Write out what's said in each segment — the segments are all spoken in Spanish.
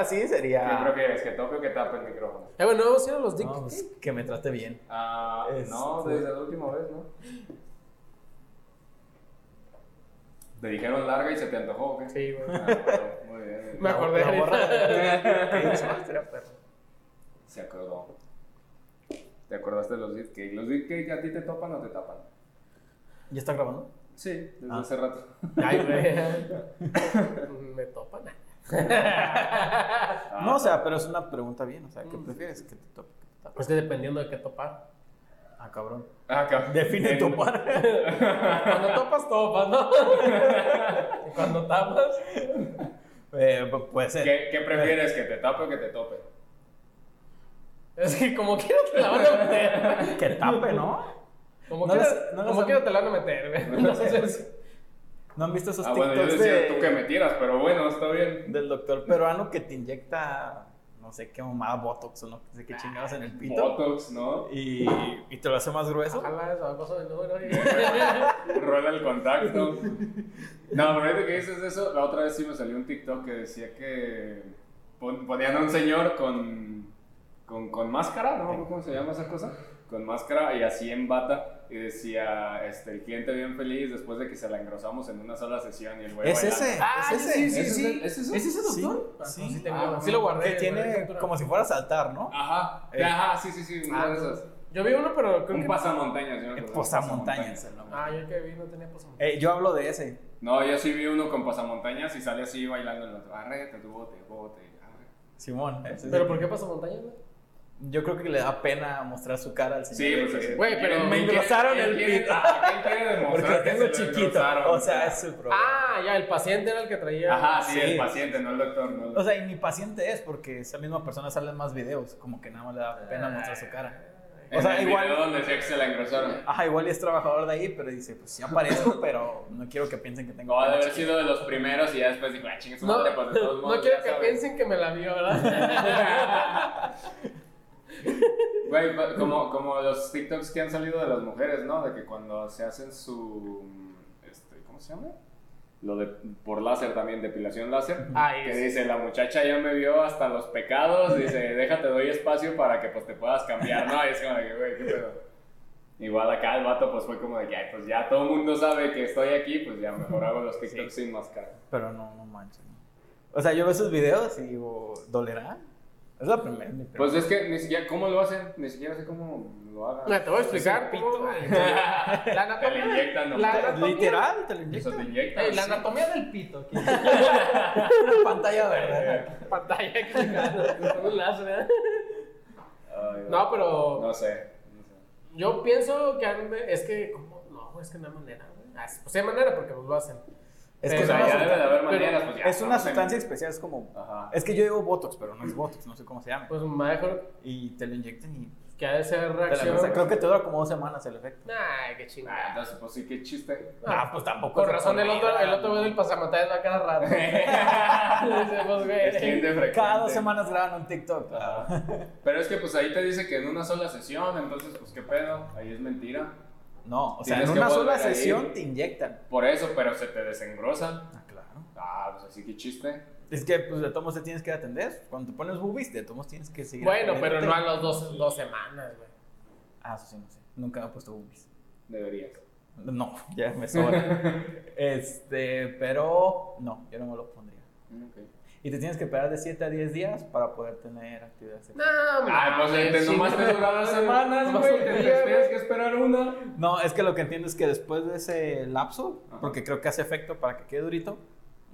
así ¿Qué sería. prefieres? ¿Que tope o que tape el micrófono? Eh, bueno, hemos ido a los dick No, pues, que me trate bien. Ah, no, Este- desde la última vez, ¿no? ¿Te dijeron larga y se te antojó o qué? Sí, güey. Ah, bueno, muy bien. Me acordé borra. Se acordó. ¿Te acordaste de los Deep Cake? ¿Los Deep Cake a ti te topan o te tapan? ¿Ya está grabando? Sí, desde Ah. hace rato. Ay, güey. Me topan. No, o sea, pero es una pregunta bien. O sea, ¿qué prefieres? ¿Que te tope? que te tape? Pues que dependiendo de qué topar. Ah, cabrón. Ah, cabrón. Define topar. Cuando topas, topas, ¿no? Y cuando tapas. Eh, pu- puede ser. ¿Qué, ¿Qué prefieres? ¿Que te tape o que te tope? Es que como quiera te la van a meter. Que tape, ¿no? Como No quiera, no las como han- quiera te la van a meter, güey. No las- Entonces, ¿No han visto esos Ah, bueno, TikToks yo decía de- tú que me tiras, pero bueno, está bien. del doctor peruano que te inyecta no sé qué mamada Botox o no sé qué chingados en el pito? Botox, ¿no? Y, y te lo hace más grueso. ojalá esa cosa de número. y- Rueda el contacto. No, pero ahorita que dices eso, la otra vez sí me salió un TikTok que decía que pon- ponían a un señor con, con, con máscara, ¿no? ¿Cómo se llama esa cosa? Con máscara y así en bata. Y decía, este, el cliente bien feliz después de que se la engrosamos en una sola sesión y el güey Es bailando. ese. Ah, es ese. sí, sí, ¿Es sí. ese- es ese? ¿Es ese Sí, doctor? Ah, sí. no, sí, tengo- Ah, sí lo guardé. Que tiene como si fuera a saltar, ¿no? Ajá, Eh. ajá, sí, sí, sí, una Ah, de esas. Yo vi uno, pero creo Un que. pasamontañas, yo me Eh, acuerdo, Posamontañas. el nombre. Ah, yo el que vi no tenía pasamontañas. Eh, yo hablo de ese. No, yo sí vi uno con pasamontañas y sale así bailando en el otro. Tu bote, bote. arre. Simón. ese ¿Pero sí. por qué pasamontañas, güey? Yo creo que le da pena mostrar su cara al Sí, señor. pues de que- Güey, pero me ¿quién quiere- engrosaron el pito. ah, ¿Quién quiere demostrar Porque lo tengo chiquito. O sea, es el problema. Ah, ya, el paciente era el que traía. Ajá, sí, Sí. el paciente, no el doctor. No el O sea, y mi paciente es porque esa misma persona sale en más videos. Como que nada más le da Ah. pena mostrar su cara. O sea, el igual. video donde decía que se la engrosaron. Ajá, igual es trabajador de ahí, pero dice, pues sí aparezco, pero no quiero que piensen que tengo No, ha de haber chiquita. sido de los primeros y ya después dijo, ah, chingue su No, madre, pues de todos modos. no quiero que saben". piensen que me la vio, ¿verdad? Güey, como, como los TikToks que han salido de las mujeres, ¿no? De que cuando se hacen su. Este, ¿Cómo se llama? Lo de por láser también, depilación láser. Ay, que sí. dice, la muchacha ya me vio hasta los pecados. Dice, déjate, doy espacio para que pues te puedas cambiar, ¿no? Y es como de que, güey, qué pedo. Igual acá el vato pues fue como de que, ay, pues ya todo el mundo sabe que estoy aquí, pues ya mejor hago los TikToks sin máscara. Pero no, no manches. no. O sea, yo veo esos videos y digo, ¿dolerá? Es la primera. Pues es que ni siquiera, ¿cómo lo hacen? Ni siquiera sé cómo lo hagan. Te voy a explicar. Pito. La Te anatomía. lo inyectan, ¿no? La Te- anatomía. Literal, te lo Eso inyectan. te la sí. anatomía del pito. Aquí. Una pantalla verde. Pantalla. Ay, No, pero No sé. no sé. yo pienso que es que, ¿cómo? No, es que no hay manera, güey. Ah, Pues hay manera porque pues, lo hacen. Es que es una, sustancia- debe de haber pero maneras, pues ya. es una estamos en- sustancia especial, es como... Ajá. Es que yo digo Botox, pero no es Botox, no sé cómo se llama. Pues mejor Y te lo inyectan y... que ha de ser te la- reacción. o sea, creo que te dura como dos semanas el efecto. Ay, qué Ah, chingada. entonces, pues sí, qué chiste. Ah, pues tampoco. Con razón el otro, el otro ve del pasamontañas va cada rato. Dice, pues, güey. Cada dos semanas graban un TikTok. Ajá. Pero es que pues ahí te dice que en una sola sesión, entonces pues qué pedo, ahí es mentira. No, o sea, en una sola sesión te inyectan. Por eso, pero se te desengrosan. Ah, claro. Ah, pues así que chiste. Es que, pues, de todos te tienes que atender. Cuando te pones boobies, de todos tienes que seguir Bueno, pero no a las dos, dos semanas, güey. Ah, eso sí, no sé. Nunca me he puesto boobies. Deberías. No, ya me sobra. este, pero no, yo no me lo pondría. Ok. Y te tienes que esperar de 7 a 10 días para poder tener actividad sexual. No, Ah, pues te, nomás te dura dos semanas, güey. Te tienes que esperar una. No, es que lo que entiendo es que después de ese lapso, Ajá. porque creo que hace efecto para que quede durito,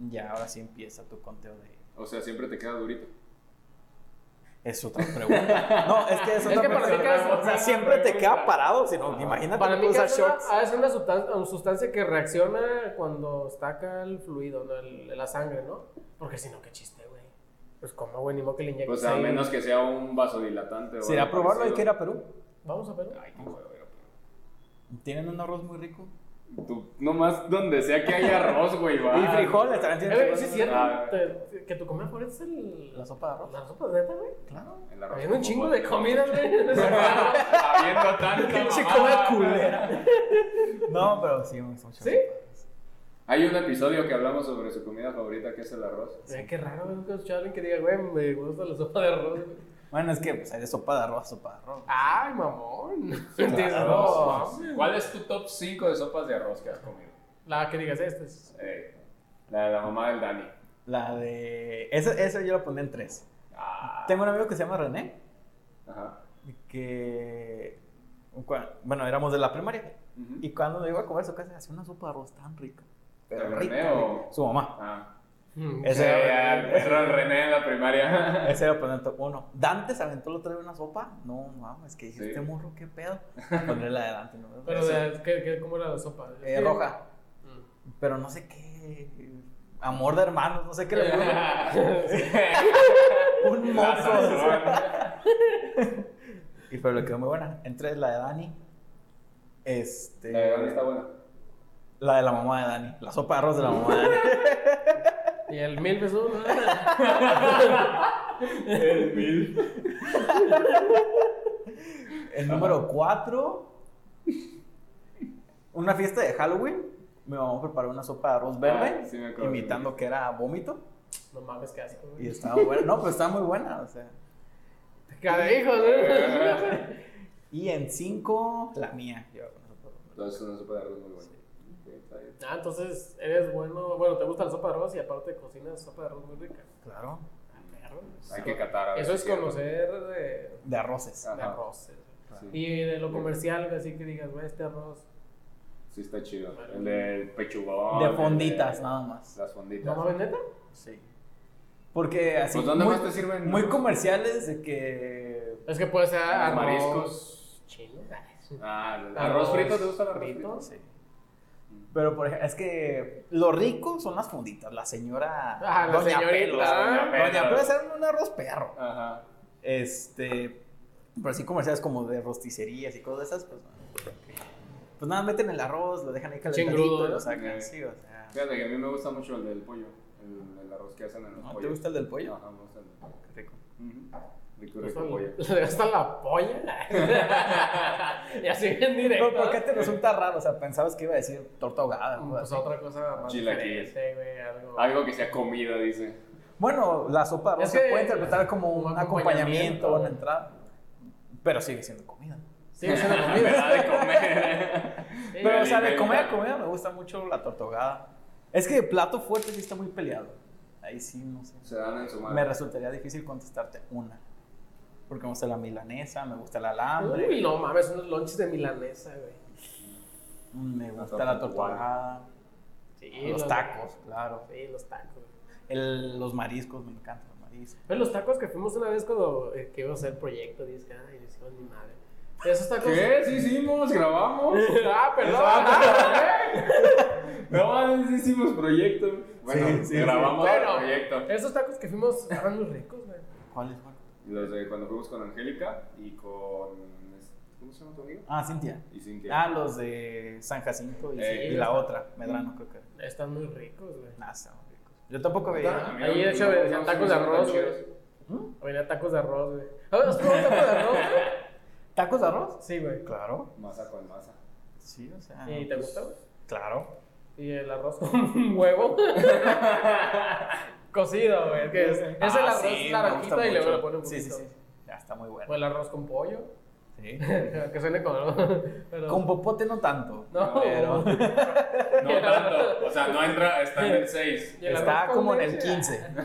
ya ahora sí empieza tu conteo de... O sea, siempre te queda durito. Es otra pregunta. No, es que es Es otra que para mí pregunta. cada- O sea, siempre te queda parado, sino Ajá. imagínate Para que mí que usas es una, shorts. ha de ser una sustancia, una sustancia que reacciona cuando está acá el fluido, ¿no? El- la sangre, ¿no? Porque si no, qué chiste, güey. Pues como, güey, ni modo que le inyectes Pues a menos que sea un vasodilatante. o Si a algo probarlo hay que ir a Perú. Vamos a ver. Ay, qué huevo, ir a Tienen un arroz muy rico. Tú, nomás donde sea que haya arroz, güey, va. Y frijoles, también Eh, güey, frijoles. sí es cierto. Ah. te- que tu comida favorita es el... La sopa de arroz. La sopa de neta, güey. Claro. El arroz Habiendo un chingo de comida, güey. Habiendo tanta Pinche comida culera. No, pero sí, me gusta mucho. ¿Sí? Hay un episodio que hablamos sobre su comida favorita que es el arroz. Ay, qué raro, nunca he escuchado a alguien que diga, güey, me gusta la sopa de arroz. güey. Bueno, es que pues hay de sopa de arroz, sopa de arroz. Ay, mamón. No. ¿Cuál es tu top 5 de sopas de arroz que has comido? La que digas, esta es. Eh, la de la mamá del Dani. La de. Esa, esa yo la pondré en tres. Ah, Tengo un amigo que se llama René, Ajá. que. Bueno, éramos de la primaria. Y cuando me iba a comer su casa, hacía una sopa de arroz tan rica. Pero ¿El rica, René o- rica. Su mamá. Ah. Mm, Ese era- el René en la primaria. Ese era poner top uno. Dante se aventó el otro día una sopa. No, mames, es que dije, Sí. este morro, qué pedo. Ponerle la de Dante, ¿no? Pero, de, ¿qué, qué, ¿cómo era la sopa? eh, roja. Mm. Pero no sé qué. Amor de hermanos, no sé qué le puso. Un sazón. Y pero le quedó muy buena. Entre la de Dani. Este. La de Dani está buena. La de la mamá de Dani. La sopa de arroz de la mamá de Dani. Y el mil pesos, ¿no? El mil. El número 4. Una fiesta de Halloween. Mi mamá preparó una sopa de arroz verde. Ah, sí me acuerdo. imitando que era vómito. No mames, qué asco. Y estaba buena. No, pero estaba muy buena. O sea. Carajo, ¿no? Y en 5, la mía. Yo, con la sopa de arroz. Entonces es una sopa de arroz muy buena. Sí, está bien. Ah, entonces eres bueno. Bueno, te gusta la sopa de arroz y aparte cocinas sopa de arroz muy rica. Claro. Hay que catar a ver Eso si es conocer de, De arroces. De Ajá. arroces. Sí. Y de lo comercial, así que digas, güey, este arroz. Sí, está chido. El del pechugón. De el fonditas, nada más. Las fonditas. ¿No mames, neta? Sí. Porque así. Pues, ¿dónde muy, más te sirven? Muy comerciales de que. Es que puede ser arroz mariscos. chino. Ah, ¿el Arroz arroz frito te gusta el arroz frito. frito? Sí. Pero, por ejemplo, es que lo rico son las funditas. La señora. Ah, la señorita. Pelos. Doña Doña Pelos. Era un arroz perro. Ajá. Este. Pero así comerciales como de rosticerías y cosas de esas, pues. Pues nada, meten el arroz, lo dejan ahí calentadito y lo sacan. Sí, o sea. Fíjate que a mí me gusta mucho el del pollo. El, el arroz que hacen en los ¿No? pollos. ¿Te gusta el del pollo? Ajá, me gusta el del pollo. Qué rico. Ujú. Rico, ¿Le rico gusta, pollo. ¿Le gusta la polla? y así bien directo. ¿por qué te resulta raro? O sea, pensabas que iba a decir torta ahogada. o Pues así. otra cosa más Chilaquiles. diferente, güey, algo. Algo que sea comida, dice. Bueno, la sopa de Es se que- puede interpretar como un, un acompañamiento una entrada. Pero sigue siendo comida. Sigue siendo Me comida. da de comer. Pero, o sea, de comida a comida me gusta mucho la torta ahogada. Es que de plato fuerte sí está muy peleado. Ahí sí, no sé. Se dan en su Me madre. resultaría difícil contestarte una. Porque me gusta la milanesa, me gusta el alambre, Uy, no mames, unos lonches de milanesa, güey. mm, me gusta la igual. ahogada, Sí, los tacos, claro. Sí, los tacos. El- los mariscos, me encantan los mariscos. Pero los tacos que fuimos una vez cuando eh, que iba a hacer el proyecto, dices que, ay, decimos mi madre. Esos tacos. ¿Qué? Sí hicimos, grabamos. ah, perdón. No, sí hicimos proyecto. Bueno, Sí, sí, grabamos sí. el Bueno. proyecto. Esos tacos que fuimos estaban muy ricos, güey. ¿Cuáles fueron? Los de cuando fuimos con Angélica y con. ¿Cómo se llama tu amigo? Ah, Cintia. Y Cintia. Ah, los de San Jacinto y, Eh, y la está- otra, Medrano, creo que. Están muy ricos, güey. Nah, están muy ricos. Yo tampoco veía. Ahí, de hecho, decían no, tacos de arroz, güey. ¿Mm? Tacos de arroz, güey. ¿Has probado tacos de arroz, güey? ¿Tacos de arroz? Sí, güey. Claro. Masa con masa. Sí, o sea. ¿Y te pues, gusta, güey? Claro. Y el arroz con huevo. Cocido, güey. que es, es el Ah, arroz sí, naranjita y luego le pone un Sí, poquito. sí, sí. Ya está muy O bueno. el arroz con pollo. Sí. que suene con. Pero... Con popote no tanto. No. Pero No tanto. O sea, no entra, está en el 6. Y el está como en el leche. 15.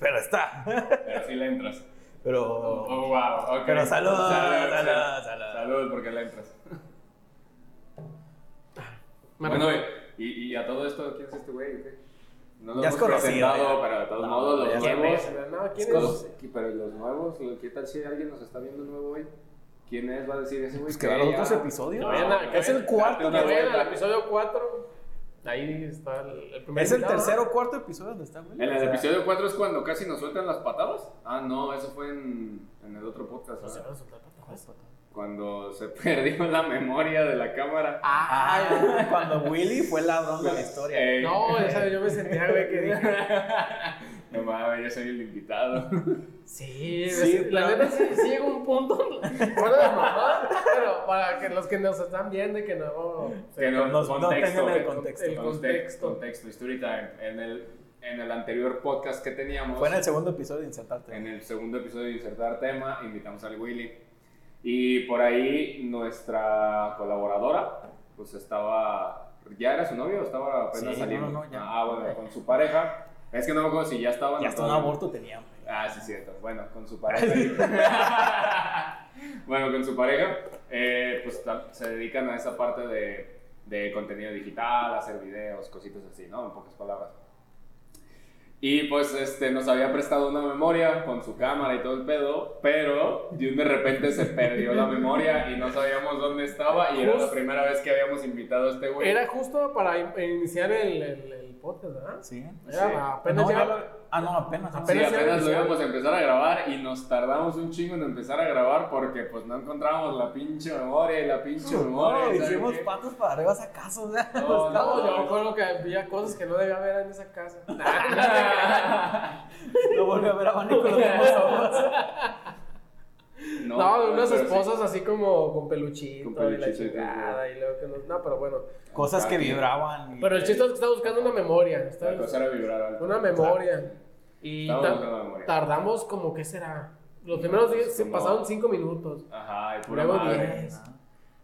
Pero está. Pero sí le entras. Pero. Oh, wow. ok. Pero salud, Salud, salud, salud. salud. Salud, porque le entras. Me Bueno, y, y a todo esto, ¿quién es este güey? o qué? No lo Ya es hemos conocido, presentado, ya. pero de todos No, modos, los ya ¿Quién nuevos. No, ¿quién Los- es? Pero los nuevos, ¿qué tal si alguien nos está viendo nuevo hoy? ¿Quién es? Va a decir ese güey. Pues que los otros episodios. Que vayan a- que es el cuarto. Que vayan al episodio 4. Ahí está el, el primer Es el invitado, tercer o cuarto episodio donde está, güey. En O el sea, episodio 4 es cuando casi nos sueltan las patadas. Ah, no, eso fue en, en el otro podcast. ¿no? No se ¿verdad? van a soltar patadas. Cuando se perdió la memoria de la cámara. Ah, cuando Willy fue el ladrón de la historia. Ey. No, esa yo me sentía, güey, que dije. No mames, yo soy el invitado. Sí, Sí, la pero- neta sí, sí llega un punto. Fuera de mamá. Pero para que los que nos están viendo y que no. Que no, no- no contexto, tengan el contexto. El Context- contexto. contexto, story time. En el, en el anterior podcast que teníamos, Fue en el segundo episodio de Insertarte. en el segundo episodio de Insertar Tema, invitamos al Willy. Y por ahí nuestra colaboradora, pues estaba, ¿ya era su novio o estaba apenas Sí, saliendo? no, no, ya. Ah, bueno, con su pareja. Es que no me acuerdo si ya estaban. Y o hasta un aborto tenía. Ah, sí, cierto. Bueno, con su pareja. bueno, con su pareja, eh, pues se dedican a esa parte de, de contenido digital, hacer videos, cositas así, ¿no? En pocas palabras. Y pues este, nos había prestado una memoria con su cámara y todo el pedo, pero de un de repente se perdió la memoria y no sabíamos dónde estaba y era la primera vez que habíamos invitado a este güey. Era justo para in- iniciar el, el podcast, ¿verdad? Sí. Apenas No, Ah, no, apenas. Sí, Apenas apenas lo íbamos a empezar a grabar y nos tardamos un chingo en empezar a grabar porque pues no encontrábamos la pinche memoria y la pinche memoria. No, ¿sabes hicimos qué? patos para arriba a casa, o sea. No, No, no, yo me acuerdo que había cosas que no debía haber en esa casa. No volvió a ver a con los mismos ojos. No, unas pero sí. esposas así como con peluchito, Con y la peluchito y todo, chingada y luego que no, no, pero bueno. Cosas que vibraban. Pero el chiste es que está buscando una memoria, está- La cosa era vibrar alto. una memoria. Y la memoria. tardamos como, ¿qué será? Los primeros días se pasaron 5 minutos. Ajá, y pura Luego madre. 10.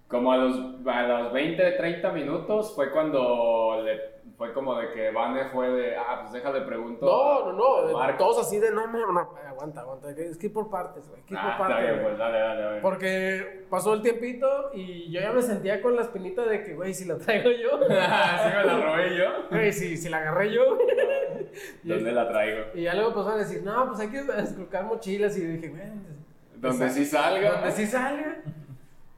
Como a los, a los 20, 30 minutos fue cuando le, fue como de que Vane fue de, ah, pues déjale pregunto. No, no, no. Todos así de, no, no, no, aguanta, aguanta. Es que ir por partes, güey. que ir por Ah, está partes. bien, pues dale, dale, dale. Porque pasó el tiempito y yo ya me sentía con la espinita de que, güey, si la traigo yo, sí me la robé yo. güey, si, si la agarré yo. ¿Dónde la traigo? Y ya luego empezaron a decir, no, pues hay que esculcar mochilas. Y dije, güey, Donde sí salga. donde sí salga.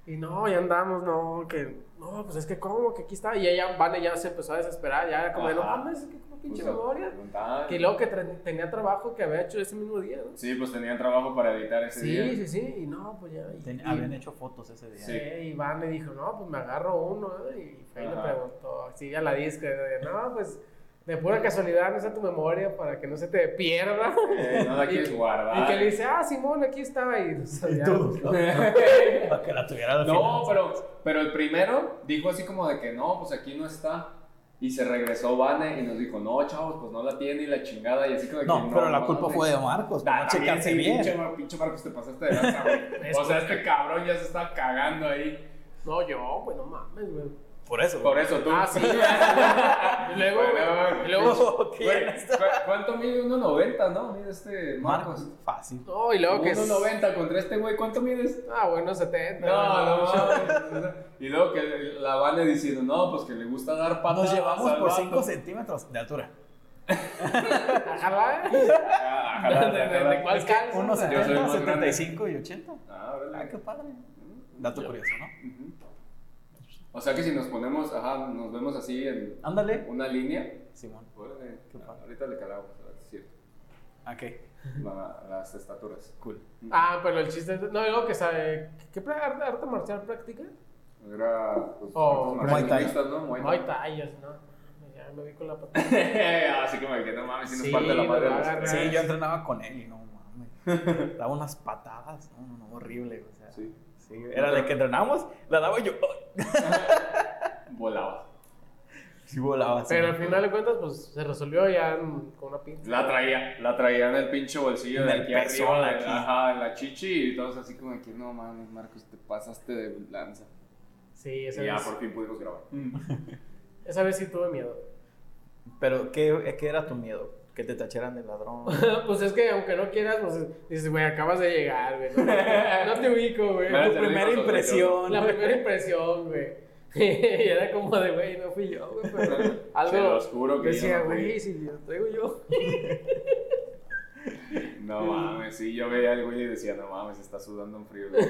Y no, ya andamos, no, que, no, pues es que, ¿cómo? Que aquí está. Y ella, Vane, ya se empezó a desesperar, ya como de, no Ajá. mames, es que como pinche Pues, memoria. preguntar. Que luego que tenía trabajo que había hecho ese mismo día, ¿no? Sí, pues tenían trabajo para editar ese Sí, día. sí, sí, y no, pues ya. y- Ten- y- habían hecho fotos ese día. Sí. y Iván le dijo, no, pues me agarro uno, ¿eh? y fue y le Ajá. preguntó, así a la disca, no, pues de pura casualidad no está tu memoria para que no se te pierda. Eh, no la quieres guardar. Y que le dice, ah, Simón, aquí está. Y, Y tú, ¿no? Para que la tuviera al No, pero, pero el primero dijo así como de que no, pues aquí no está. Y se regresó Vane y nos dijo, no, chavos, pues no la tiene y la chingada. Y así como de No, que pero la culpa fue de Marcos. Ah, No también, checarse bien. Pinche, pinche Marcos, te pasaste de lanza, güey. O sea, este cabrón ya se está cagando ahí. No, yo, güey, no mames, güey. Por eso. Por eso tú. Ah, sí. y luego, Bueno, y luego, ¿Qué? Güey, ¿cu- ¿Cuánto mide 1.90, no? Mide este Marcos. Marcos, fácil. no, y luego que es... 1.90 contra este güey, ¿cuánto mides? Ah, bueno, 70. No, no, no. mames. Y luego que la Vane diciendo, no, pues que le gusta dar patas. Nos llevamos por vato. 5 centímetros de altura. Ojalá. Ah, ojalá, ¿De- de- de ojalá. cuál calza? Unos Yo soy 70, más grande. 75 y 80. Ah. Ah, qué padre. Dato curioso, ¿no? O sea que si nos ponemos, ajá, nos vemos así en Ándale. una línea, Simón. órale, Qué padre. ahorita le calamos, es cierto, ¿A qué? la- las estaturas. Cool. Ah, pero el chiste. No, luego que sabe... ¿Qué pra- arte, arte marcial práctica? Era, pues, Oh, artes Muay Thai. marcialistas, ¿no? Muay Muay Thai. Así, ¿no? Ya me vi con la patada. Así como que no mames, si nos Sí, parte la madre a los. Sí, yo entrenaba con él y no mames. Daba unas patadas. No, no, no, horrible. O sea, Sí. Sí, era de que entrenábamos, la daba yo. Volaba. Sí, volaba. sí. Pero al final de cuentas, pues se resolvió ya en- con una pinza. La traía, la traía en el pinche bolsillo En de el aquí pezón, arriba, aquí. ajá, en la chichi y todos así como que no mames, Marcos, te pasaste de lanza. Sí, esa Y ya vez, por fin pudimos grabar. esa vez sí tuve miedo. Pero, ¿qué, ¿qué era tu miedo? Que te tacharan de ladrón. pues es que aunque no quieras, pues dices, güey, acabas de llegar, güey. No, no te ubico, güey. Te primera impresión. La primera impresión, güey. y era como de, güey, no fui yo, güey. Pero algo. Se los juro que Decía, no güey, si lo traigo yo. No mames, sí, yo veía al güey y decía, no mames, está sudando un frío. güey".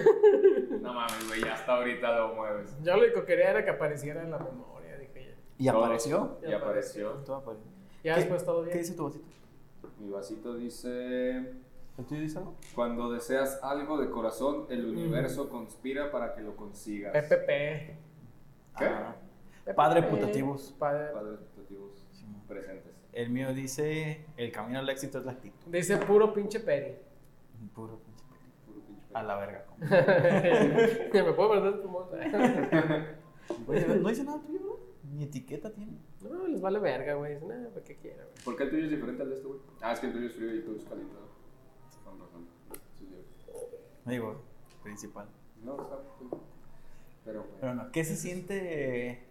No mames, güey, ya hasta ahorita lo mueves. Yo lo único que quería era que apareciera en la memoria, dije ya. ¿Y apareció? Y apareció. Todo apareció. Ya ¿Qué- después todo bien. ¿Qué dice tu vasito? Mi vasito dice, ¿El tuyo dice algo? cuando deseas algo de corazón, el universo conspira para que lo consigas. PPP. ¿Qué? Ah, Padre putativos. Padre. Padres putativos presentes. El mío dice, el camino al éxito es la actitud. Dice puro pinche peri. Puro pinche. Puro pinche A la verga. Me puedo perder tu moto. No dice nada tuyo, bro. Ni etiqueta tiene. No, les vale verga, güey. Dicen, "Ah, ¿para qué quiera, güey? ¿Por qué el tuyo es diferente al de este, güey? Ah, es que el tuyo es frío y el tuyo es calentado. Con razón. Sí, sí. Digo, principal. No, está. Pero, güey. Pero no, ¿qué se siente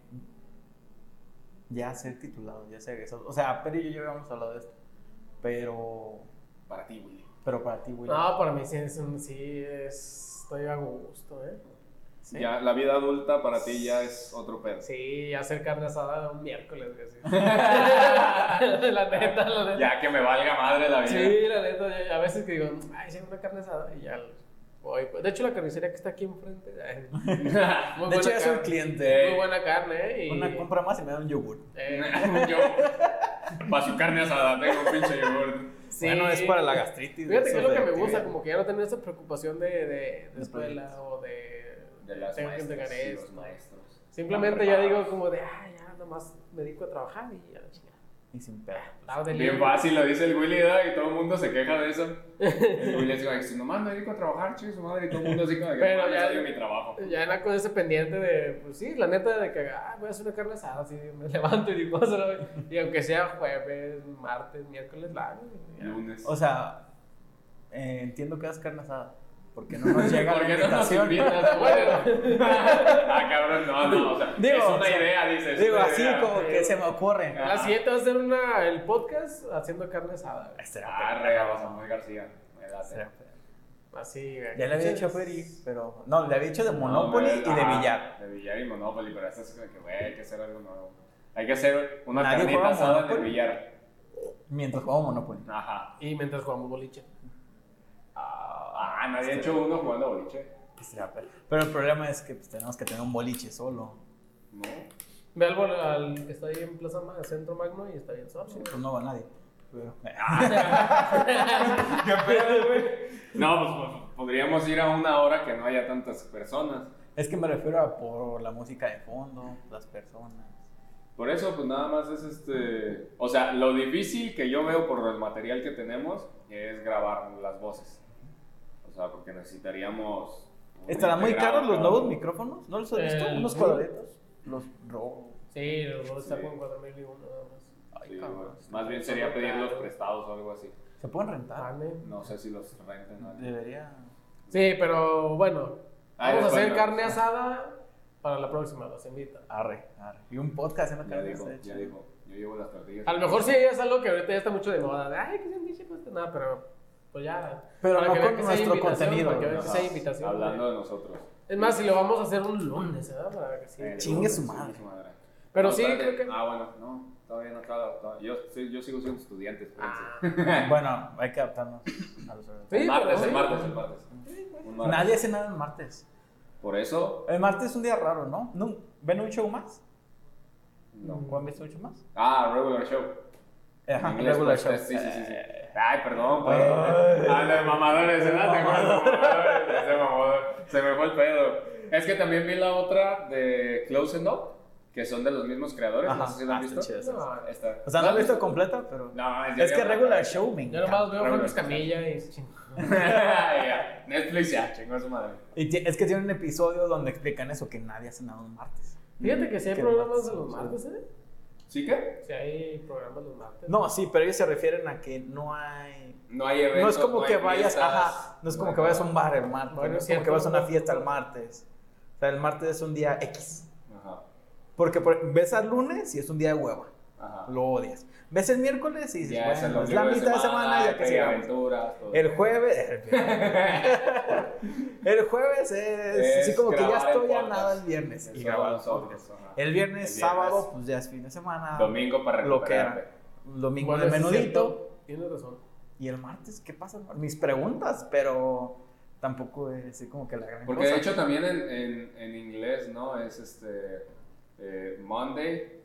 ya ser titulado, ya ser egresado? O sea, pero yo ya habíamos hablado de esto. Pero, Para ti, güey. pero para ti, güey. No, para mí sí es un. Sí, es. Estoy a gusto, ¿eh? ¿Sí? Ya, la vida adulta para ti ya es otro pedo. Sí, hacer carne asada un miércoles, güey. sí. la neta, la neta. Ya que me valga madre la vida. Sí, la neta, a veces que digo, ay, sí, una carne asada y ya voy. De hecho, la carnicería que está aquí enfrente, ay, muy De buena hecho, ya soy cliente. Muy buena carne, ¿eh? Y, Una compra más y me da un yogur. eh, Yo, para su carne asada, tengo un pinche yogur. sí. Bueno, es para la gastritis. Fíjate que es lo que me gusta, como que ya no tener esa preocupación de, de, de De escuela o de, De las tengo que maestras entregar y los esto. maestros. Simplemente ya digo como de, ah, ya nomás me dedico a trabajar y ya, chingada. Y sin pedo. De Bien fácil, lo dice el Willy, ¿verdad? Y todo el mundo se queja de eso. El Willy dice, si nomás me dedico a trabajar, chido, su madre, y todo el mundo así como que, Pero "Pero ya- ya mi trabajo. Ya era con ese pendiente de, pues sí, la neta de que, ah, voy a hacer una carne asada, así me levanto y digo, "Hacerlo", y aunque sea jueves, martes, miércoles, la ya. Lunes. O sea, eh, entiendo que das carne asada. Porque no nos llega ¿Por la no invitación. invitas, güey? ah, cabrón, no, no, o sea, Digo, es una idea, dices. Digo, así idea. como que se me ocurre. La siguiente va a ser una, el podcast haciendo carne asada. Será Arre, a Samuel García. me Así, güey. Ya le había dicho a Feri, pero. No, le había dicho de Monopoly No, y de billar. De billar y Monopoly, pero esto es como que, güey, hay que hacer algo nuevo. Hay que hacer una carnita asada de Monopoly. billar. Mientras jugamos Monopoly. Ajá. Y mientras jugamos boliche. Ah, nadie ha hecho uno jugando boliche. Pero el problema es que pues, tenemos que tener un boliche solo. No. Ve al, bol- al que está ahí en Plaza Ma- Centro Magno y está bien solo. Sí, pues no va nadie. Pero- ¿Qué pedo, güey? No, pues, pues, podríamos ir a una hora que no haya tantas personas. Es que me refiero a por la música de fondo, las personas. Por eso, pues nada más es este. O sea, lo difícil que yo veo por el material que tenemos es grabar las voces. O sea, porque necesitaríamos. ¿Estarán muy caros los nuevos micrófonos? ¿No los has visto? El Unos Rode. cuadraditos. Los Rode. Sí, los dos está Sí. con 4000 y uno nada más. Ay, Sí, cabrón. Más bien sería pedirlos prestados o algo así. ¿Se pueden rentar? Vale. No sé si los renten. ¿no? Debería. Sí, pero bueno, Ah, vamos a hacer carne asada para la próxima, los invito. Arre, arre. Y un podcast en la Ya carne. dijo, está ya dijo. Yo llevo las tortillas. A lo mejor sí es algo que ahorita ya está mucho de moda. de, Ay, que se dice pues nada, pero pues ya. Pero para no que con que nuestro contenido, Para que vean que Ajá. sí hay invitación. Hablando güey. de nosotros. Es más, si lo vamos a hacer un lunes, ¿verdad? Para que sí. Eh, Chingue su madre. Pero No, sí, creo que. Ah, bueno, no, todavía no acaba. todavía- Yo, yo sigo siendo estudiante, espérense. Ah, Bueno, hay que adaptarnos a los horarios. Sí, el martes, el sí. martes, el martes. Un martes. Nadie hace nada el martes. Por eso, El martes es un día raro, ¿no? ¿Ven un show más? no. ¿O han visto un show más? Ah, regular show. Ajá, En inglés, regular pues, show. Sí, sí, sí. sí. Eh, Ay, perdón, pues. Ay. Ah, de mamadores, ¿verdad? ¿Te acuerdas? Ese mamador. Se me fue el pedo. Es que también vi la otra de Close and Up, que son de los mismos creadores. Ajá, No sé si la ah, han está visto. chida esa. No, Esta. O sea, no lo he visto completa, pero. No, Es que regular show me Yo nomás veo Juan show. Camilla y Netflix ya, chingó a su madre. Y es que tiene un episodio donde explican eso, que nadie hace nada un martes. Fíjate que si hay martes, de los sí. martes, ¿eh? ¿Sí que? Si hay programas los martes. No, sí, pero ellos se refieren a que no hay. No hay eventos. No es como que vayas, fiestas, ajá, no es como que vayas a un bar el martes, Bueno, no es como que vas a una fiesta el martes. O sea, el martes es un día X. Ajá, Porque por- ves al lunes y es un día de hueva, ajá. lo odias. Ves el miércoles y dices, Ya es el bueno, es la mitad de semana, ya que hay sigamos. aventuras, todo. El jueves. El jueves es, Es así como que ya estoy a nada el viernes. Eso Y grabar el viernes, sábado, pues ya es fin de semana. Domingo para Lo que recuperarte. era. Domingo Bueno, de menudito. Tienes razón. Y el martes, ¿qué pasa? Mis preguntas, pero tampoco es así como que la gran Porque cosa. de hecho también en, en, en inglés, ¿no? Es este eh, Monday,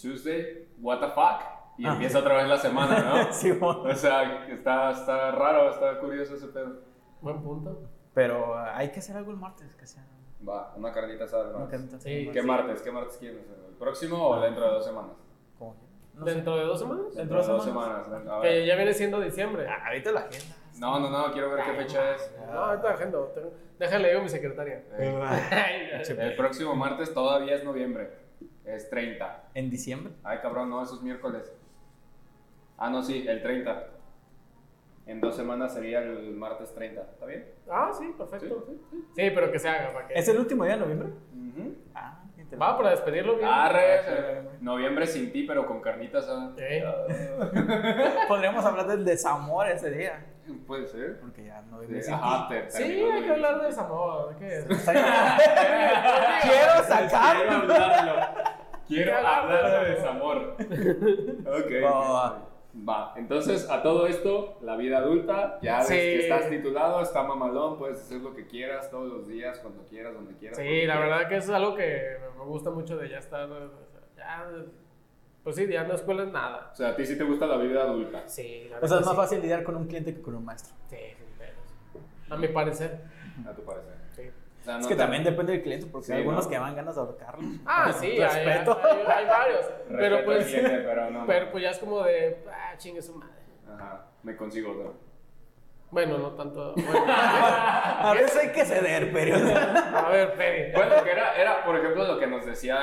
Tuesday, what the fuck, y Ah. empieza otra vez la semana, ¿no? Sí, bueno. O sea, está, está raro, está curioso ese pedo. Buen punto. Pero hay que hacer algo el martes, que sea. Va, una carnita asada. una ¿no? carnita Sí. ¿Qué martes? ¿Qué martes quieres? ¿El próximo o dentro de dos semanas? Que- no sé. ¿Dentro de dos semanas? Dentro de dos semanas. semanas. Que ya viene siendo diciembre. Ah, ahorita la agenda. No, no, no, quiero ver qué fecha es. No, ahorita agendo. tengo- Déjale, digo a mi secretaria. El próximo martes todavía es noviembre. Es 30. En diciembre. Ay, cabrón, no, eso es miércoles. Ah, no, sí, el 30. En dos semanas sería el martes 30. ¿Está bien? Ah, sí, perfecto. Sí, sí. Sí, pero que se haga para que. ¿Es el último día de noviembre? Ujú. Ah, qué interesante. Va para despedirlo bien. Arre, eh, noviembre sin ti, pero con carnitas. ¿ah? Sí. Podríamos hablar del desamor ese día. Puede ser. Porque ya no Sí, sin Ajá, te- Sí, hay que hablar de desamor. ¿de ¿Qué es? Quiero Quiero sacarlo. hablarlo. Quiero Quiero hablar de desamor. Ok. Va. Va, entonces a todo esto, la vida adulta, ya ves Sí. que estás titulado, está mamalón, puedes hacer lo que quieras todos los días, cuando quieras, donde quieras. Sí, la quieras. verdad que eso es algo que me gusta mucho de ya estar. Ya, pues sí, ya no escuela es nada. O sea, a ti sí te gusta la vida adulta. Sí, la O sea, es más sí. fácil lidiar con un cliente que con un maestro. Sí, pedos. A mi parecer. A tu parecer. Sí. O sea, Es que te- también depende del cliente, porque Sí, hay algunos ¿no? que van ganas de ahorcarlos. Ah, sí, hay, hay, Respeto. hay- hay varios. Pero Respeto al pues, cliente, pero no. pero pues ya es como de, ah, chingue su madre. Ajá, me consigo otro. Bueno, no tanto. Bueno. A veces hay que ceder, pero. A ver, Peri. Bueno, que era, era, por ejemplo, lo que nos decía.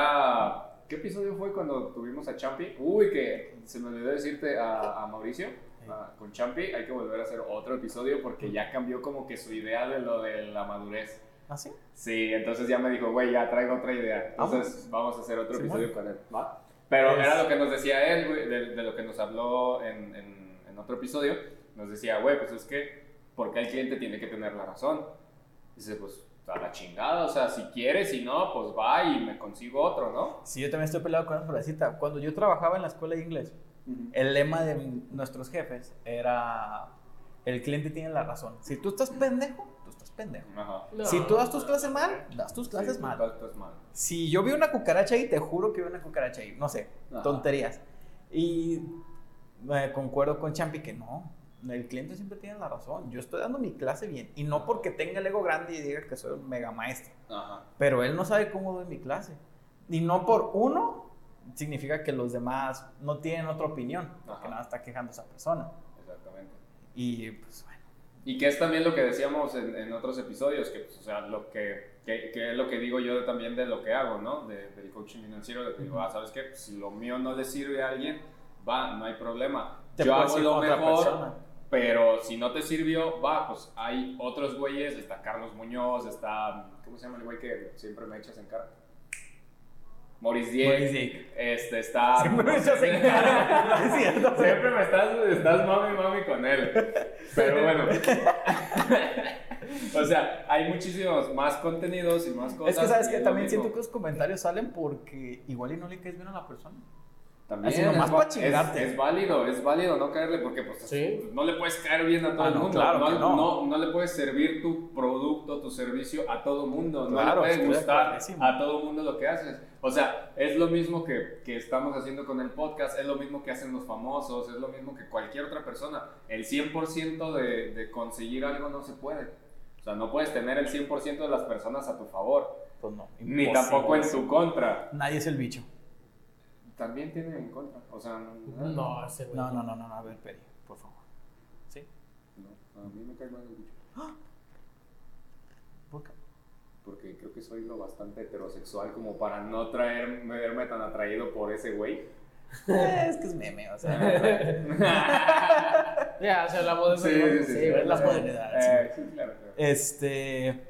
¿Qué episodio fue cuando tuvimos a Champi? Uy, que se me olvidó decirte a, a Mauricio. a- con Champi hay que volver a hacer otro episodio porque ya cambió como que su idea de lo de la madurez. ¿Ah, sí? Sí, entonces ya me dijo, güey, ya traigo otra idea. Entonces vamos a hacer otro episodio con él. ¿va? Pero Es- era lo que nos decía él, güey, de, de lo que nos habló en, en, en otro episodio. Nos decía, güey, pues es que, porque el cliente tiene que tener la razón. Dice, pues a la chingada, o sea, si quiere, si no, pues va y me consigo otro, ¿no? Sí, yo también estoy peleado con esa frasecita. Cuando yo trabajaba en la escuela de inglés, el lema de nuestros jefes era: el cliente tiene la razón. Si tú estás pendejo, tú estás pendejo. Ajá. No. Si tú das tus clases mal, das tus clases Sí, mal. mal. Si yo vi una cucaracha ahí, te juro que vi una cucaracha ahí. No sé, Ajá. tonterías. Y eh, concuerdo con Champi que no. El cliente siempre tiene la razón. Yo estoy dando mi clase bien. Y no porque tenga el ego grande y diga que soy un mega maestro. Ajá. Pero él no sabe cómo doy mi clase. Y no por uno significa que los demás no tienen otra opinión. Porque nada está quejando esa persona. Exactamente. Y pues bueno. Y que es también lo que decíamos en, en otros episodios, que, pues, o sea, lo que, que, que es lo que digo yo también de lo que hago, ¿no? De- del coaching financiero, de que digo, ah, ¿sabes qué? Pues, si lo mío no le sirve a alguien, va, no hay problema. Te yo hago lo mejor, persona. Pero si no te sirvió, va, pues hay otros güeyes, está Carlos Muñoz, está, ¿cómo se llama el güey que siempre me echas en cara? Maurice Dieck. Este, está... Siempre me echas en cara. Es cierto. Siempre me estás, estás mami mami con él. Pero bueno. o sea, hay muchísimos más contenidos y más cosas. Es que sabes que también siento que los comentarios salen porque igual y no le caes bien a la persona. También así nomás es, pa' va- chingarte. Es, es válido, es válido no caerle porque pues, Sí. no le puedes caer bien a todo Ah, el no, mundo. claro no, no. no- no le puedes servir tu producto, tu servicio a todo mundo. no le puede gustar a todo mundo lo que haces. O sea, es lo mismo que, que estamos haciendo con el podcast, es lo mismo que hacen los famosos, es lo mismo que cualquier otra persona. El 100% de, de conseguir algo no se puede. O sea, no puedes tener el 100% de las personas a tu favor, Pues no. ni tampoco en tu contra. Nadie es el bicho. También tienen en contra. O sea, no, No, ese güey. No, no, no, no, no, a ver, Peri, por favor. ¿Sí? no, a mí me cae mal el bicho. ¿Por qué? Porque creo que soy lo bastante heterosexual como para no traer, verme tan atraído por ese güey. Eh, es que es meme, o sea. Ya, o sea, de eso. Sí, sí, sí, sí. la Sí. modernidad, Eh, sí, claro, claro. Este.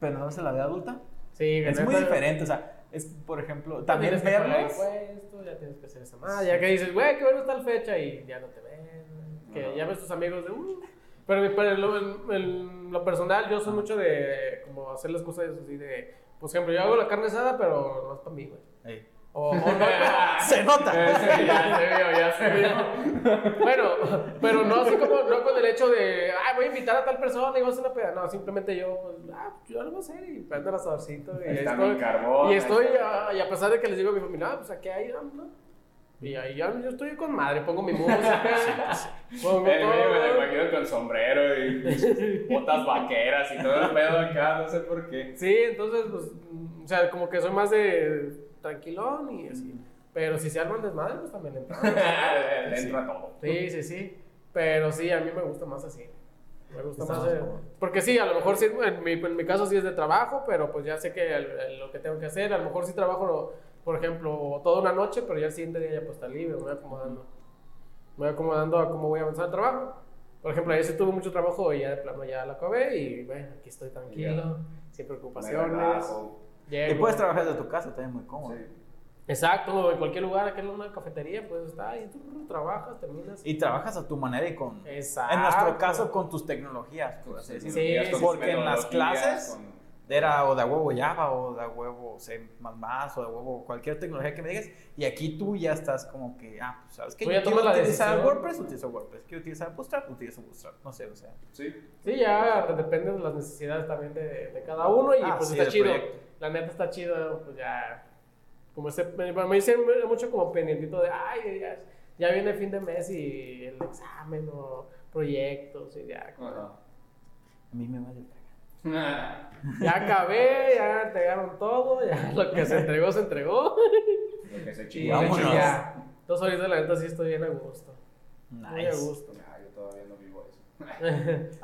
Pero no en la vida adulta. Sí, Es muy diferente, o sea, es, por ejemplo, también verlos. impuestos, ya tienes que hacer esa madre. Ya que dices, güey, que bueno está la fecha y ya no te ven. Que Ajá. ya ves tus amigos de. "Uh". Pero, pero lo, en- en lo personal, yo soy mucho de como hacer las cosas así de. Por ejemplo, yo hago la carne asada, pero no es para mí, güey. Ey. O, o no, pero- Se nota. Sí, ya se vio, ya se vio. Bueno, pero no así como, no con el hecho de, ah, voy a invitar a tal persona y vamos a hacer una peda. No, simplemente yo, pues, ah, yo lo voy a hacer y prendo el asadorcito y ahí Está estoy. mi carbón. y estoy, ah, y a pesar de que les digo a mi familia, ah, pues aquí hay, ah, ¿no? Y ahí ya, yo estoy con madre, pongo mi música, pongo El güey me todo. imagino con sombrero y botas vaqueras y todo el pedo acá, no sé por qué. Sí, entonces, pues, o sea, como que soy más de tranquilón y así. Pero si se arman desmadre, pues también le entramos. Le entra todo. Sí, sí, sí. Pero sí, a mí me gusta más así. Me gusta más. porque sí, a lo mejor sí, en mi, en mi, caso sí es de trabajo, pero pues ya sé que lo que tengo que hacer. A lo mejor sí trabajo, por ejemplo, toda una noche, pero ya el siguiente día ya pues está libre, me voy acomodando. Me voy acomodando a cómo voy a avanzar el trabajo. Por ejemplo, ayer sí tuve mucho trabajo y ya de plano ya la acabé y bueno, aquí estoy tranquilo, sin preocupaciones. Y puedes trabajar desde tu casa, también muy cómodo. Exacto, en cualquier lugar, aquí en una cafetería, pues está y tú trabajas, terminas. Y trabajas a tu manera y con. Exacto. En nuestro caso, con tus tecnologías, por así decirlo. Sí, porque en las clases era o de huevo Java o de huevo C o de huevo cualquier tecnología que me digas. Y aquí tú ya estás como que, ah, pues sabes que yo quiero utilizar WordPress, utilizo WordPress. Quiero utilizar Bootstrap, utilizo Bootstrap. No sé, o sea. Sí. Sí, ya depende de las necesidades también de, de cada uno y ah, pues está chido. La neta está chido, pues ya como ese, me dicen mucho como pendientito de, ay, ya, ya, viene el fin de mes y el examen o proyectos y ya. A mí me vale Ya acabé, ya entregaron todo, ya lo que se entregó, se entregó. Lo que se chingó, ya. Entonces ahorita la neta sí estoy bien a gusto. Nice. Muy a gusto. Ya, yo todavía no vivo eso.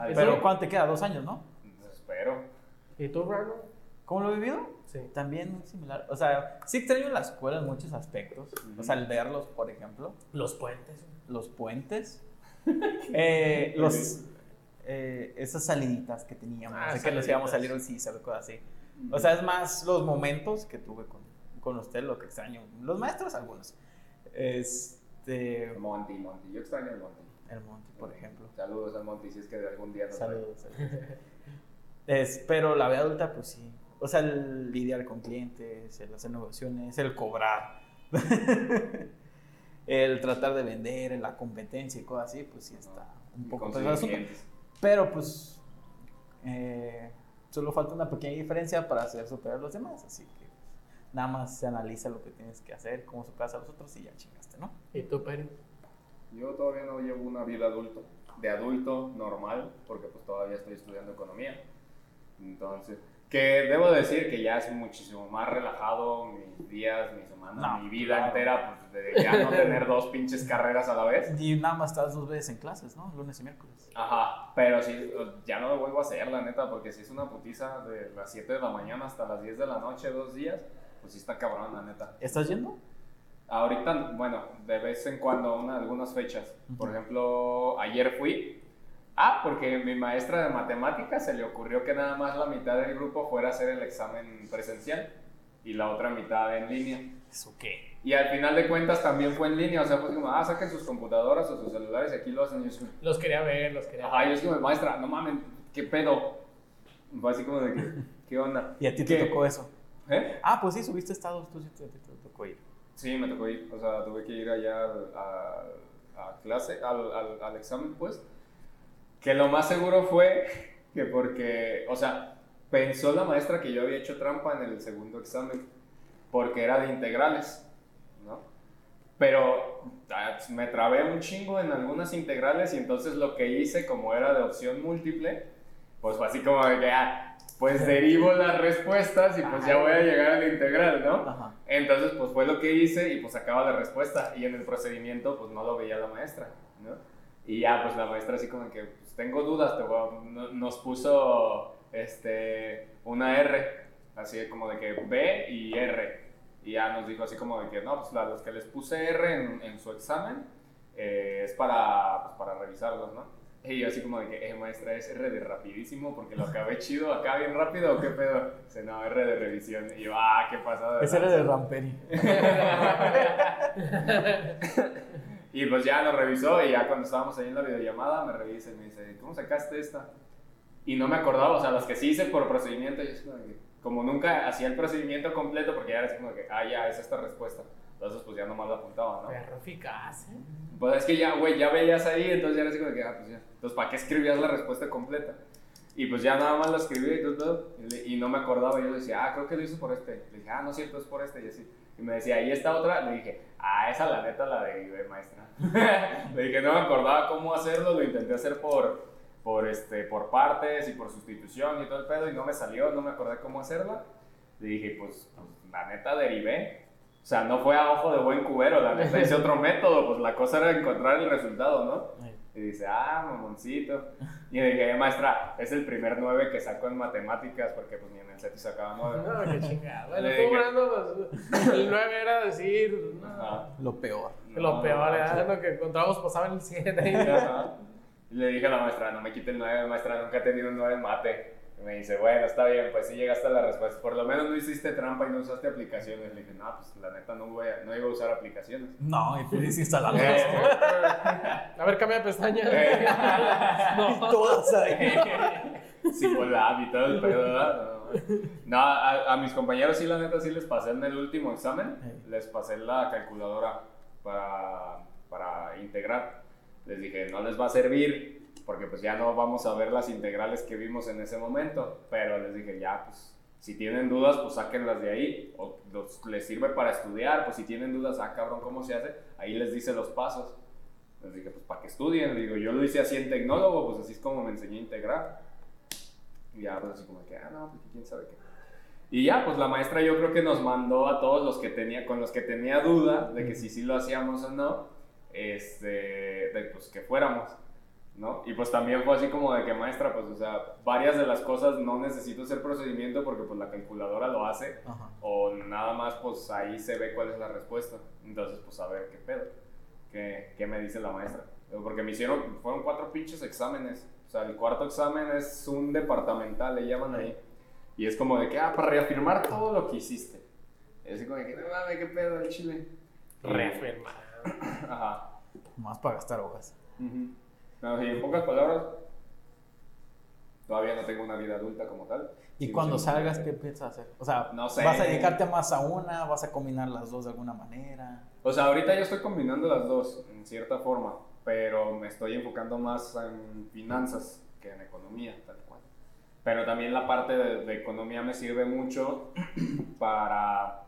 Pero ¿cuánto te queda? ¿Dos años, no? Espero. ¿Y tú, Brandon? ¿Cómo lo he vivido? Sí. También muy similar. O sea, sí extraño la escuela en muchos aspectos. O sea, el verlos, por ejemplo. Los puentes. Los puentes. eh, los, eh, esas saliditas que teníamos. Ah, que nos íbamos a salir un César o cosas así. O sea, es más los momentos que tuve con, con usted, lo que extraño. Los maestros, algunos. Este. Monty, Monty. Yo extraño el Monty. El Monty, por ejemplo. Saludos al Monty, si es que de algún día nos Saludos. saludos. es, pero la vida adulta, pues sí o sea, el lidiar con clientes, el hacer negociaciones, el cobrar, el tratar de vender, en la competencia y cosas así, pues sí está un poco pesado Pero pues eh, solo falta una pequeña diferencia para hacer superar a los demás, así que nada más se analiza lo que tienes que hacer, cómo superas a los otros y ya chingaste, ¿no? ¿Y tú, Peri? Yo todavía no llevo una vida adulto, de adulto normal, porque pues todavía estoy estudiando economía. Entonces, que debo decir que ya es muchísimo más relajado mis días, mi semana, mi vida entera, pues de ya no tener dos pinches carreras a la vez. Y nada más estás dos veces en clases, ¿no? Lunes y miércoles. Ajá, pero sí, ya no lo vuelvo a hacer, la neta, porque si es una putiza de las 7 de la mañana hasta las 10 de la noche, dos días, pues sí está cabrón, la neta. ¿Estás yendo? Ahorita, bueno, de vez en cuando, una, algunas fechas. Por ejemplo, ayer fui Ah, porque mi maestra de matemáticas se le ocurrió que nada más la mitad del grupo fuera a hacer el examen presencial y la otra mitad en línea. ¿Eso qué? Y al final de cuentas también fue en línea, o sea, pues como, ah, saquen sus computadoras o sus celulares y aquí lo hacen. los quería ver, los quería ver. Ajá, yo es como, maestra, no mames, ¿qué pedo? Fue así como de que, ¿qué onda? ¿Y a ti te tocó eso? ¿Eh? Ah, pues sí, subiste estados, tú sí te, tocó ir. Sí, me tocó ir, o sea, tuve que ir allá a, a clase, al, al, al examen, pues. Que lo más seguro fue que porque, o sea, pensó la maestra que yo había hecho trampa en el segundo examen, porque era de integrales, ¿no? Pero ah, me trabé un chingo en algunas integrales y entonces lo que hice, como era de opción múltiple, pues fue así como de que, ah, pues derivo las respuestas y pues ya voy a llegar al integral, ¿no? Entonces, pues fue lo que hice y pues acaba la respuesta y en el procedimiento pues no lo veía la maestra, ¿no? Y ya, pues la maestra así como que, pues tengo dudas, te nos puso este, una R, así como de que B y R. Y ya nos dijo así como de que, no, pues los que les puse R en, en su examen eh, es para, pues, para revisarlos, ¿no? Y yo así como de que, eh, maestra, es R de rapidísimo porque lo acabé chido acá bien rápido o qué pedo. Dice, no, R de revisión. Y yo, ah, qué pasada. Es R de ramperi. Y pues ya lo revisó y ya cuando estábamos ahí en la videollamada me revisa y me dice, ¿cómo sacaste esta? Y no me acordaba, o sea, las que sí hice por procedimiento, yo como, que, como nunca hacía el procedimiento completo porque ya era como que, ah, ya, es esta respuesta. Entonces, pues ya nomás lo apuntaba, ¿no? Perro eficaz, ¿eh? Pues es que ya, güey, ya veías ahí, entonces ya era así como que, ah, pues ya. Entonces, ¿para qué escribías la respuesta completa? Y pues ya nada más la escribí y todo, y, no me acordaba. Y yo decía, ah, creo que lo hizo por este. Le dije, ah, no es cierto, es por este. Y así. Y me decía, ¿y esta otra? Le dije, ah, esa la neta la de maestra. Le dije, no me acordaba cómo hacerlo, lo intenté hacer por, por, este, por partes y por sustitución y todo el pedo y no me salió, no me acordé cómo hacerla. Le dije, pues, pues la neta derivé. O sea, no fue a ojo de buen cubero, la neta hice otro método, pues la cosa era encontrar el resultado, ¿no? Y dice, ah, mamoncito. Y le dije, maestra, es el primer 9 que saco en matemáticas, porque pues ni en el CETI sacaba 9. No, qué chingada. Bueno, tú, pues, el 9 era decir... Lo peor. Lo peor, era lo que encontrábamos pasaba en el 7. Y le dije a la maestra, no me quite el 9, maestra, nunca he tenido un 9 en mate. Y me dice, bueno, está bien, pues sí llegaste a la respuesta. Por lo menos no hiciste trampa y no usaste aplicaciones. Le dije, no, pues la neta no, voy a, no iba a usar aplicaciones. No, y tú desinstalarlas. Eh, a ver, cambia de pestaña. Eh. no, todas ahí. Y todo el pedo, ¿verdad? No, a, a, mis compañeros sí, la neta, sí les pasé en el último examen. Les pasé la calculadora para, para integrar. Les dije, no les va a servir porque pues ya no vamos a ver las integrales que vimos en ese momento, pero les dije, ya, pues si tienen dudas, pues sáquenlas de ahí, o les sirve para estudiar, pues si tienen dudas, ah, cabrón, ¿cómo se hace? Ahí les dice los pasos. Les dije, pues para que estudien, digo, yo lo hice así en tecnólogo, pues así es como me enseñé a integrar. Y ya, pues así como que, ah, no, pues quién sabe qué. Y ya, pues la maestra yo creo que nos mandó a todos los que tenía, con los que tenía duda de que si sí lo hacíamos o no, este, de pues que fuéramos. ¿No? Y pues también fue así como de que maestra, pues, o sea, varias de las cosas no necesito hacer procedimiento porque pues la calculadora lo hace o nada más pues ahí se ve cuál es la respuesta. Entonces, pues a ver qué pedo, qué, qué me dice la maestra. Porque me hicieron, fueron cuatro pinches exámenes. O sea, el cuarto examen es un departamental, le llaman ahí. Y es como de que, ah, para reafirmar todo lo que hiciste. Es así como de que, no mames, qué pedo el chile. Reafirmar. Ajá. Más para gastar hojas. No, en pocas palabras, todavía no tengo una vida adulta como tal. ¿Y cuando salgas, qué piensas hacer? O sea, no sé. ¿vas a dedicarte más a una? ¿Vas a combinar las dos de alguna manera? O sea, ahorita yo estoy combinando las dos, en cierta forma, pero me estoy enfocando más en finanzas que en economía, tal cual. Pero también la parte de, de economía me sirve mucho para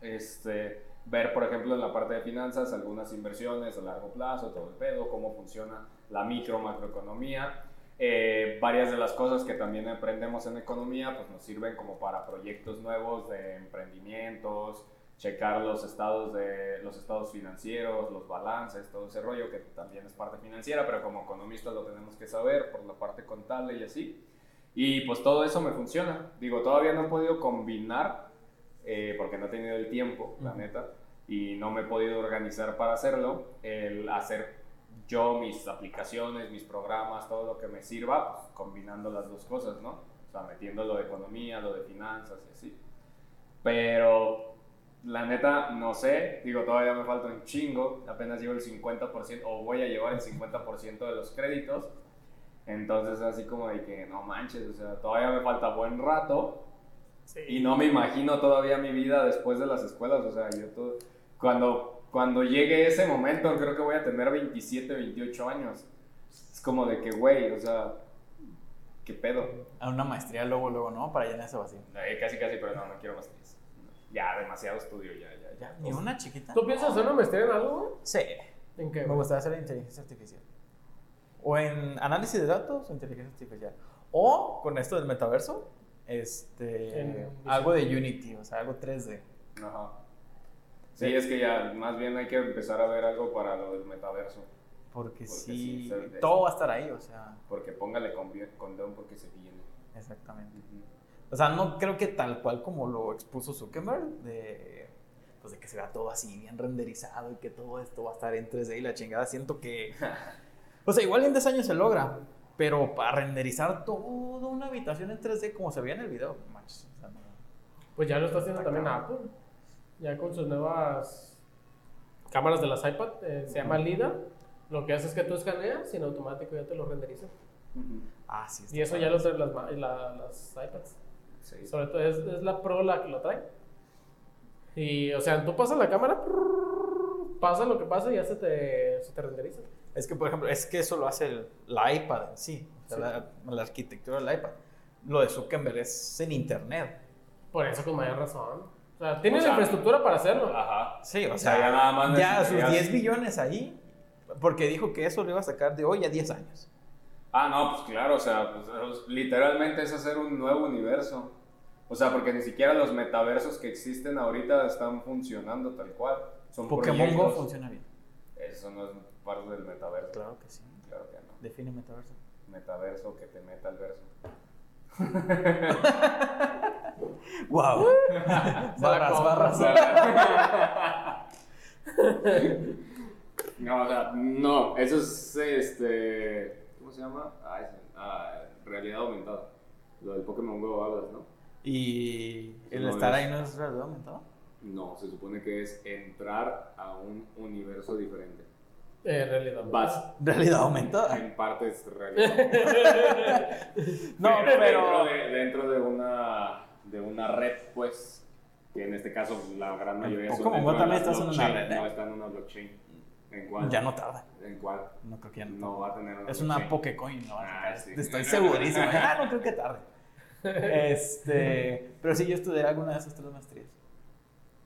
este, ver, por ejemplo, en la parte de finanzas, algunas inversiones a largo plazo, todo el pedo, cómo funciona la micro, macroeconomía. Eh, varias de las cosas que también aprendemos en economía, pues nos sirven como para proyectos nuevos de emprendimientos, checar los estados, de, los estados financieros, los balances, todo ese rollo que también es parte financiera, pero como economistas lo tenemos que saber por la parte contable y así. Y pues todo eso me funciona. Digo, todavía no he podido combinar eh, porque no he tenido el tiempo, la neta, y no me he podido organizar para hacerlo, el hacer yo mis aplicaciones, mis programas, todo lo que me sirva, pues, combinando las dos cosas, ¿no? O sea, metiendo lo de economía, lo de finanzas y así. Pero la neta, no sé, digo, todavía me falta un chingo, apenas llevo el 50% o voy a llevar el 50% de los créditos. Entonces, así como de que no manches, o sea, todavía me falta buen rato y no me imagino todavía mi vida después de las escuelas, o sea, yo todo, cuando, cuando llegue ese momento, creo que voy a tener 27, 28 años. Es como de que, güey, o sea, ¿qué pedo? A una maestría luego, luego, ¿no? Para llenar ese vacío. Eh, casi, casi, pero no, no quiero maestrías. Ya, demasiado estudio, ya, ya, ya. ¿Ni una chiquita? ¿Tú piensas hacer una maestría en algo? Sí. ¿En qué? Me gustaría hacer inteligencia artificial. O en análisis de datos o inteligencia artificial. O con esto del metaverso, este, algo de Unity, o sea, algo 3D. Ajá. Sí, es que ya más bien hay que empezar a ver algo para lo del metaverso. Porque, sí, todo va a estar ahí, o sea. Porque póngale condón porque se viene. Exactamente. O sea, no creo que tal cual como lo expuso Zuckerberg, de, pues de que se vea todo así bien renderizado y que todo esto va a estar en 3D y la chingada. Siento que. o sea, igual en 10 años se logra, pero para renderizar toda una habitación en 3D como se veía en el video, manches. Pues ya lo está haciendo también Apple. Ya con sus nuevas cámaras de las iPad, eh, se llama LIDA. Lo que hace es que tú escaneas y en automático ya te lo renderiza. Ah, sí. Y eso ya lo traen las, las iPads. Sí. Sobre todo es, es, la Pro la que lo trae. Y, o sea, tú pasas la cámara, pasa lo que pasa y ya se te, se te renderiza. Es que, por ejemplo, es que eso lo hace el, la iPad en sí, La, arquitectura del iPad. Lo de Zuckerberg es en Internet. Por eso, con mayor razón. O sea, tiene la infraestructura para hacerlo. Ajá. Sí, o, sea, ya nada más. Ya sus 10 billones ahí, porque dijo que eso lo iba a sacar de hoy a 10 años. Ah, no, pues claro, o sea, pues, literalmente es hacer un nuevo universo. O sea, porque ni siquiera los metaversos que existen ahorita están funcionando tal cual. Son Pokémon Go funciona bien. eso no es parte del metaverso. Claro que sí. Claro que no. Define metaverso. Metaverso que te meta al verso. wow. barras, barras. no, o sea, no, eso es este. ¿Cómo se llama? Ah, es, ah, realidad aumentada. Lo del Pokémon Go hablas, ¿no? ¿Y el estar ahí no es realidad aumentada? No, se supone que es entrar a un universo diferente. Eh, realidad Vas. Realidad aumentada. En parte es realidad no, pero. Dentro de, dentro de, una, de una red, pues. Que en este caso la gran mayoría son. Como también estás en una red. No, está en una blockchain. ¿En cuál? Ya no tarda. ¿En cuál? No creo que ya no. No va a tener una Es una Pokecoin, ¿no? Ah, sí. Estoy segurísimo. ah, no creo que tarde. Este. Pero sí, yo estudié alguna de esas tres maestrías.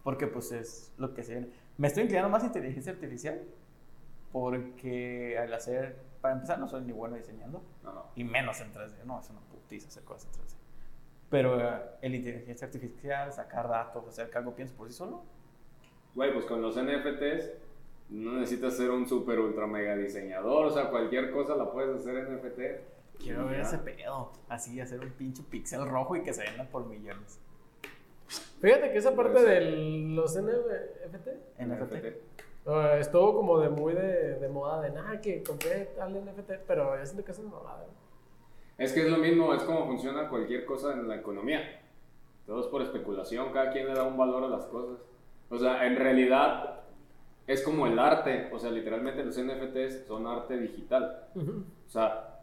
Porque, pues, es lo que se viene. Me estoy inclinando más a inteligencia artificial porque al hacer, para empezar, no soy ni bueno diseñando, y menos en 3D, no, es una putiza hacer cosas en 3D. Pero eh, el inteligencia artificial, sacar datos, hacer que algo piense por sí solo. Güey, pues con los NFTs no necesitas ser un super ultra mega diseñador, o sea, cualquier cosa la puedes hacer en NFT. Quiero ver ese pedo, así hacer un pinche pixel rojo y que se venda por millones. Fíjate que esa parte de los NFT, NFT. Uh, estuvo como de muy de, de moda, de nada, que compré tal NFT, pero ya siento que es una moda. Es que es lo mismo, es como funciona cualquier cosa en la economía. Todo es por especulación, cada quien le da un valor a las cosas. O sea, en realidad es como el arte, o sea, literalmente los NFTs son arte digital. O sea,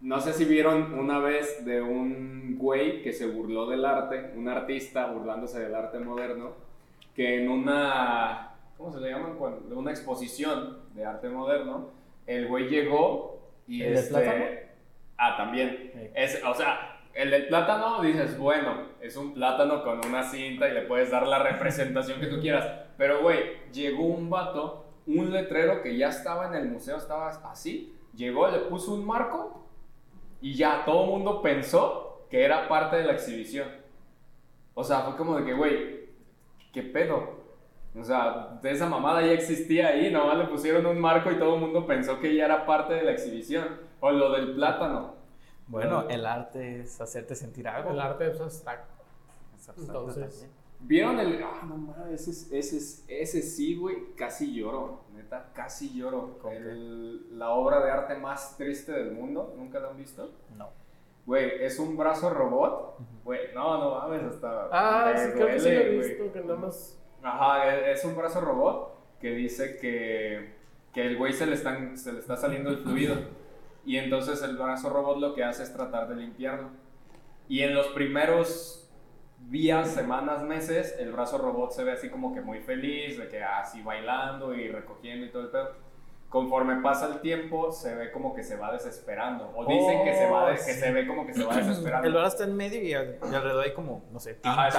no sé si vieron una vez de un güey que se burló del arte, un artista burlándose del arte moderno que en una, ¿cómo se le llaman? Cuando, una exposición de arte moderno, el güey llegó y ¿El este, plátano? Ah, también. Es, o sea, el del plátano dices, bueno, es un plátano con una cinta y le puedes dar la representación que tú quieras. Pero, güey, llegó un vato, un letrero que ya estaba en el museo, estaba así, llegó, le puso un marco y ya todo el mundo pensó que era parte de la exhibición. O sea, fue como de que, güey, ¿qué pedo? O sea, esa mamada ya existía ahí, nomás le pusieron un marco y todo el mundo pensó que ya era parte de la exhibición. O lo del plátano. Bueno, el arte es hacerte sentir algo. El arte es abstracto. Entonces, ¿vieron el...? Ah, no mames, ese, ese, ese sí, güey, casi lloro. Neta, casi lloro. El, la obra de arte más triste del mundo, ¿nunca lo han visto? No. Güey, es un brazo robot. Güey, no, no mames, hasta. Ah, sí, creo que sí lo he visto, que nada más. Ajá, e, es un brazo robot que dice que, que el güey se le, están, se le está saliendo el fluido. Y entonces el brazo robot lo que hace es tratar de limpiarlo. Y en los primeros días, semanas, meses, el brazo robot se ve así como que muy feliz, de que así bailando y recogiendo y todo el pedo conforme pasa el tiempo, se ve como que se va desesperando. O dicen que, se va que se ve como que se va desesperando. El brazo está en medio y, alrededor hay como, no sé, tinta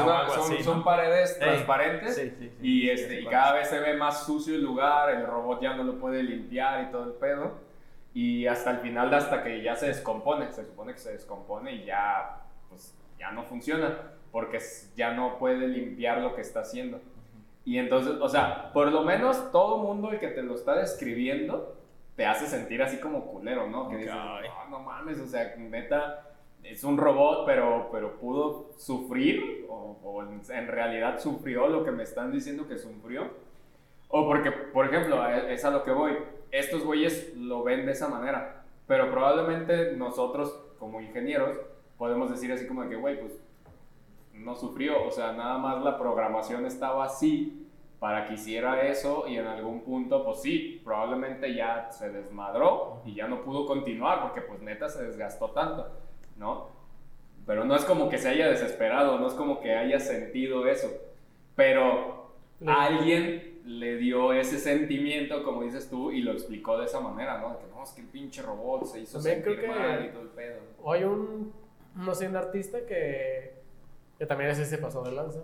son, paredes transparentes y, este, y cada vez se ve más sucio el lugar, el robot ya no lo puede limpiar y todo el pedo. Y hasta el final, hasta que ya se descompone, se supone que se descompone y ya, pues, ya no funciona, porque ya no puede limpiar lo que está haciendo. Y entonces, o sea, por lo menos todo mundo el que te lo está describiendo te hace sentir así como culero, ¿no? Que dices, no, mames, o sea, neta, es un robot, pero, pero pudo sufrir, o, en realidad sufrió lo que me están diciendo que sufrió. O porque, por ejemplo, es a lo que voy, estos güeyes lo ven de esa manera, pero probablemente nosotros, como ingenieros, podemos decir así como de que, güey, pues no sufrió, o sea, nada más la programación estaba así para que hiciera eso y en algún punto, pues sí, probablemente ya se desmadró y ya no pudo continuar porque pues neta se desgastó tanto, ¿no? Pero no es como que se haya desesperado, no es como que haya sentido eso, pero alguien le dio ese sentimiento, como dices tú, y lo explicó de esa manera, ¿no? Que no, es que el pinche robot se hizo sentir mal y todo el pedo. Hay un, no sé, un artista que que también ese se pasó de lanza.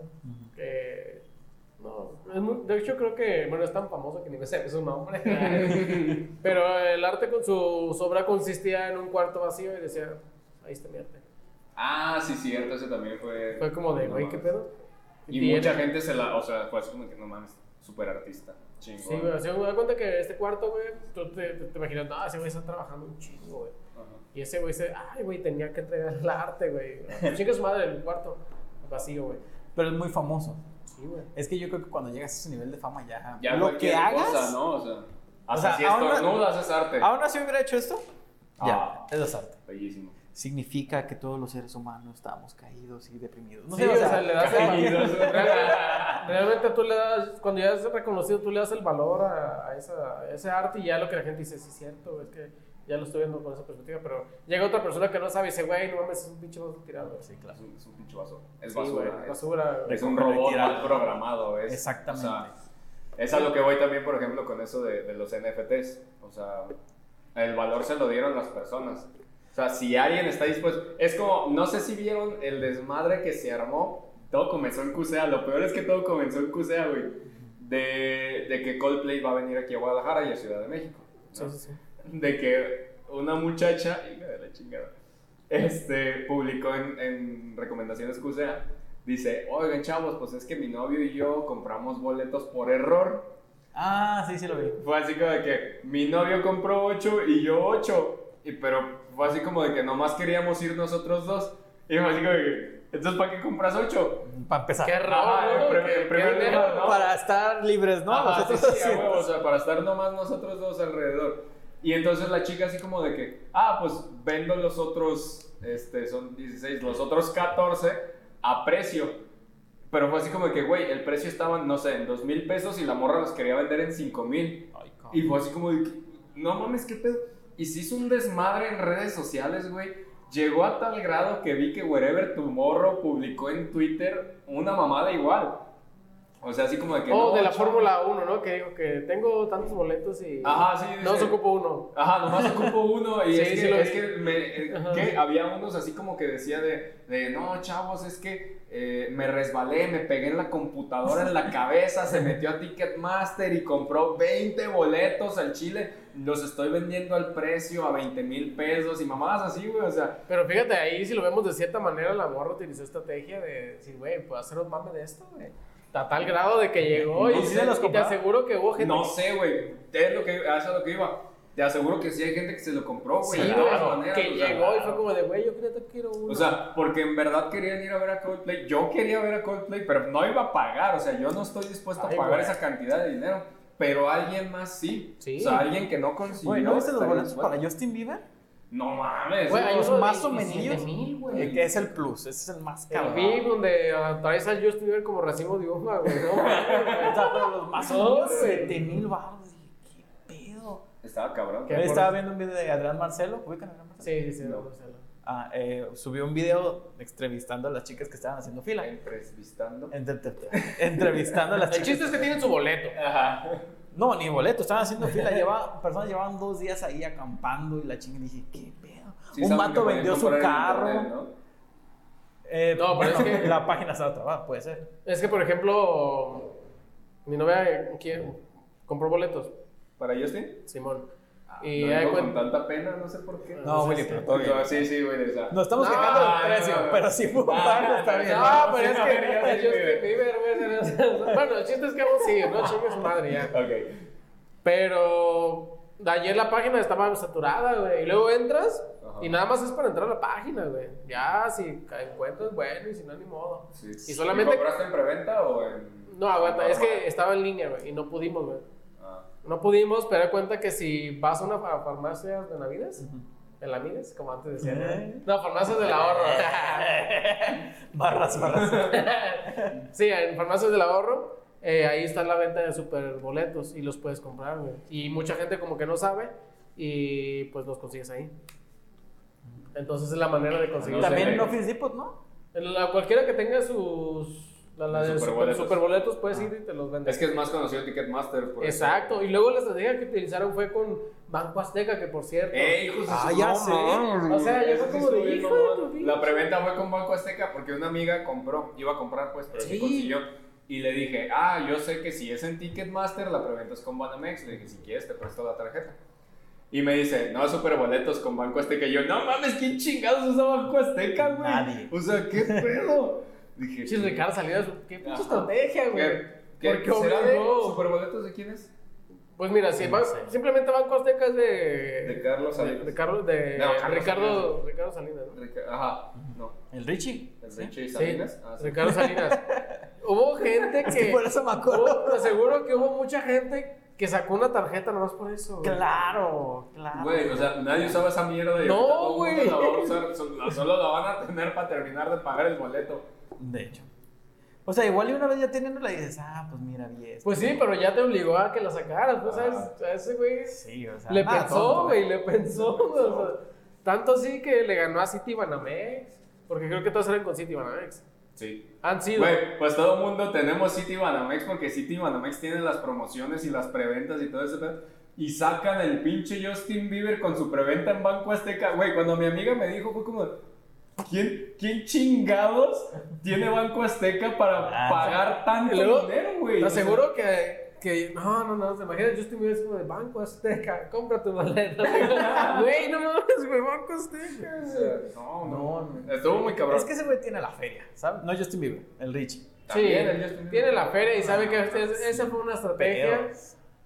no, de hecho creo que, bueno, es tan famoso que ni me sé su nombre. Pero el arte con su, obra consistía en un cuarto vacío y decía, ahí está mi arte. Ah, sí, cierto, ese también fue... Fue como de, güey, ¿qué pedo? Y, mucha gente se la, o sea, fue así como que no mames, super artista. Chingón. Sí, güey, se me da cuenta que este cuarto, güey, tú te, te, imaginas, no, ese güey está trabajando un chingo, güey. Y ese güey dice, ay, güey, tenía que entregar el arte, güey. Chinga su madre el cuarto vacío, güey. Pero es muy famoso. Sí, güey. Es que yo creo que cuando llegas a ese nivel de fama ya. ya lo que hagas. Cosa, ¿no? O sea, hasta o sea, si estornudas es arte. ¿Aún así hubiera hecho esto? Ah, ya, eso es arte. Bellísimo significa que todos los seres humanos estamos caídos y deprimidos. No sí, o sea, le das caídos. El, realmente tú le das, cuando ya es reconocido, tú le das el valor a, a, esa, ese arte y ya lo que la gente dice, sí es cierto, es que ya lo estoy viendo con esa perspectiva, pero llega otra persona que no sabe y dice, güey, no mames, es un pinche vaso tirado. Sí, claro. Es un, pinche vaso. Es basura. es, basura. Es un robot mal programado. Es, Exactamente. O sea, es a lo que voy también, por ejemplo, con eso de, de los NFTs. O sea, el valor se lo dieron las personas. O sea, si alguien está dispuesto. Es como, no sé si vieron el desmadre que se armó. Todo comenzó en QCA. Lo peor es que todo comenzó en QCA, güey. De, de que Coldplay va a venir aquí a Guadalajara y a Ciudad de México. Sí, sí, sí. De que una muchacha, hija de la chingada, este, publicó en, en recomendaciones QCA. Dice, oigan chavos, pues es que mi novio y yo compramos boletos por error. Ah, sí, sí lo vi. Fue así como de que mi novio compró 8 y yo 8. Y, pero fue así como de que nomás queríamos ir nosotros dos. Y fue así como de que, entonces, ¿para qué compras ocho? Para empezar. Qué raro. Para estar libres, ¿no? sí, o sea, para estar nomás nosotros dos alrededor. Y entonces la chica así como de que, ah, pues vendo los otros, este, son 16, los otros 14 a precio. Pero fue así como de que, güey, el precio estaba, no sé, en 2 mil pesos y la morra los quería vender en 5 mil. Y fue así como de que, no mames, qué pedo. Y se hizo un desmadre en redes sociales, güey. Llegó a tal grado que vi que Wherever Tomorrow publicó en Twitter una mamada igual. O sea, así como de que. Oh, de la Fórmula 1, ¿no? Que dijo que tengo tantos boletos y. Ajá, sí. No se ocupo uno. Ajá, nomás ocupo uno. Y sí, es, que, sí es que, me, eh, había unos así como que decía de, de no, chavos, es que eh, me resbalé, me pegué en la computadora en la cabeza, se metió a Ticketmaster y compró 20 boletos al Chile los estoy vendiendo al precio a 20 mil pesos y mamadas así, güey, o sea. Pero fíjate, ahí si lo vemos de cierta manera, la morra utilizó estrategia de decir, güey, ¿puedo hacer un mame de esto, güey? A tal grado de que llegó y, te aseguro que hubo gente. No sé, güey, es lo que, eso es lo que iba. Te aseguro que sí hay gente que se lo compró, güey. Sí, de todas maneras. Que llegó y fue como de, güey, yo creo que quiero uno. O sea, porque en verdad querían ir a ver a Coldplay. Yo quería ver a Coldplay, pero no iba a pagar. O sea, yo no estoy dispuesto a pagar esa cantidad de dinero pero alguien más sí. sí. O sea, alguien que no consiguió. Güey, ¿no viste los boletos para Justin Bieber? No mames. Güey, los más o menos. Que es el plus, ese es el más caro. El VIP donde traes a Justin Bieber como recibo de hoja, güey. No, pero los más o menos 7 mil baros. ¿Qué pedo? Estaba cabrón. Estaba viendo un video de Adrián Marcelo. ¿Ubican a Adrián Marcelo? Sí, sí, Adrián Marcelo. Ah, eh, subió un video entrevistando a las chicas que estaban haciendo fila. ¿Entrevistando? entrevistando a las chicas. El chiste es que tienen su boleto. Ajá. No, ni boleto, estaban haciendo fila. Lleva, personas llevaban dos días ahí acampando y la chica dije, ¿qué pedo? un vato vendió su carro. ¿no? Eh, no, pero es que la página estaba trabada, puede ser. Es que, por ejemplo, mi novia ¿quién? compró boletos. ¿Para Justin? Simón. Y no con tanta pena, no sé por qué. No, Willy, pero todo bien. sí, sí, güey. O Nos estamos quejando del precio, pero si fue ah, está bien. No, pero es que Bueno, el chiste es que vamos a ir, no chingue su madre ya. Ok. Pero ayer la página estaba saturada, güey. Y luego entras y nada más es para entrar a la página, güey. Ya, si encuentras, bueno, y si no, ni modo. Sí. Y solamente... ¿Compraste en preventa o en...? No, aguanta, es que estaba en línea, güey, y no pudimos, güey. No pudimos, pero cuenta que si vas a una farmacia de Navides, en la Mides, como antes decían. ¿Eh? No, farmacias del ahorro. barras, barras. sí, en farmacias del ahorro, eh, ahí está la venta de super boletos y los puedes comprar, güey. Y mucha gente como que no sabe y pues los consigues ahí. Entonces es la manera de conseguirlos. También en Office Depot, ¿no? En la, cualquiera que tenga sus la, la de superboletos. puedes ir y te los venden. Es que es más conocido Ticketmaster. Exacto. Y luego la estrategia que utilizaron fue con Banco Azteca, que por cierto. ¡Ey, hijos ah, ya sé! O sea, yo fue como de hijo de La preventa fue con Banco Azteca porque una amiga compró, iba a comprar, pues, pero sí consiguió. Y le dije, ah, yo sé que si es en Ticketmaster, la preventa es con Banamex. Le dije, si quieres, te presto la tarjeta. Y me dice, no, superboletos con Banco Azteca. Y yo, no mames, ¿quién chingados usa Banco Azteca, güey? Nadie. O sea, ¿qué pedo? Dije, sí, Ricardo salió su. ¿Qué pinche estrategia, güey? ¿Qué? ¿Será de superboletos de quién es? Pues mira, si simplemente Banco Azteca es de. De Carlos Salinas. De, Carlos, de Ricardo, Ricardo Salinas, ¿no? ajá, no. ¿El Richie? ¿El Richie Salinas? ¿Sí? Ah, Ricardo Salinas. hubo gente que. Es que por eso me acuerdo. te aseguro que hubo mucha gente que sacó una tarjeta nomás por eso. Claro, claro. Güey, o sea, nadie usaba esa mierda de. No, güey. Solo la van a tener para terminar de pagar el boleto. De hecho. O sea, igual y una vez ya teniéndola dices, ah, pues mira, bien. Pues sí, pero ya te obligó a que la sacaras, pues, ¿sabes? A ese güey. Sí, o sea. Le pensó, güey, le pensó. O sea, tanto así que le ganó a City Banamex. Porque creo que todos eran con City Banamex. Sí. Han sido. Güey, pues todo el mundo tenemos City Banamex porque City Banamex tiene las promociones y las preventas y todo eso. Y sacan el pinche Justin Bieber con su preventa en Banco Azteca. Güey, cuando mi amiga me dijo, fue como ¿Quién, ¿Quién chingados tiene Banco Azteca para ah, pagar tanto dinero, güey? Te aseguro que, que. No, no, no. ¿Se imagina Justin Bieber es como de Banco Azteca? Compra tu maleta. Güey, no mames, güey, Banco Azteca. No, no, Estuvo muy cabrón. Es que ese güey tiene la feria, ¿sabes? No Justin Bieber, el Richie. Sí, el Justin tiene la feria y sabe que esa fue una estrategia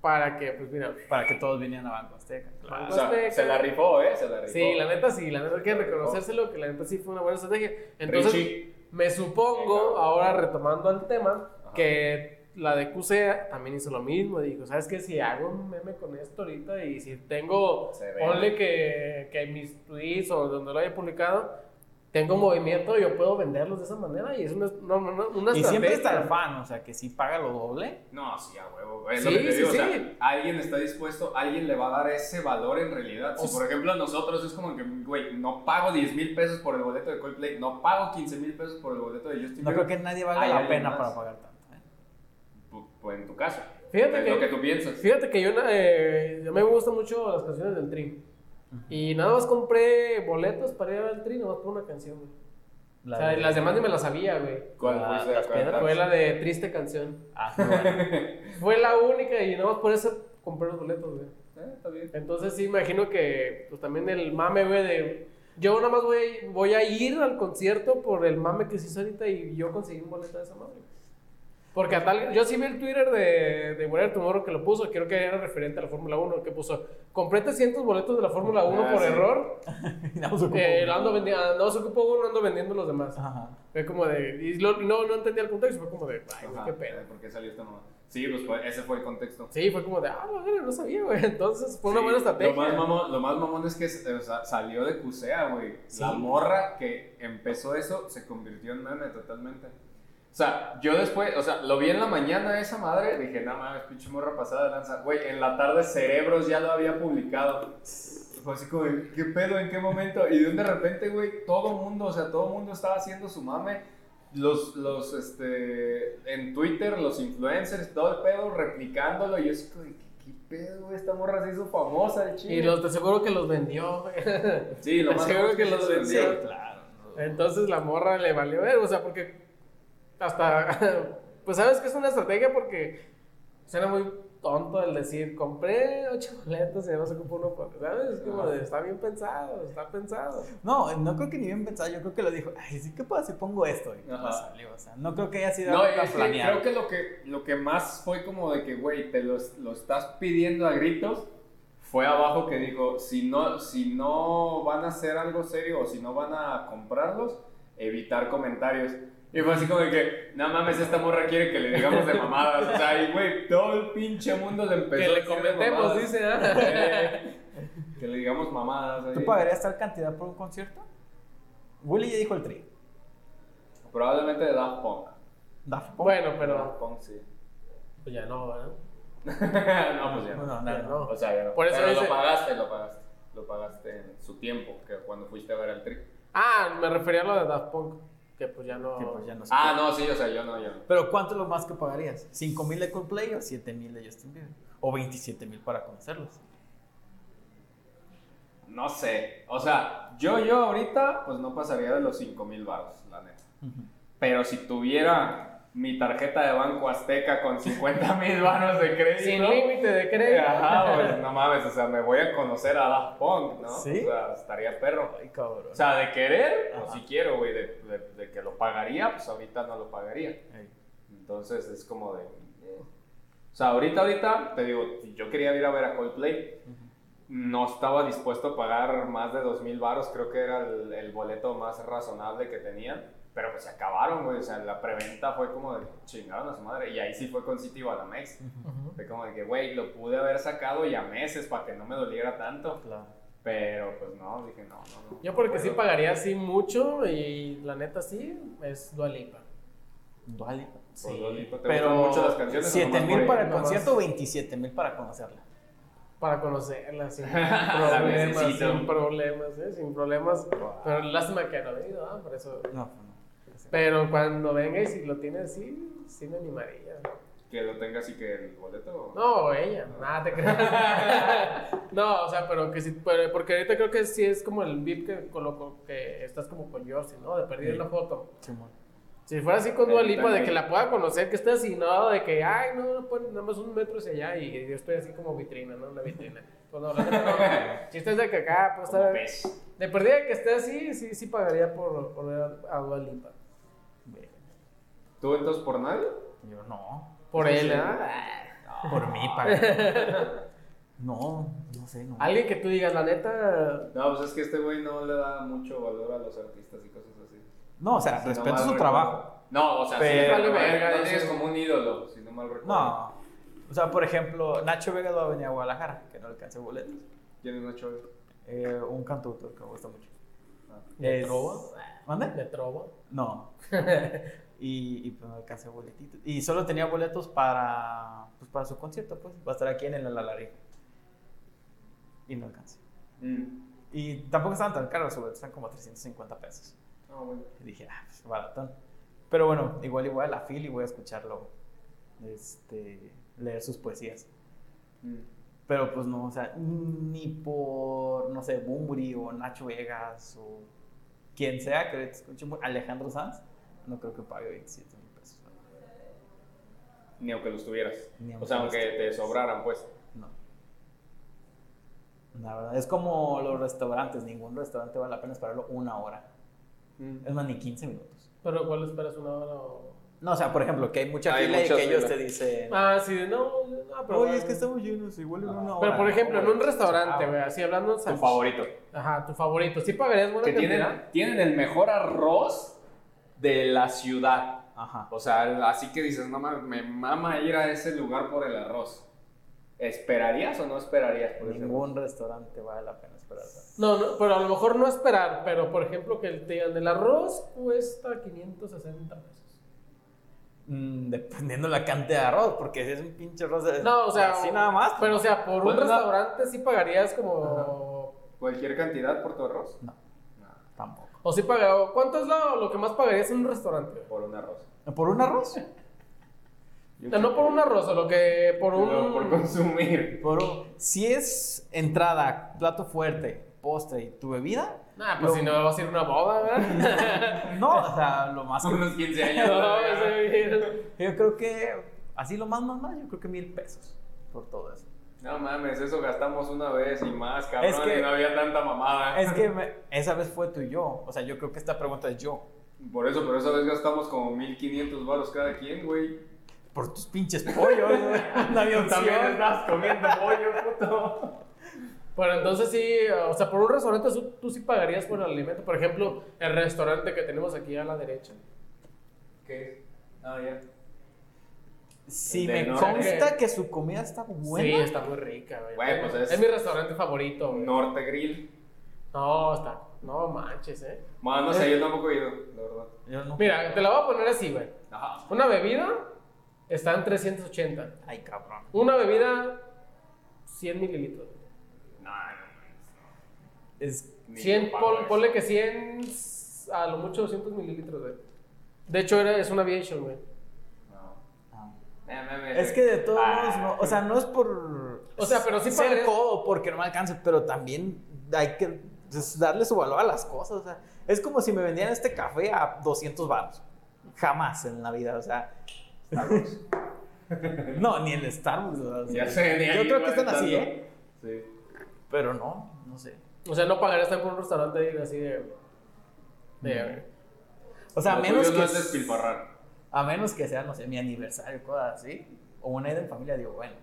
para que, pues mira. Para que todos vinieran a Banco Azteca. Banco Azteca. se la rifó, ¿eh? Se la rifó. Sí, la neta sí, la neta hay que reconocérselo, que la neta sí fue una buena estrategia. Entonces, me supongo, ahora retomando el tema, que la de QC también hizo lo mismo. Dijo, ¿sabes qué? Si hago un meme con esto ahorita y si tengo, ponle que, que mis tweets o donde lo haya publicado, tengo movimiento, yo puedo venderlos de esa manera y es una, una Y siempre está el fan, o sea, que si paga lo doble. No, sí, a huevo. Es lo que te digo, o sea, alguien está dispuesto, alguien le va a dar ese valor en realidad. Si, por ejemplo, nosotros es como que, güey, no pago 10 mil pesos por el boleto de Coldplay, no pago 15 mil pesos por el boleto de Justin No creo que nadie valga la pena para pagar tanto. ¿eh? Pues en tu caso. Fíjate que, lo que tú piensas. Fíjate que yo, eh, yo me gustan mucho las canciones del Dream. Y nada más compré boletos para ir al tri, más por una canción, güey. o sea, las demás ni me las sabía, güey. ¿Cuál fue? Fue la de Triste Canción. Ah, fue la única y nada más por eso compré los boletos, güey. Eh, está bien. Entonces sí, imagino que pues también el mame, güey, de... Yo nada más voy, voy a ir al concierto por el mame que se hizo ahorita y yo conseguí un boleto de esa madre. Porque a tal, yo sí vi el Twitter de, de Warrior Tomorrow que lo puso, creo que era referente a la Fórmula 1, que puso, compré 300 boletos de la Fórmula 1 ah, por error. no se ocupó eh, ando no se ocupó uno, ando vendiendo los demás. Ajá. Fue como de, y no, no entendía el contexto, fue como de, ay, qué pena. ¿Por qué salió esta mamá? Sí, pues ese fue el contexto. Sí, fue como de, ah, no, no sabía, güey. Entonces fue una buena estrategia. Lo más, mamón, lo más mamón es que o sea, salió de Cusea, güey. La morra que empezó eso se convirtió en meme totalmente. O sea, yo después, o sea, lo vi en la mañana esa madre, dije, no mames, pinche morra pasada de lanza. Güey, en la tarde Cerebros ya lo había publicado. Fue así como, ¿qué pedo? ¿En qué momento? Y de repente, güey, todo mundo, o sea, todo mundo estaba haciendo su mame. Los, los, este, en Twitter, los influencers, todo el pedo, replicándolo. Y yo así como, ¿qué, pedo, güey? Esta morra se hizo famosa, el chido. Y los, te seguro que los vendió, güey. Sí, lo más seguro que los vendió. claro. Entonces la morra le valió ver, o sea, porque hasta, pues sabes que es una estrategia porque suena muy tonto el decir, compré ocho boletos y además ocupo uno por, ¿sabes? Es como de, está bien pensado, está pensado. No, no creo que ni bien pensado, yo creo que lo dijo, ay, sí, ¿qué puedo si pongo esto? Y salió, o sea, no creo que haya sido no, algo Creo que lo, que lo que más fue como de que, güey, te lo, lo estás pidiendo a gritos, fue abajo que dijo, si no, si no van a hacer algo serio o si no van a comprarlos, evitar comentarios. Y fue así como de que, no mames, esta morra quiere que le digamos de mamadas. O sea, y güey, todo el pinche mundo le empezó Que le comentemos, dice, ¿eh? que le digamos mamadas. ¿Tú pagarías tal cantidad por un concierto? Willy ya dijo el tri. Probablemente de Daft Punk. Daft Punk. Bueno, pero. Daft Punk, sí. Pues ya no, ¿verdad? no, pues ya no. No, no, no. O sea, ya no. Por eso pero lo pagaste, lo pagaste. Lo pagaste en su tiempo, que cuando fuiste a ver el tri. Ah, me refería a lo de Daft Punk. Que pues ya no. Pues ya no ah, no, sí, o sea, yo no, yo no. Pero ¿cuánto es lo más que pagarías? ¿5 mil de Coldplay o 7 mil de Justin Bieber? ¿O 27 mil para conocerlos? No sé. O sea, yo, yo ahorita, pues no pasaría de los 5 mil baros, la neta. Pero si tuviera mi tarjeta de Banco Azteca con 50 mil vanos de crédito. Sin límite de crédito. Ajá, pues no mames, o sea, me voy a conocer a Daft Punk, ¿no? Sí. O sea, estaría perro. Ay, cabrón. O sea, de querer, pues si quiero, güey, de, de, que lo pagaría, pues ahorita no lo pagaría. Entonces es como de, O sea, ahorita, ahorita, te digo, yo quería ir a ver a Coldplay. No estaba dispuesto a pagar más de dos mil baros, creo que era el, el, boleto más razonable que tenían. Pero pues se acabaron, güey. O sea, la preventa fue como de chingaron a su madre. Y ahí sí fue con City Banamex. Fue como de que, güey, lo pude haber sacado ya meses para que no me doliera tanto. Claro. Pero pues no, dije no, no, no. Yo porque sí pagaría así mucho y la neta sí, es Dualipa. Dualipa. Sí. Dualipa. ¿Te pero mucho las canciones? 7 mil para el concierto, 27 mil para conocerla. Para conocerla, sin problemas, sin problemas, ¿eh? sin problemas. Pero lástima que no he ido, ¿ah? Por eso. No, no. Pero cuando venga y si lo tiene así, sí me animaría. Que lo tenga así que el boleto. No, ella, nada te creas. no, o sea, pero que sí, porque ahorita creo que sí es como el VIP que coloco, que estás como con Josie, ¿no? De perder la foto. Sí, si fuera así con Dua Lipa, de que la pueda conocer, que esté así, no, de que, ay, no, pues nada más un metro hacia allá y yo estoy así como vitrina, ¿no? Una vitrina. Pues no, no, chistes de que acá, pues estar. De perdida que esté así, sí, sí pagaría por, por ver a Dua Lipa. ¿Tú entonces por nadie? Yo no. Por él, ¿ah? Por mí, pa. No, no sé. No. Alguien que tú digas, la neta. No, pues es que este güey no le da mucho valor a los artistas y cosas así. No, o sea, respeto su trabajo. No, o sea, pero, sí, verga, no es como un ídolo, si no mal recuerdo. No. O sea, por ejemplo, Nacho Vega va a venir a Guadalajara, que no alcance boletos. ¿Quién es Nacho Vega? Eh, un cantautor que me gusta mucho. Ah. ¿De trova? ¿Mande? ¿De trova? No. y, y pues no alcancé boletitos. Y solo tenía boletos para, pues, para su concierto, pues. Va a estar aquí en el Alalari. Y no alcancé. Mm. Y tampoco estaban tan caros, los están como 350 pesos. Ah, bueno. Y dije, ah, pues baratón. Pero bueno, igual igual a la fila y voy a escucharlo, este, leer sus poesías. Mm. Pero pues no, o sea, ni por, no sé, Bumburi o Nacho Vegas o quien sea que escuche, Alejandro Sanz, no creo que pague 27 mil pesos. Ni aunque los tuvieras. o sea, aunque te sobraran, pues. No. La verdad, es como los restaurantes. Ningún restaurante vale la pena esperarlo una hora. Mm. Es más, ni 15 minutos. ¿Pero cuál esperas una hora o.? No, o sea, por ejemplo, que hay mucha fila y que ellos te dicen. Ah, sí, no, no pero. Oye, es que estamos llenos, igual en una hora. Pero por ejemplo, en un restaurante, güey, así hablando. Tu favorito. Ajá, tu favorito. ¿Sí pagarías buena que tienen, tienen el mejor arroz de la ciudad. Ajá. O sea, así que dices, no me mama ir a ese lugar por el arroz. ¿Esperarías o no esperarías por Ningún restaurante vale la pena esperar. No, no, pero a lo mejor no esperar, pero por ejemplo que te digan, el arroz cuesta 560 pesos. Mm, dependiendo la cantidad de arroz, porque si es un pinche arroz de... No, o sea... Así nada más. Pero o sea, por un restaurante sí pagarías como... ¿Cualquier cantidad por tu arroz? No, no tampoco. O sí pagaría, ¿cuánto es lo, lo que más pagarías en un restaurante? Por un arroz. ¿Por un arroz? no por un arroz, lo que por un... por consumir. Por si es entrada, plato fuerte, postre y tu bebida... Nah, pues si no va a ser una boda, ¿verdad? no, o sea, lo más... Unos 15 años. yo creo que, así lo más, más, más, yo creo que mil pesos por todo eso. No mames, eso gastamos una vez y más, cabrón, es que, y no había tanta mamada. Es que esa vez fue tú y yo. O sea, yo creo que esta pregunta es yo. Por eso, pero esa vez gastamos como 1500 baros cada quien, güey. Por tus pinches pollos, güey. También estás comiendo pollo, puto. Bueno, entonces sí, o sea, por un restaurante tú, sí pagarías por el alimento. Por ejemplo, el restaurante que tenemos aquí a la derecha. ¿Qué? Ah, ya. Sí, me consta que su comida está buena. Sí, está muy rica, güey. pues es, mi restaurante favorito, güey. Norte Grill. No, está. No manches, eh. Bueno, no sé, yo tampoco he ido, la verdad. Mira, te la voy a poner así, güey. Ajá. Una bebida está en 380. Ay, cabrón. Una bebida, 100 mililitros. No, no, no. Es 100, ponle que 100, a lo mucho 200 mililitros, güey. De hecho, era, es una aviation, güey. Es que de todos modos, no, o sea, no es por. O sea, pero sí ser codo porque no me alcance, pero también hay que darle su valor a las cosas. O sea, es como si me vendieran este café a 200 baros. Jamás en la vida, o sea. no, ni el Starbucks. ya sé, Yo creo que están así, ¿eh? Sí. Pero no, no sé. O sea, no pagaría estar por un restaurante así de. de o sea, menos que. No es despilfarrar. A menos que sea, no sé, mi aniversario, cosas así. o una ida en familia, digo, bueno.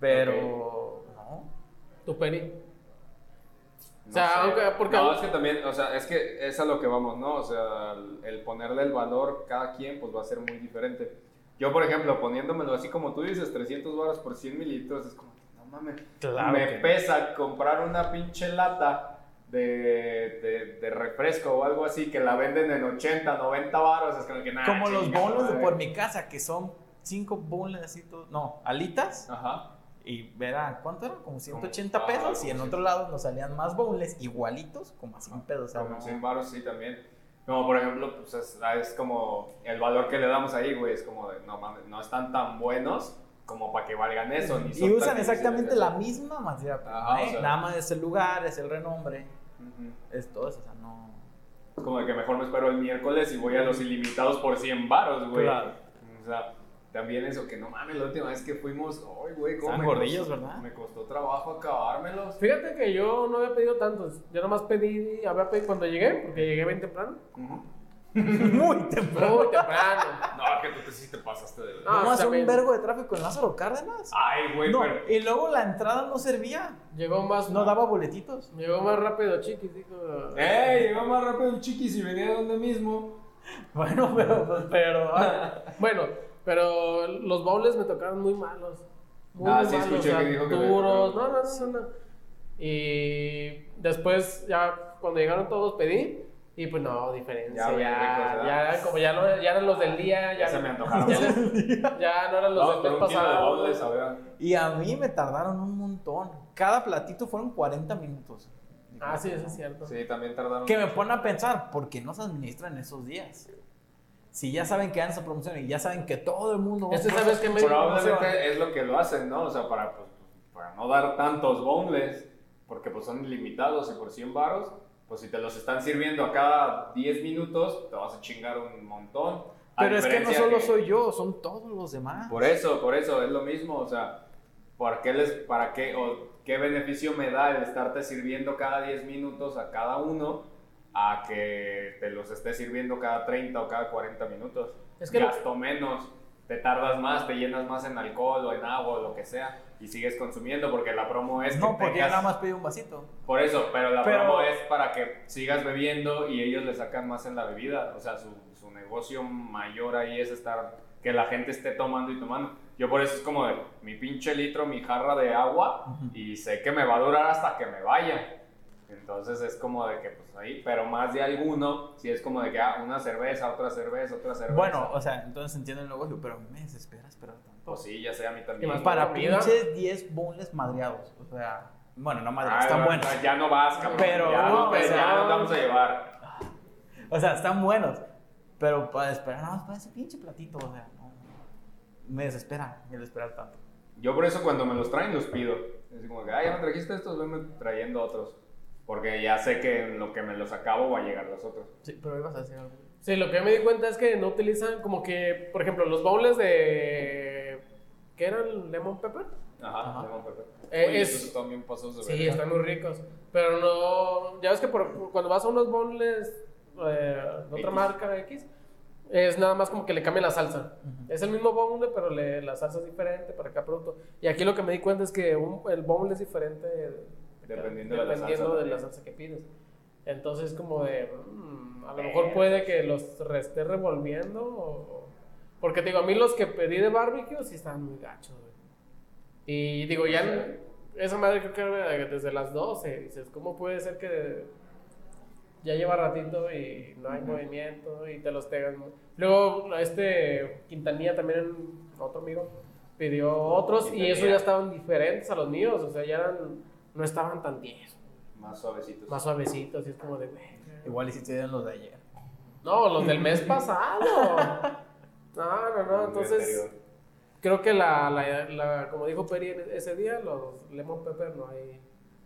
Pero, no. ¿Tu penny? o sea, aunque, porque... No, es que también, o sea, es que es a lo que vamos, ¿no? O sea, el ponerle el valor cada quien, pues va a ser muy diferente. Yo, por ejemplo, poniéndomelo así como tú dices, 300 baros por 100 mililitros, es como, no mames, me pesa comprar una pinche lata de, de, refresco o algo así que la venden en 80, 90 baros, es como que nada. Como los bolos de por mi casa, que son 5 bolos así, no, alitas. Ajá y verá, ¿cuánto era? Como 180 pesos. y en otro lado nos salían más bowls igualitos, como a 100 pesos. como 100 baros, sí, también. Como por ejemplo, pues es, es, como el valor que le damos ahí, güey, es como de, no mames, no están tan buenos como para que valgan eso. Ni y usan exactamente la misma materia ¿eh? Nada más es el lugar, es el renombre, es todo eso, o sea, no... Es como de que mejor me espero el miércoles y voy a los ilimitados por 100 baros, güey. Claro. O sea, también eso, que no mames, la última vez que fuimos, ay, güey, ¿cómo me gordillos, ¿verdad? Me costó trabajo acabármelos. Fíjate que yo no había pedido tantos. Yo nomás pedí, había pedido cuando llegué, porque llegué bien temprano. Muy temprano. Muy temprano. No, que tú te, sí te pasaste de verdad. No, hace un vergo de tráfico en Lázaro Cárdenas. Ay, güey, no, pero... Y luego la entrada no servía. Llegó más... No daba boletitos. Llegó más rápido Chiquis, dijo... ¡Eh! Llegó más rápido el Chiquis y venía de donde mismo. Bueno, pero... Pues, pero bueno... Pero los bowls me tocaron muy malos. Muy, ah, sí, malos, que dijo duros. no, no, no, no. Y después, ya cuando llegaron todos, pedí. Y pues no, diferencia. Ya, ya, ya, como ya, no, ya eran los del día. Ya, ya se me antojaron. Ya, ya no eran los del mes pasado. Y a mí me tardaron un montón. Cada platito fueron 40 minutos. Ah, sí, eso es cierto. Sí, también tardaron. Que me pone a pensar, ¿por qué no se administran esos días? si ya saben que dan esa promoción y ya saben que todo el mundo va sabes que Probablemente es lo que lo hacen, ¿no? O sea, para, pues, para no dar tantos boneless, porque pues son limitados y por 100 baros, pues si te los están sirviendo a cada 10 minutos, te vas a chingar un montón. Pero es que no solo soy yo, son todos los demás. Por eso, por eso, es lo mismo, o sea, ¿por qué les, para qué, o qué beneficio me da el estarte sirviendo cada 10 minutos a cada uno? a que te los estés sirviendo cada 30 o cada 40 minutos. Es que Gasto menos, te tardas más, te llenas más en alcohol o en agua o lo que sea y sigues consumiendo porque la promo es no porque nada más pide un vasito. Por eso pero la promo es para que sigas bebiendo y ellos le sacan más en la bebida. O sea su, su negocio mayor ahí es estar que la gente esté tomando y tomando. Yo por eso es como de mi pinche litro mi jarra de agua y sé que me va a durar hasta que me vaya entonces es como de que, pues ahí, pero más de alguno, si es como de que, ah, una cerveza, otra cerveza, otra cerveza. Bueno, o sea, entonces entiendo el negocio, pero me desespera esperar tanto. Pues sí, ya sé, a mí también. para pinches 10 bonles madreados, o sea, bueno, no madreados, están buenos. Ya no vas, cabrón. Pero, ya, no, pues, ya nos vamos a llevar. O sea, están buenos, pero para esperar nada más para ese pinche platito, o sea, no, me desespera el esperar tanto. Yo por eso cuando me los traen los pido. Es como que, ah, ya me trajiste estos, venme trayendo otros. Porque ya sé que en lo que me los acabo va a llegar los otros. Sí, pero ibas a decir algo. Sí, lo que me di cuenta es que no utilizan como que, por ejemplo, los bowls de... ¿Qué eran? ¿Lemon pepper? Ajá, lemon pepper. Eh, es... también pasos de Sí, están muy ricos. Pero no... Ya ves que por, cuando vas a unos bowls eh, de otra marca X, es nada más como que le cambia la salsa. Es el mismo bowl, pero le, la salsa es diferente para cada producto. Y aquí lo que me di cuenta es que el bowl es diferente Dependiendo, de, la salsa, que pides. Entonces, como de, mm, a lo mejor puede que los esté revolviendo. porque digo, a mí los que pedí de barbecue sí estaban muy gachos. Y digo, ya esa madre creo que desde las 12. Dices, ¿cómo puede ser que ya lleva ratito y no hay movimiento y te los pegan? Luego, este Quintanilla también, otro amigo, pidió otros y esos ya estaban diferentes a los míos. O sea, ya eran no estaban tan tiesos. Más suavecitos. Más suavecitos, y es como de, Igual hiciste los de ayer. No, los del mes pasado. No, no, no, entonces creo que la, la, como dijo Peri ese día, los lemon pepper no hay,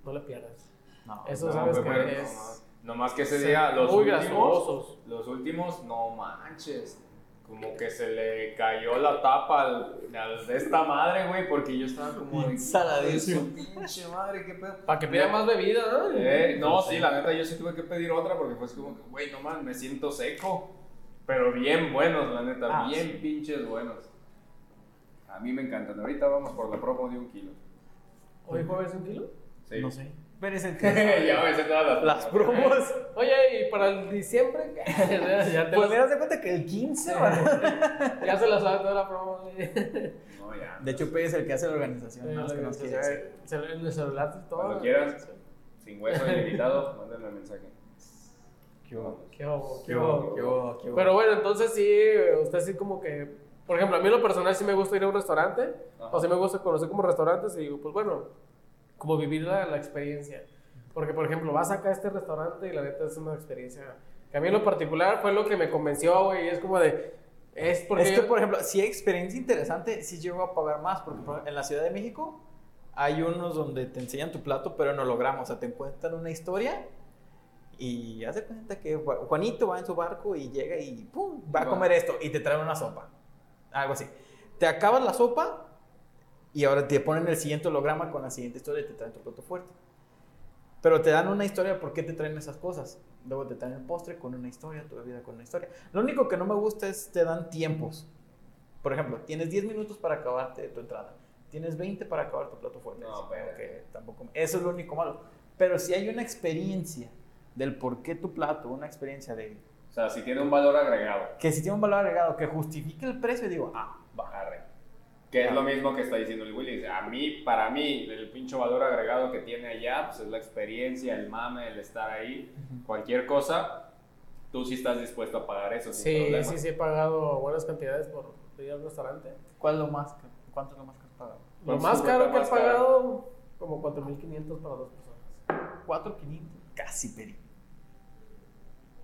no le pierdas. No, Eso sabes que es... No más que ese día, los últimos, los últimos, no manches como que se le cayó la tapa al, de esta madre, güey, porque yo estaba como saladísimo. pinche madre, qué pedo. Para que pida más bebida, ¿no? Eh, no, sí, la neta, yo sí tuve que pedir otra porque fue como que, güey, no man, me siento seco. Pero bien buenos, la neta, ah, bien pinches buenos. A mí me encantan. Ahorita vamos por la promo de un kilo. ¿Hoy jueves un kilo? Sí. No sé. El ya me sé todas las, las promos. Oye, ¿y para el diciembre? ya te pues me das de cuenta que el 15, Ya se la sabe toda la promo. no, ya. De hecho, P es el que hace la organización. más que nos quiere En el celular todo. Cuando quieran, sin hueso invitado, mándenme un mensaje. Qué qué qué qué Pero bueno, entonces sí, usted sí como que, por ejemplo, a mí en lo personal sí me gusta ir a un restaurante, o sí me gusta conocer como restaurantes y digo, pues bueno, como vivir la, la, experiencia. Porque, por ejemplo, vas acá a este restaurante y la neta es una experiencia que a mí en lo particular fue lo que me convenció, güey, y es como de... Es, porque es que, por ejemplo, si hay experiencia interesante, sí llego a pagar más, porque en la Ciudad de México hay unos donde te enseñan tu plato, pero en holograma, o sea, te cuentan una historia y hace cuenta que Juanito va en su barco y llega y ¡pum! va a comer esto y te trae una sopa. Algo así. Te acabas la sopa y ahora te ponen el siguiente holograma con la siguiente historia y te traen tu plato fuerte. Pero te dan una historia por qué te traen esas cosas. Luego te traen el postre con una historia, tu bebida con una historia. Lo único que no me gusta es te dan tiempos. Por ejemplo, tienes 10 minutos para acabarte tu entrada. Tienes 20 para acabar tu plato fuerte. No, pero que tampoco. Eso es lo único malo. Pero si hay una experiencia del por qué tu plato, una experiencia de... O sea, si tiene un valor agregado. Que si tiene un valor agregado que justifique el precio, digo, ah, va. Que es lo mismo que está diciendo el Willy. A mí, para mí, el pincho valor agregado que tiene allá, pues es la experiencia, el mame, el estar ahí, cualquier cosa, tú sí estás dispuesto a pagar eso. Sí, sí, sí he pagado buenas cantidades por ir al restaurante. ¿Cuál es lo más, cuánto es lo más que has pagado? Lo más caro que he pagado, como 4.500 para dos personas. 4.500, casi peri.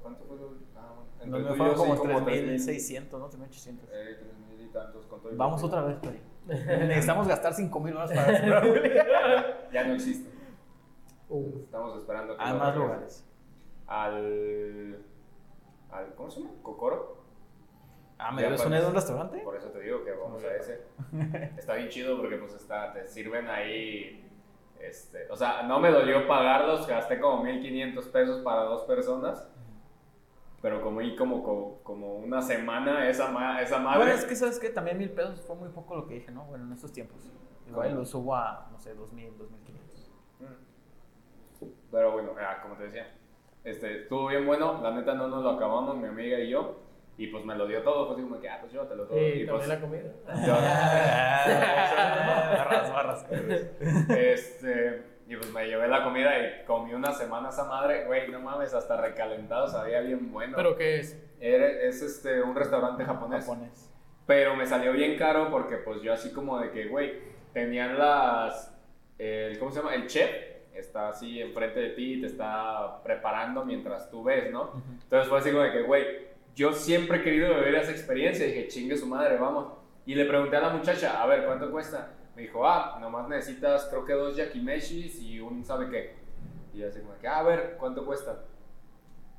¿Cuánto fue lo? Ah, bueno. No, me fueron como 3.600, ¿no? 3.800. Eh, 3.000 y tantos con todo. Vamos otra vez, Peri. Necesitamos gastar 5.000 dólares para Ya no existe. Uh. Estamos esperando que. Hay más lugares. Al. al ¿Cómo se llama? ¿Cocoro? Ah, ¿me debes una de un restaurante? Por eso te digo que vamos a ese. Está bien chido porque pues está, te sirven ahí este, o sea, no me dolió pagarlos, gasté como 1500 pesos para dos personas. Pero como y como, como, una semana esa, esa madre. Bueno, es que sabes que también mil pesos fue muy poco lo que dije, ¿no? Bueno, en estos tiempos. Igual lo subo a, no sé, 2000, 2500. Mm. Pero bueno, como te decía, este, estuvo bien bueno. La neta no nos lo acabamos, mi amiga y yo. Y pues me lo dio todo, pues como que, ah, pues yo te lo doy. y pues, la comida. barras, barras. Este, y pues me llevé la comida y comí una semana esa madre, güey, no mames, hasta recalentado, sabía bien bueno. ¿Pero qué es? es este, un restaurante japonés. Japonés. Pero me salió bien caro porque pues yo así como de que, güey, tenían las, el, ¿cómo se llama? El chef está así enfrente de ti y te está preparando mientras tú ves, ¿no? Entonces fue así como de que, güey, yo siempre he querido vivir esa experiencia. Y dije, chingue su madre, vamos. Y le pregunté a la muchacha, a ver, ¿cuánto cuesta? Me dijo, ah, nomás necesitas creo que dos yakimeshis y un sabe qué. Y yo así como que, ah, a ver, ¿cuánto cuesta?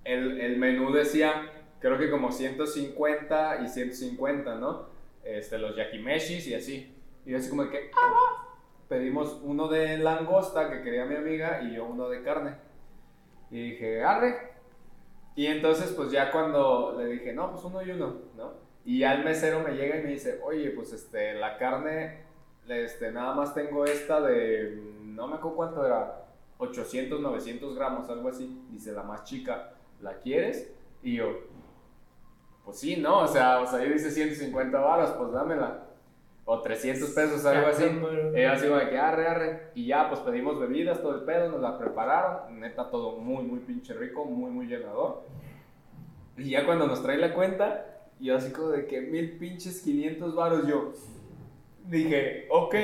El, el menú decía, creo que como 150 y 150, ¿no? Este, los yakimeshis y así. Y yo así como que, ah, Pedimos uno de langosta que quería mi amiga y yo uno de carne. Y dije, arre, y entonces, pues ya cuando le dije, no, pues uno y uno, ¿no? Y ya el mesero me llega y me dice, oye, pues este, la carne, este, nada más tengo esta de, no me acuerdo cuánto era, 800, 900 gramos, algo así. Dice, la más chica, ¿la quieres? Y yo, pues sí, ¿no? O sea, o sea, yo dice 150 varas, pues dámela o 300 pesos, algo así. Era así como de que arre, arre. Y ya, pues pedimos bebidas, todo el pedo, nos la prepararon. Neta, todo muy, muy pinche rico, muy, muy llenador. Y ya cuando nos trae la cuenta, yo así como de que mil pinches 500 varos, yo dije, ok,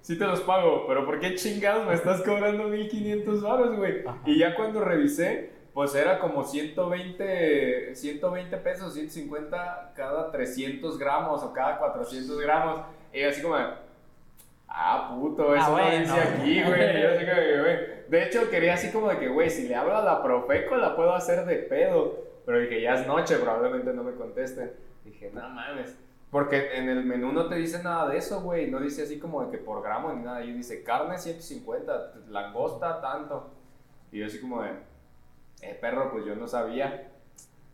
sí te los pago, pero ¿por qué chingados me estás cobrando 1500 varos, güey? Y ya cuando revisé, pues era como 120, 120 pesos, 150 cada 300 gramos o cada 400 gramos. Y así como, ah, puto, eso ah, no dice aquí, güey. Yo así como, güey. De hecho, quería así como de que, güey, si le hablo a la Profeco la puedo hacer de pedo. Pero dije, ya es noche, probablemente no me contesten. Dije, no mames. Porque en el menú no te dice nada de eso, güey. No dice así como de que por gramo ni nada. Y dice carne 150, langosta tanto. Y yo así como de, eh, perro, pues yo no sabía.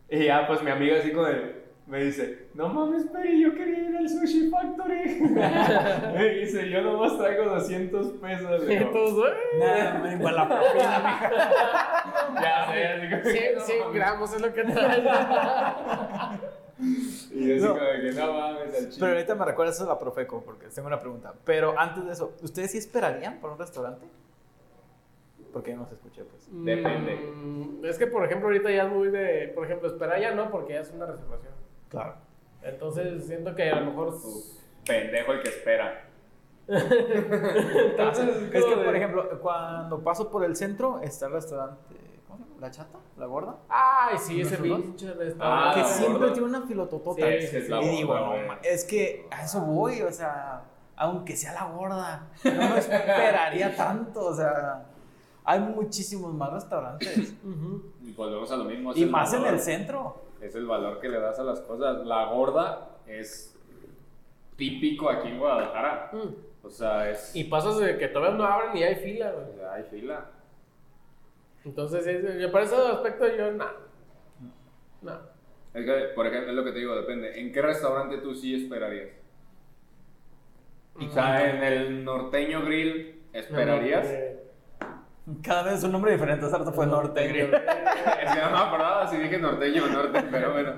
Y ya, pues mi amiga así con el, me dice, no mames, Peri, yo quería ir al Sushi Factory. me dice, yo nomás traigo 200 pesos. Entonces, Nada, me igual la propina, mija. ya sé, 100, 100 gramos es lo que trae. Y yo así No. como de que no mames, al chile. Pero ahorita me recuerdas eso de la Profeco, porque tengo una pregunta. Pero antes de eso, ¿ustedes sí esperarían por un restaurante? Porque yo no se escuché, pues. Depende. Mm, es que, por ejemplo, ahorita ya es muy de. Por ejemplo, esperar ya no, porque ya es una reservación. Claro. Entonces, siento que a lo mejor. Pendejo el que espera. Entonces, Es que, de- por ejemplo, cuando paso por el centro, está el restaurante. ¿Cómo se llama? ¿La Chata? ¿La Gorda? Ay, sí, ese pinche Ah, que siempre Gorda. tiene una filototota. Sí, sí, es la y digo, Gorda, no, es que a eso voy, o sea, aunque sea la gorda, no me esperaría tanto, o sea, hay muchísimos más restaurantes. Y volvemos a lo mismo. y más en valor. el centro. Es el valor que le das a las cosas. La gorda es típico aquí en Guadalajara. Mm. O sea, es. Y pasas de que todavía no abren y hay fila, güey. o sea, hay fila. Entonces, es- para ese aspecto, yo, no. No. Es que, por ejemplo, es lo que te digo, depende. ¿En qué restaurante tú sí esperarías? O sea, en el norteño grill, ¿esperarías? Eh, Cada vez es un nombre diferente, hace rato fue norte. grill. Es que no me acordaba si dije norteño o norte, pero bueno.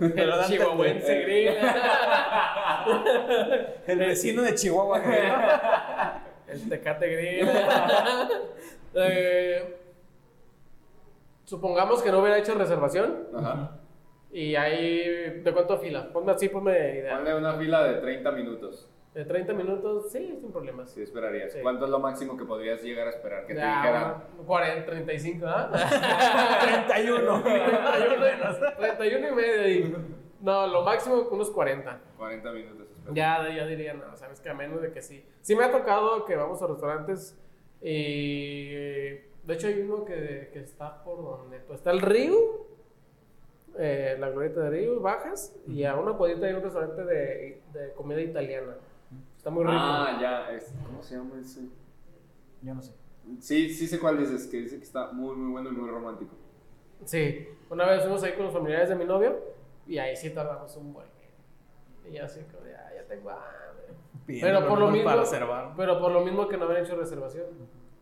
El chihuahuense grill. El vecino de Chihuahua. grill. El tecate grill. Eh, supongamos que no hubiera hecho reservación Ajá. y hay. ¿De cuánto fila? Ponme así, ponme idea. Ponle una fila de 30 minutos. De 30 minutos, sí, sin problemas. Sí, esperarías. Sí. ¿Cuánto es lo máximo que podrías llegar a esperar? Que te Ya, dijeran. una- 40, 35, ¿ah? 31. 31 y medio. ahí. No, lo máximo unos 40. 40 minutos. esperar. Ya, ya diría, no, sabes que a menos de que sí. Sí me ha tocado que vamos a restaurantes y de hecho hay uno que, que está por donde pues, está el río, eh, la glorieta de río, bajas y a una cuadrita hay un restaurante de, de comida italiana. Está muy rico. Ah, ya. es- ¿Cómo se llama ese? Yo no sé. Sí, sí sé cuál dices, que dice que está muy, muy bueno y muy romántico. Sí, una vez fuimos ahí con los familiares de mi novio y ahí sí tardamos un buen. Y ya así como, ya, ya tengo hambre. Pero por lo mismo, Para reservar. pero por lo mismo que no habían hecho reservación.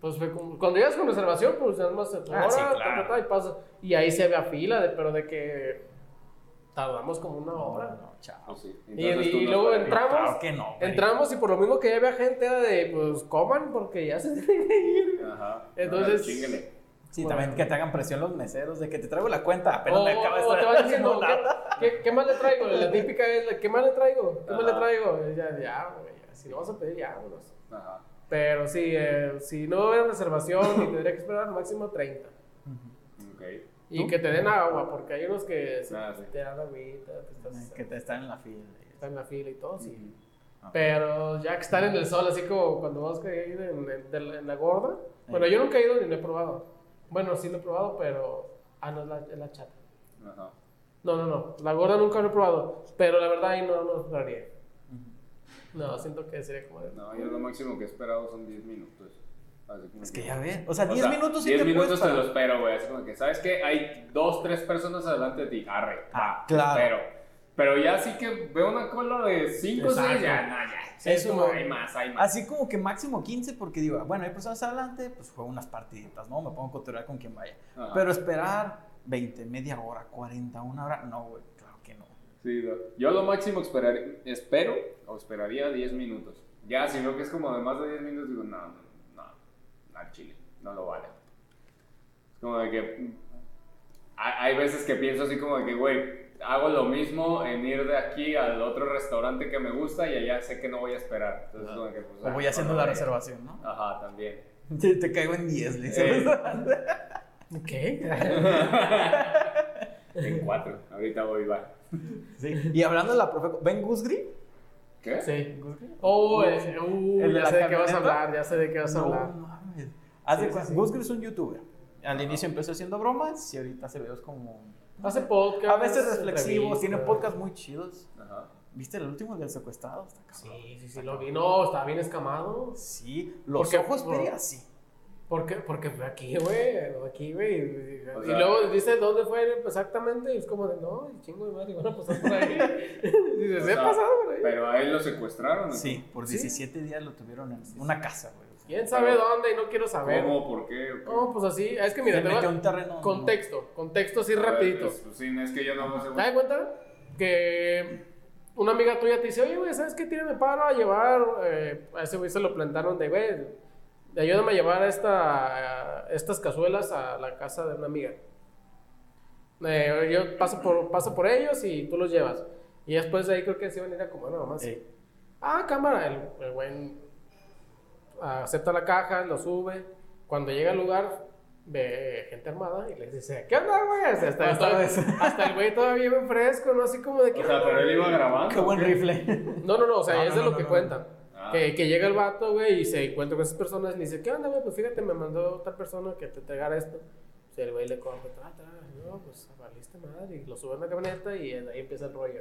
Pues fue como- cuando llegas con reservación, pues nada más se Ah, sí, claro. y pasa. Y ahí se había fila, de, pero de que tardamos como una hora. No, chao. Oh, sí. Y, y no luego entramos, Claro que no, entramos y por lo mismo que ya había gente era de, pues coman porque ya se tienen que ir. Ajá. Entonces- Ahora, chíngale. Sí, Bueno. también que te hagan presión los meseros de que te traigo la cuenta, pero o, me acaba de o estar te van diciendo. ¿qué, qué, qué más le traigo? La típica es, ¿qué más le traigo? ¿Qué más le Ajá. traigo? Ya, ya, güey, si no vas a pedir, ya, vámonos. Ajá. Pero sí, eh, si no hay reservación y tendría que esperar máximo 30. Ok. Y ¿Tú? que te den agua, porque hay unos que sí, Ah, sí. te dan agüita, te estás, Que te están en la fila. están en la fila y todo, sí. Pero ya que estar en el sol, así como cuando vas a ir en, en- en la gorda. Bueno, yo nunca he ido ni lo he probado. Bueno, sí lo he probado, pero. Ah, no, es la, es la chata. Ajá. No, no, no. La gorda nunca lo he probado. Pero la verdad ahí no lo esperaría. No, siento que sería como de. No, yo lo máximo que he esperado son 10 minutos. Así como Es que ya ves. O sea, O 10 sea, minutos sí 10 te minutos te lo espero, güey. Así como que, ¿sabes qué? Hay dos, tres personas adelante de ti. Arre. Ah, va, claro. Pero, pero ya sí que veo una cola de 5 o 6, Exacto. ya, no, ya. Sí, Eso como- no hay más, hay más. Así como que máximo 15, porque digo, bueno, hay personas adelante, pues juego unas partiditas, ¿no? Me pongo a cotorrear con quien vaya. Ajá. Pero esperar 20, media hora, 40, una hora, no, güey, que. Sí, no. Yo lo máximo esperar, espero o esperaría 10 minutos. Ya, si veo que es como de más de 10 minutos, digo, no, no, no, al chile, no lo vale. Es como de que hay, veces que pienso así como de que, güey, hago lo mismo en ir de aquí al otro restaurante que me gusta y allá sé que no voy a esperar. Entonces, como que, pues, O ah, voy haciendo no, la reservación, ¿no? Ajá, también. Te, te caigo en 10, le. Eh. ¿Qué? En 4, ahorita voy, va. Sí. Y hablando de la profe, ¿ven Gusgri? ¿Qué? Sí. Oh, eh, uh, ¿El de ya sé de qué vas a hablar, ya sé de qué vas a hablar. No mames. Haz Sí, sí. Gusgri es un youtuber. Al inicio empezó haciendo bromas y ahorita hace videos como. Hace podcast. A veces reflexivos, tiene podcasts muy chidos. Ajá. ¿Viste el último del secuestrado? Está cabrón. Sí, sí, sí, lo vi. No, estaba bien escamado. Sí, los Porque- ojos, por- así. Porque, porque fue aquí, güey, aquí, güey. y luego dice dónde fue exactamente y es como de, no, chingo de madre, van a pasar por ahí. y se ha pasado por ahí. Pero a él lo secuestraron. Sí, por 17 días lo tuvieron en una casa, güey. ¿Quién sabe dónde? Y no quiero saber. ¿Cómo? ¿Por qué? No, pues así. Es que mira, te un terreno, contexto. Contexto así rapidito. Pues, pues, sí, es que yo no sé. ¿Te das cuenta? Que una amiga tuya te dice, oye, güey, ¿sabes qué? Tírame para llevar. Eh, a ese güey se lo plantaron de, güey, ayúdame a llevar esta, estas cazuelas a la casa de una amiga. Eh, yo paso por, paso por ellos y tú los llevas. Y después de ahí creo que se iban a ir a comer nada más. Ah, cámara. El, el güey acepta la caja, lo sube. Cuando llega al lugar, ve gente armada y le dice, ¿qué onda, güey? hasta, hasta, el güey todavía bien fresco, ¿no? Así como de que... O sea, pero él iba grabando. Qué buen rifle. No, no, no, o sea, es de lo que cuentan. Que, que, llega el vato, güey, y se encuentra con esas personas y dice, ¿qué onda, güey? Pues fíjate, me mandó tal persona que te entregara esto. O sea, el güey le coge, ah, no, pues valiste madre. Y lo sube en la camioneta y ahí empieza el rollo.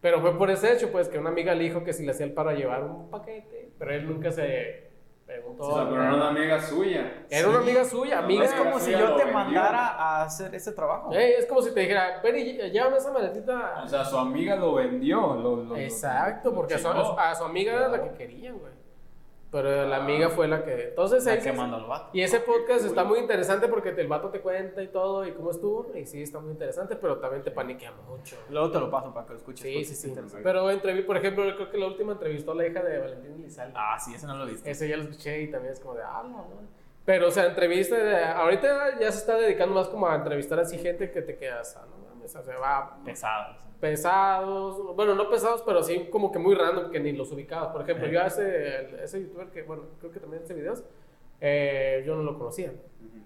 Pero fue por ese hecho, pues, que una amiga le dijo que si le hacía el paro a llevar un paquete, pero él nunca se Preguntó. O sea, pero era una amiga suya. Era una amiga suya. Amiga, es como si yo te mandara a hacer ese trabajo. es como si te dijera, ven y llévame esa maletita. O sea, su amiga lo vendió. Lo, Exacto, porque a su, a su, amiga era la que quería, güey. Pero la amiga fue la que. Entonces, la que mandó el vato. Y ese podcast está muy interesante porque el vato te cuenta y todo y cómo estuvo. Y sí, está muy interesante, pero también te paniquea mucho. Luego te lo paso para que lo escuches. Sí, sí, sí. Pero entreví, por ejemplo, creo que la última entrevistó a la hija de Valentín Lizal. Ah, sí, ese no lo viste. Ese ya lo escuché y también es como de, ah, no, no. Pero, o sea, entrevista, ahorita ya se está dedicando más como a entrevistar así gente que te quedas, ah, no o sea, va. Pesado pesados, bueno, no pesados, pero sí como que muy random, que ni los ubicabas. Por ejemplo, yo a ese, ese youtuber que, bueno, creo que también hace videos, eh, yo no lo conocía.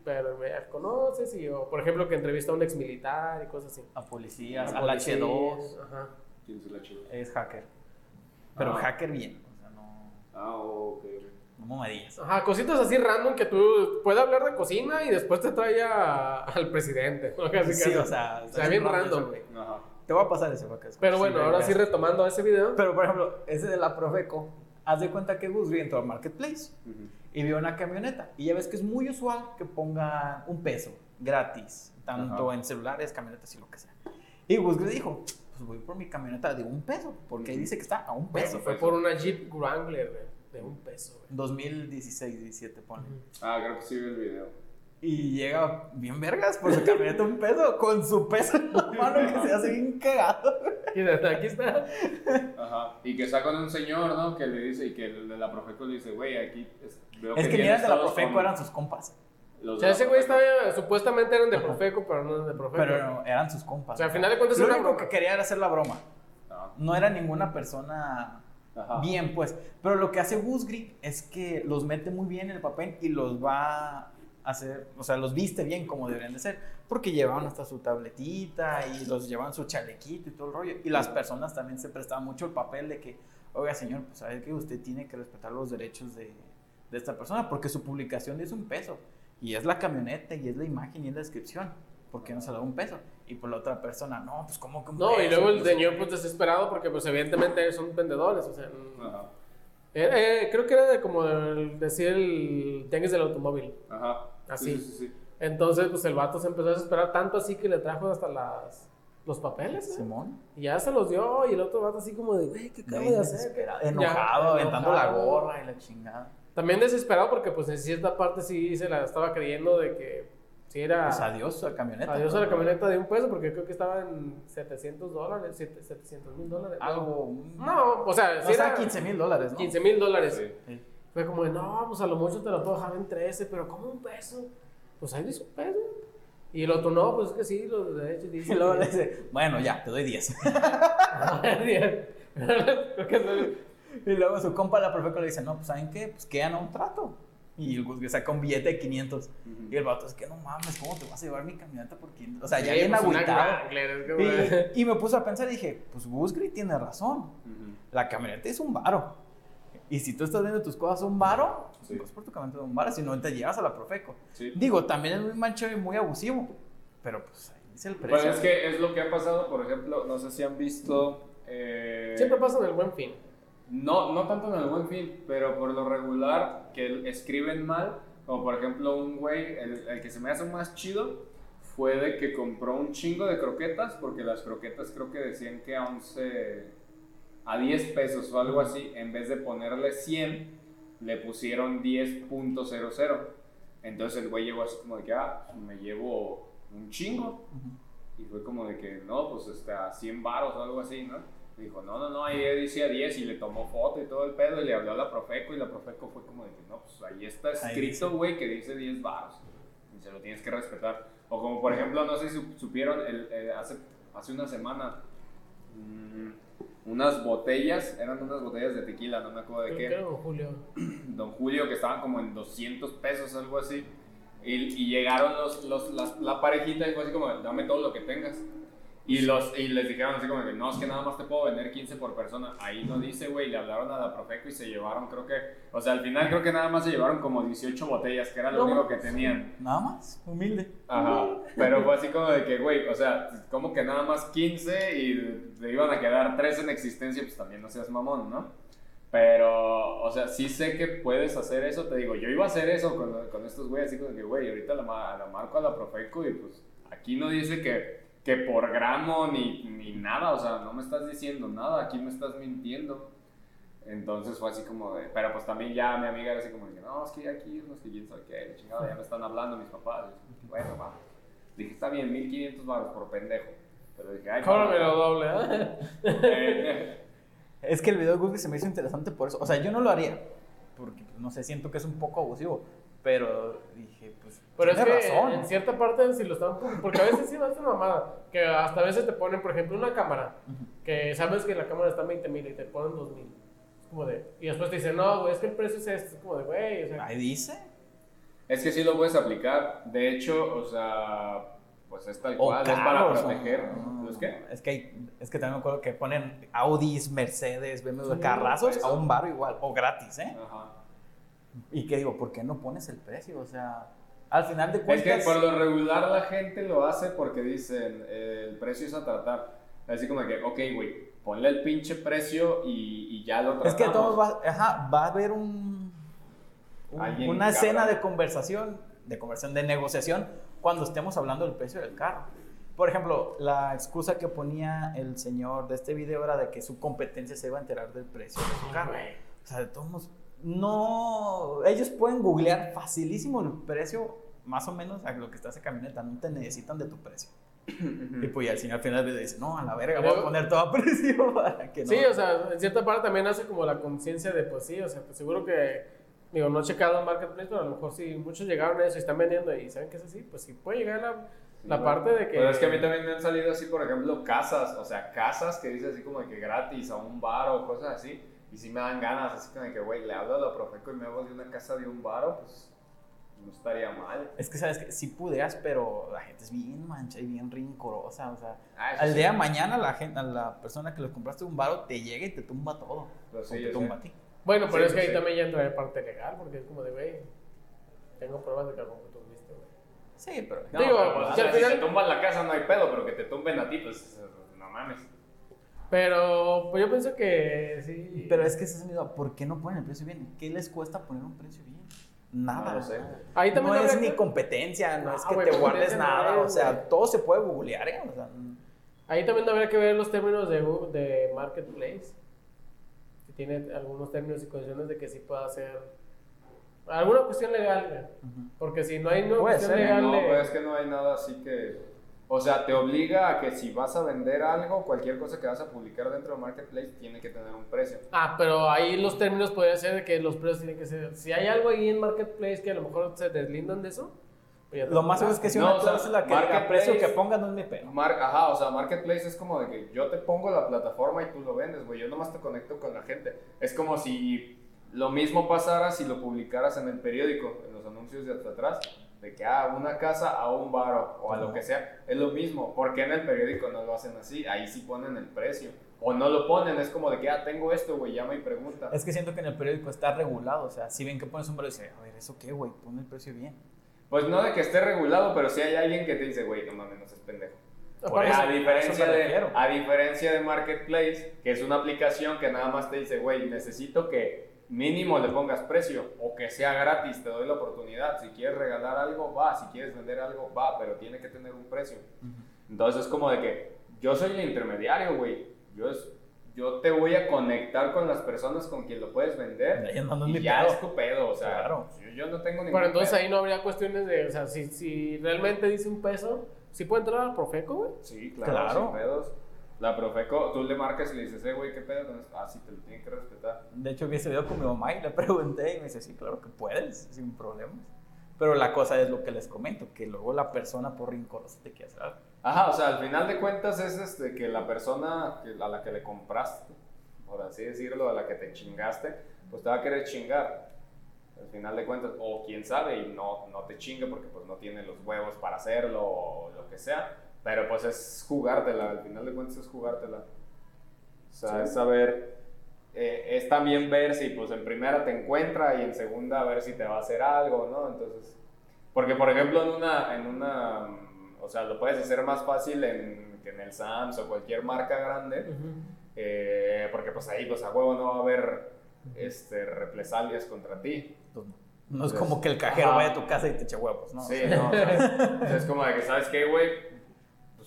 Pero me conoces y yo, por ejemplo, que entrevista a un ex militar y cosas así. A policías, al H2. Ajá. ¿Quién es el H2? Es hacker. Pero ah. hacker bien, o sea, no... Ah, ok. No me digas. Ajá, cositas así random que tú puedes hablar de cocina y después te trae al presidente. sí, o sea, o sea bien random, güey. Ajá. Te voy a pasar ese para Pero bueno, ahora sí retomando ese video. Pero por ejemplo, ese de la Profeco, haz de cuenta que Gusby entró al Marketplace y vio una camioneta. Y ya ves que es muy usual que ponga un peso gratis, tanto en celulares, camionetas y lo que sea. Y Gusby dijo, pues voy por mi camioneta de un peso, porque ahí dice que está a un peso. fue por una Jeep Wrangler, de un peso. 2016, 17, pone. Ah, creo que sí vi el video. Y llega bien vergas por su camioneta un peso, con su peso en la mano que se hace bien cagado. Y está, aquí está. Ajá. Y que está con un señor, ¿no? Que le dice, y que el de la Profeco le dice, güey, aquí veo es que, ni eran de la Profeco, eran sus compas. o sea, ese güey estaba, supuestamente eran de Profeco, pero no eran de Profeco. Pero no, eran sus compas. O sea, al final de cuentas Lo único que quería era hacer la broma. Ah. No era ninguna persona bien, pues. Pero lo que hace Gusgri es que los mete muy bien en el papel y los va hacer, o sea, los viste bien como deberían de ser, porque llevaban hasta su tabletita y los llevaban su chalequito y todo el rollo. Y las personas también se prestaban mucho el papel de que, oiga señor, pues sabe que usted tiene que respetar los derechos de, de esta persona, porque su publicación es un peso, y es la camioneta, y es la imagen, y es la descripción. porque no se da un peso? Y por la otra persona, no, pues como que No, y luego el señor pues desesperado porque pues evidentemente son vendedores, o sea... Eh, eh, creo que era de como decir el tengas del automóvil. Ajá. Así. Sí, sí, sí, Entonces, pues el vato se empezó a desesperar tanto así que le trajo hasta las, los papeles. ¿eh? Simón. Y ya se los dio y el otro vato así como de, güey, ¿qué acabo de hacer? Enojado, aventando la gorra y la chingada. También desesperado porque pues en cierta parte sí se la estaba creyendo de que Sí, era. Pues adiós a la camioneta. Adiós a la camioneta de un peso, porque creo que estaba en 700 dólares, 700 mil dólares. Algo. No, o sea, sí era 15 mil dólares, ¿no? 15 mil dólares. Sí. Fue como de, no, pues a lo mucho te lo puedo dejar en 13, pero ¿cómo un peso? Pues ahí dice un peso. Y el otro, no, pues es que sí, los derechos dicen. Y luego le dice, bueno, ya, te doy 10. y luego su compa, la perfecta, le dice, no, pues ¿saben qué? Pues quedan a un trato. Y el Gus saca un billete de 500. Y el vato es que no mames, ¿cómo te vas a llevar mi camioneta por 500? O sea, ya bien pues Y, y, me puse a pensar y dije, pues Gusgri tiene razón. La camioneta es un varo. Y si tú estás viendo tus cosas un varo, sí. pues por tu camioneta un varo, si no te llevas a la Profeco. Digo, también es muy mancho y muy abusivo. Pero pues ahí es el precio. Pues es que es lo que ha pasado, por ejemplo, no sé si han visto. Eh... Siempre pasa en el buen fin. No, no tanto en el buen fin, pero por lo regular que escriben mal. Como por ejemplo un güey, el, el que se me hace más chido fue de que compró un chingo de croquetas, porque las croquetas creo que decían que a 11, a 10 pesos o algo así, en vez de ponerle 100, le pusieron 10.00. Entonces el güey llegó así como de que, ah, me llevo un chingo. Y fue como de que, no, pues este, a 100 baros o algo así, ¿no? Dijo, no, no, no, ahí decía 10 y le tomó foto y todo el pedo y le habló a la Profeco y la Profeco fue como de que, no, pues ahí está escrito, güey, que dice 10 baros. Y se lo tienes que respetar. O como por ejemplo, no sé si supieron, el, eh, hace, hace una semana, mm, unas botellas, eran unas botellas de tequila, no me acuerdo de qué. Don Julio. Don Julio, que estaban como en 200 pesos, algo así. Y, y llegaron los, los, la parejita y fue así como, dame todo lo que tengas. Y, los, y les dijeron así como que no, es que nada más te puedo vender 15 por persona. Ahí no dice, güey, le hablaron a la Profeco y se llevaron, creo que, o sea, al final creo que nada más se llevaron como 18 botellas, que era lo único que tenían. Nada más, humilde. Ajá, pero fue así como de que, güey, o sea, como que nada más 15 y te iban a quedar 3 en existencia, pues también no seas mamón, ¿no? Pero, o sea, sí sé que puedes hacer eso, te digo, yo iba a hacer eso con, con estos güeyes, así como que, güey, ahorita la, la marco a la Profeco y pues aquí no dice que que por gramo ni, ni nada, o sea, no me estás diciendo nada, aquí me estás mintiendo. Entonces fue así como de, pero pues también ya mi amiga era así como de, no, es que aquí no es que quién sabe qué, chingada, ya me están hablando mis papás. bueno, va. Dije, está bien, 1500 baros por pendejo. Pero dije, ay, ¿Cómo me lo doble, ¿eh? es que el video de Google se me hizo interesante por eso. O sea, yo no lo haría, porque pues, no sé, siento que es un poco abusivo. Pero dije, pues. Pero es que razón. en cierta parte, si lo están. Porque a veces sí no una mamada. Que hasta a veces te ponen, por ejemplo, una cámara. Que sabes que la cámara está en 20 mil y te ponen 2 mil. Como de. Y después te dicen, no, güey, es que el precio es este. Es como de, güey. O sea, Ahí dice. Es que sí lo puedes aplicar. De hecho, o sea. Pues es tal cual, es para proteger. ¿Es qué? Es que, es que también me acuerdo que ponen Audis, Mercedes, BMW, carrazos a un bar igual, o gratis, ¿eh? Ajá. Y que digo, ¿por qué no pones el precio? O sea, al final de cuentas. Es que por lo regular la gente lo hace porque dicen, eh, el precio es a tratar. Así como que, ok, güey, ponle el pinche precio y, y ya lo tratamos. Es que todo va, ajá, va a haber un, una escena de conversación, de conversación, de negociación, cuando estemos hablando del precio del carro. Por ejemplo, la excusa que ponía el señor de este video era de que su competencia se iba a enterar del precio de su carro. O sea, de todos modos, no, ellos pueden googlear facilísimo el precio, más o menos a lo que está esa camioneta, no te necesitan de tu precio. y pues ya al final, al final le dice, no, a la verga, voy a poner todo a precio para que no. Sí, o sea, en cierta parte también hace como la conciencia de, pues sí, o sea, pues seguro que, digo, no he checado en Marketplace, pero a lo mejor si muchos llegaron a eso y están vendiendo y saben que es así, pues sí puede llegar la, la parte de que... Pero es que a mí también me han salido así, por ejemplo, casas, o sea, casas que dice así como de que gratis a un bar o cosas así y si me dan ganas, así como que, güey, le hablo a la Profeco y me hago de una casa de un baro, pues no estaría mal. Es que sabes que sí pudieras, pero la gente es bien mancha y bien rincorosa. O sea, ah, al día de mañana la gente, a la persona que lo compraste un baro te llega y te tumba todo. Pues sí, te tumba a ti. Bueno, pero es que ahí también ya entra de parte legal, porque es como de, güey, tengo pruebas de que algo que tú viste, güey. Sí, pero. No, digo, pero, pues, si, al final... te tumban la casa no hay pedo, pero que te tumben a ti, pues no mames. Pero pues yo pienso que sí. Pero es que ese sonido, ¿por qué no ponen el precio bien? ¿Qué les cuesta poner un precio bien? Nada. No, sé. Ahí también no es ni competencia, no, es que te guardes nada. o sea, todo se puede googlear, ¿eh? O sea, Ahí también habría que ver los términos de, de Marketplace. Si tiene algunos términos y condiciones de que sí pueda hacer alguna cuestión legal. Porque si no hay no cuestión legal. No, pues es que no hay nada así que o sea, te obliga a que si vas a vender algo, cualquier cosa que vas a publicar dentro de Marketplace tiene que tener un precio. Ah, pero ahí los términos pueden ser de que los precios tienen que ser. Si hay algo ahí en Marketplace que a lo mejor se deslindan de eso. Pues lo más seguro es que si una no, la que el precio que pongan no es mi pelo. ajá, o sea, Marketplace es como de que yo te pongo la plataforma y tú lo vendes, güey. Yo nomás te conecto con la gente. Es como si lo mismo pasara si lo publicaras en el periódico, en los anuncios de hasta atrás de que a ah, una casa a un bar o a lo que sea, es lo mismo. porque en el periódico no lo hacen así? Ahí sí ponen el precio. O no lo ponen, es como de que, ah, tengo esto, güey, llama y pregunta. Es que siento que en el periódico está regulado, o sea, si ven que pones un precio, a ver, ¿eso qué, güey? Pon el precio bien. Pues no de que esté regulado, pero si hay alguien que te dice, güey, no mames, no seas pendejo. a, diferencia de, a diferencia de Marketplace, que es una aplicación que nada más te dice, güey, necesito que mínimo le pongas precio o que sea gratis, te doy la oportunidad. Si quieres regalar algo, va. Si quieres vender algo, va, pero tiene que tener un precio. Entonces es como de que yo soy el intermediario, güey. Yo, es, yo te voy a conectar con las personas con quien lo puedes vender. y ya es tu pedo, o sea, claro. yo, no tengo ningún Bueno, entonces ahí no habría cuestiones de, o sea, si, si realmente dice un peso, ¿sí puede entrar al Profeco, güey? Sí, claro, claro. sin pedos. La Profeco, tú le marcas y le dices, eh, güey, ¿qué pedo? Ah, sí, te lo tienen que respetar. De hecho, vi ese video con mi mamá y le pregunté y me dice, sí, claro que puedes, sin problemas. Pero la cosa es lo que les comento, que luego la persona por rincón te quiere hacer Ajá, o sea, al final de cuentas es este, que la persona a la que le compraste, por así decirlo, a la que te chingaste, pues te va a querer chingar. Al final de cuentas, o quién sabe, y no, no te chingue porque pues no tiene los huevos para hacerlo o lo que sea pero pues es jugártela, al final de cuentas es jugártela. O sea, es saber, eh, es también ver si pues en primera te encuentra y en segunda a ver si te va a hacer algo, ¿no? Entonces, porque por ejemplo en una, en una, o sea, lo puedes hacer más fácil en, que en el Sams o cualquier marca grande, eh, porque pues ahí pues a huevo no va a haber este, represalias contra ti. Pues no. es como que el cajero vaya a tu casa y te eche huevos, ¿no? Sí, no. es como de que, ¿sabes qué, güey?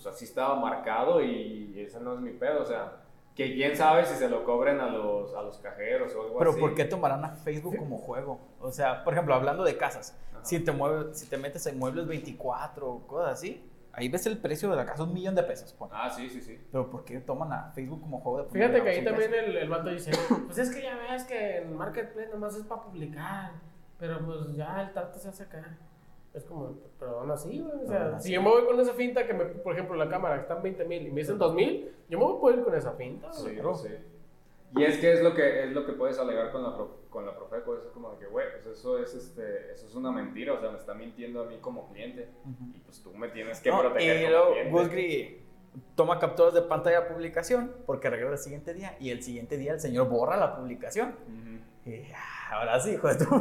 Pues, así estaba marcado y ese no es mi pedo, o sea, que quién sabe si se lo cobren a los, a los cajeros o algo Pero así. Pero ¿por qué tomarán a Facebook como juego? O sea, por ejemplo, hablando de casas, si te, mueves, si te metes en muebles 24 o cosas así, ahí ves el precio de la casa, un millón de pesos. Ah, sí, sí, sí. Pero ¿por qué toman a Facebook como juego de Fíjate que ahí también el, el vato dice, pues es que ya ves que en Marketplace nomás es para publicar, pero pues ya el tanto se hace acá. Es como, pero aún así, güey. O sea, si yo me voy con esa finta que, me, por ejemplo, la cámara que está en 20 mil y me dicen 2 mil, yo me voy a ir con esa finta. Sí, sí. Y es que es lo que, es lo que puedes alegar con la, con la Profeco. Es como de que, güey, pues eso es, este, eso es una mentira. O sea, me está mintiendo a mí como cliente. Y pues tú me tienes que proteger. Y luego, toma capturas de pantalla de publicación porque regresa el siguiente día. Y el siguiente día el señor borra la publicación. Y, ahora sí, hijo de tu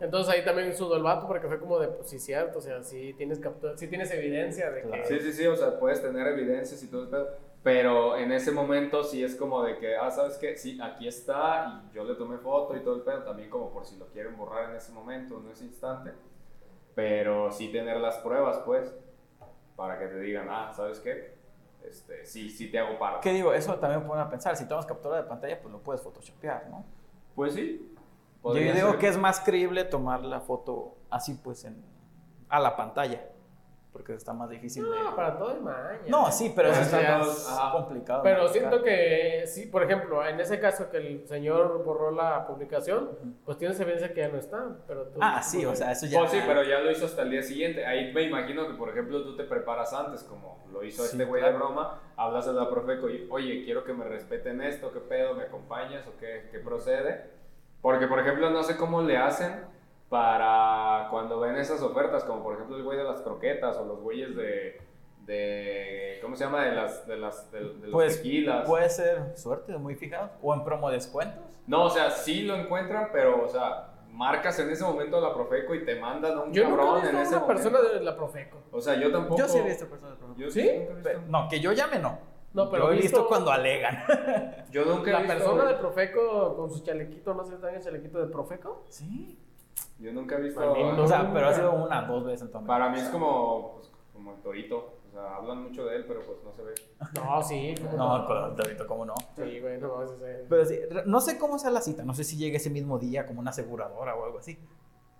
Entonces ahí también sudó el vato porque fue como de, pues sí, cierto, o sea, sí tienes, captura, sí tienes evidencia de que... Sí, sí, sí, o sea, puedes tener evidencias y todo el pedo, pero en ese momento sí es como de que, ah, ¿sabes qué? Sí, aquí está y yo le tomé foto y todo el pedo, también como por si lo quieren borrar en ese momento, en ese instante, pero sí tener las pruebas, pues, para que te digan, ah, ¿sabes qué? Este, sí, sí te hago paro. ¿Qué digo? Eso también pone a pensar, si tomas captura de pantalla, pues lo puedes photoshopear, ¿no? Pues sí, yo digo que es más creíble tomar la foto así, pues, en, a la pantalla. Porque está más difícil no, para todo es maña. No, sí, pero eso está más complicado. Pero siento que, sí, por ejemplo, en ese caso que el señor borró la publicación, pues tienes evidencia que ya no está. Pero ah, sí, o sea, eso ya. Oh, sí, pero ya lo hizo hasta el día siguiente. Ahí me imagino que, por ejemplo, tú te preparas antes, como lo hizo este güey de broma, hablas a la Profeco y, oye, quiero que me respeten esto, ¿qué pedo? ¿Me acompañas o qué, qué procede? Porque, por ejemplo, no sé cómo le hacen para cuando ven esas ofertas, como por ejemplo el güey de las croquetas o los güeyes de, de ¿cómo se llama? De las, de las, de, los pues, tequilas. Puede ser suerte, muy fijado, o en promo descuentos. No, o sea, sí lo encuentran, pero, o sea, marcas en ese momento la Profeco y te mandan a un yo cabrón nunca he visto una persona de la Profeco. O sea, yo tampoco. Yo sí he visto personas de Profeco. Yo ¿Sí? no, que yo llame no. No, pero Yo he visto, cuando alegan. Yo nunca he La visto... persona de Profeco con su chalequito, ¿no se está en el chalequito de Profeco? Sí. Yo nunca he visto... o sea, pero ha sido una, dos veces en toda Para mí es como, pues, como el torito. O sea, hablan mucho de él, pero pues no se ve. No, sí. No, pero el torito, ¿cómo no? Sí, güey, no, ese es Pero sí, no sé cómo sea la cita. No sé si llega ese mismo día como una aseguradora o algo así.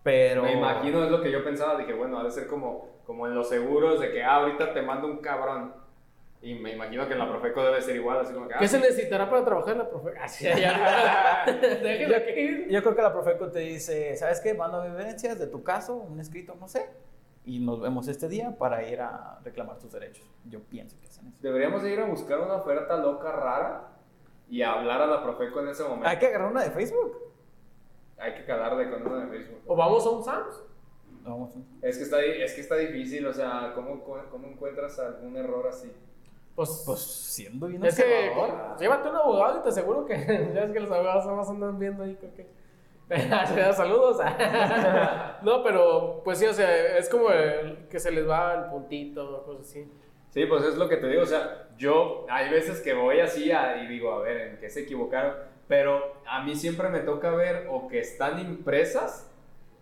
Pero... Me imagino, es lo que yo pensaba. Dije, bueno, ha de ser como, como en los seguros de que, ah, ahorita te mando un cabrón y me imagino que en la Profeco debe ser igual, así como que... ¿Qué ah, se necesitará para trabajar en la Profeco? Así, ya, yo, yo creo que la Profeco te dice, ¿sabes qué? Mando evidencias de tu caso, un escrito, no sé, y nos vemos este día para ir a reclamar tus derechos. Yo pienso que es eso. Deberíamos ir a buscar una oferta loca, rara, y hablar a la Profeco en ese momento. Hay que agarrar una de Facebook. Hay que calarle con una de Facebook. ¿O vamos a un Sams? Vamos Es que está, es que está difícil, o sea, ¿cómo, cómo encuentras algún error así? Pues, pues siendo bien Es que llévate un abogado y te aseguro que ya es que los abogados más andan viendo ahí creo que saludos. no, pero pues sí, o sea, es como que se les va el puntito, cosas así. Sí, pues es lo que te digo, o sea, yo hay veces que voy así y digo, a ver, ¿en qué se equivocaron? Pero a mí siempre me toca ver o que están impresas,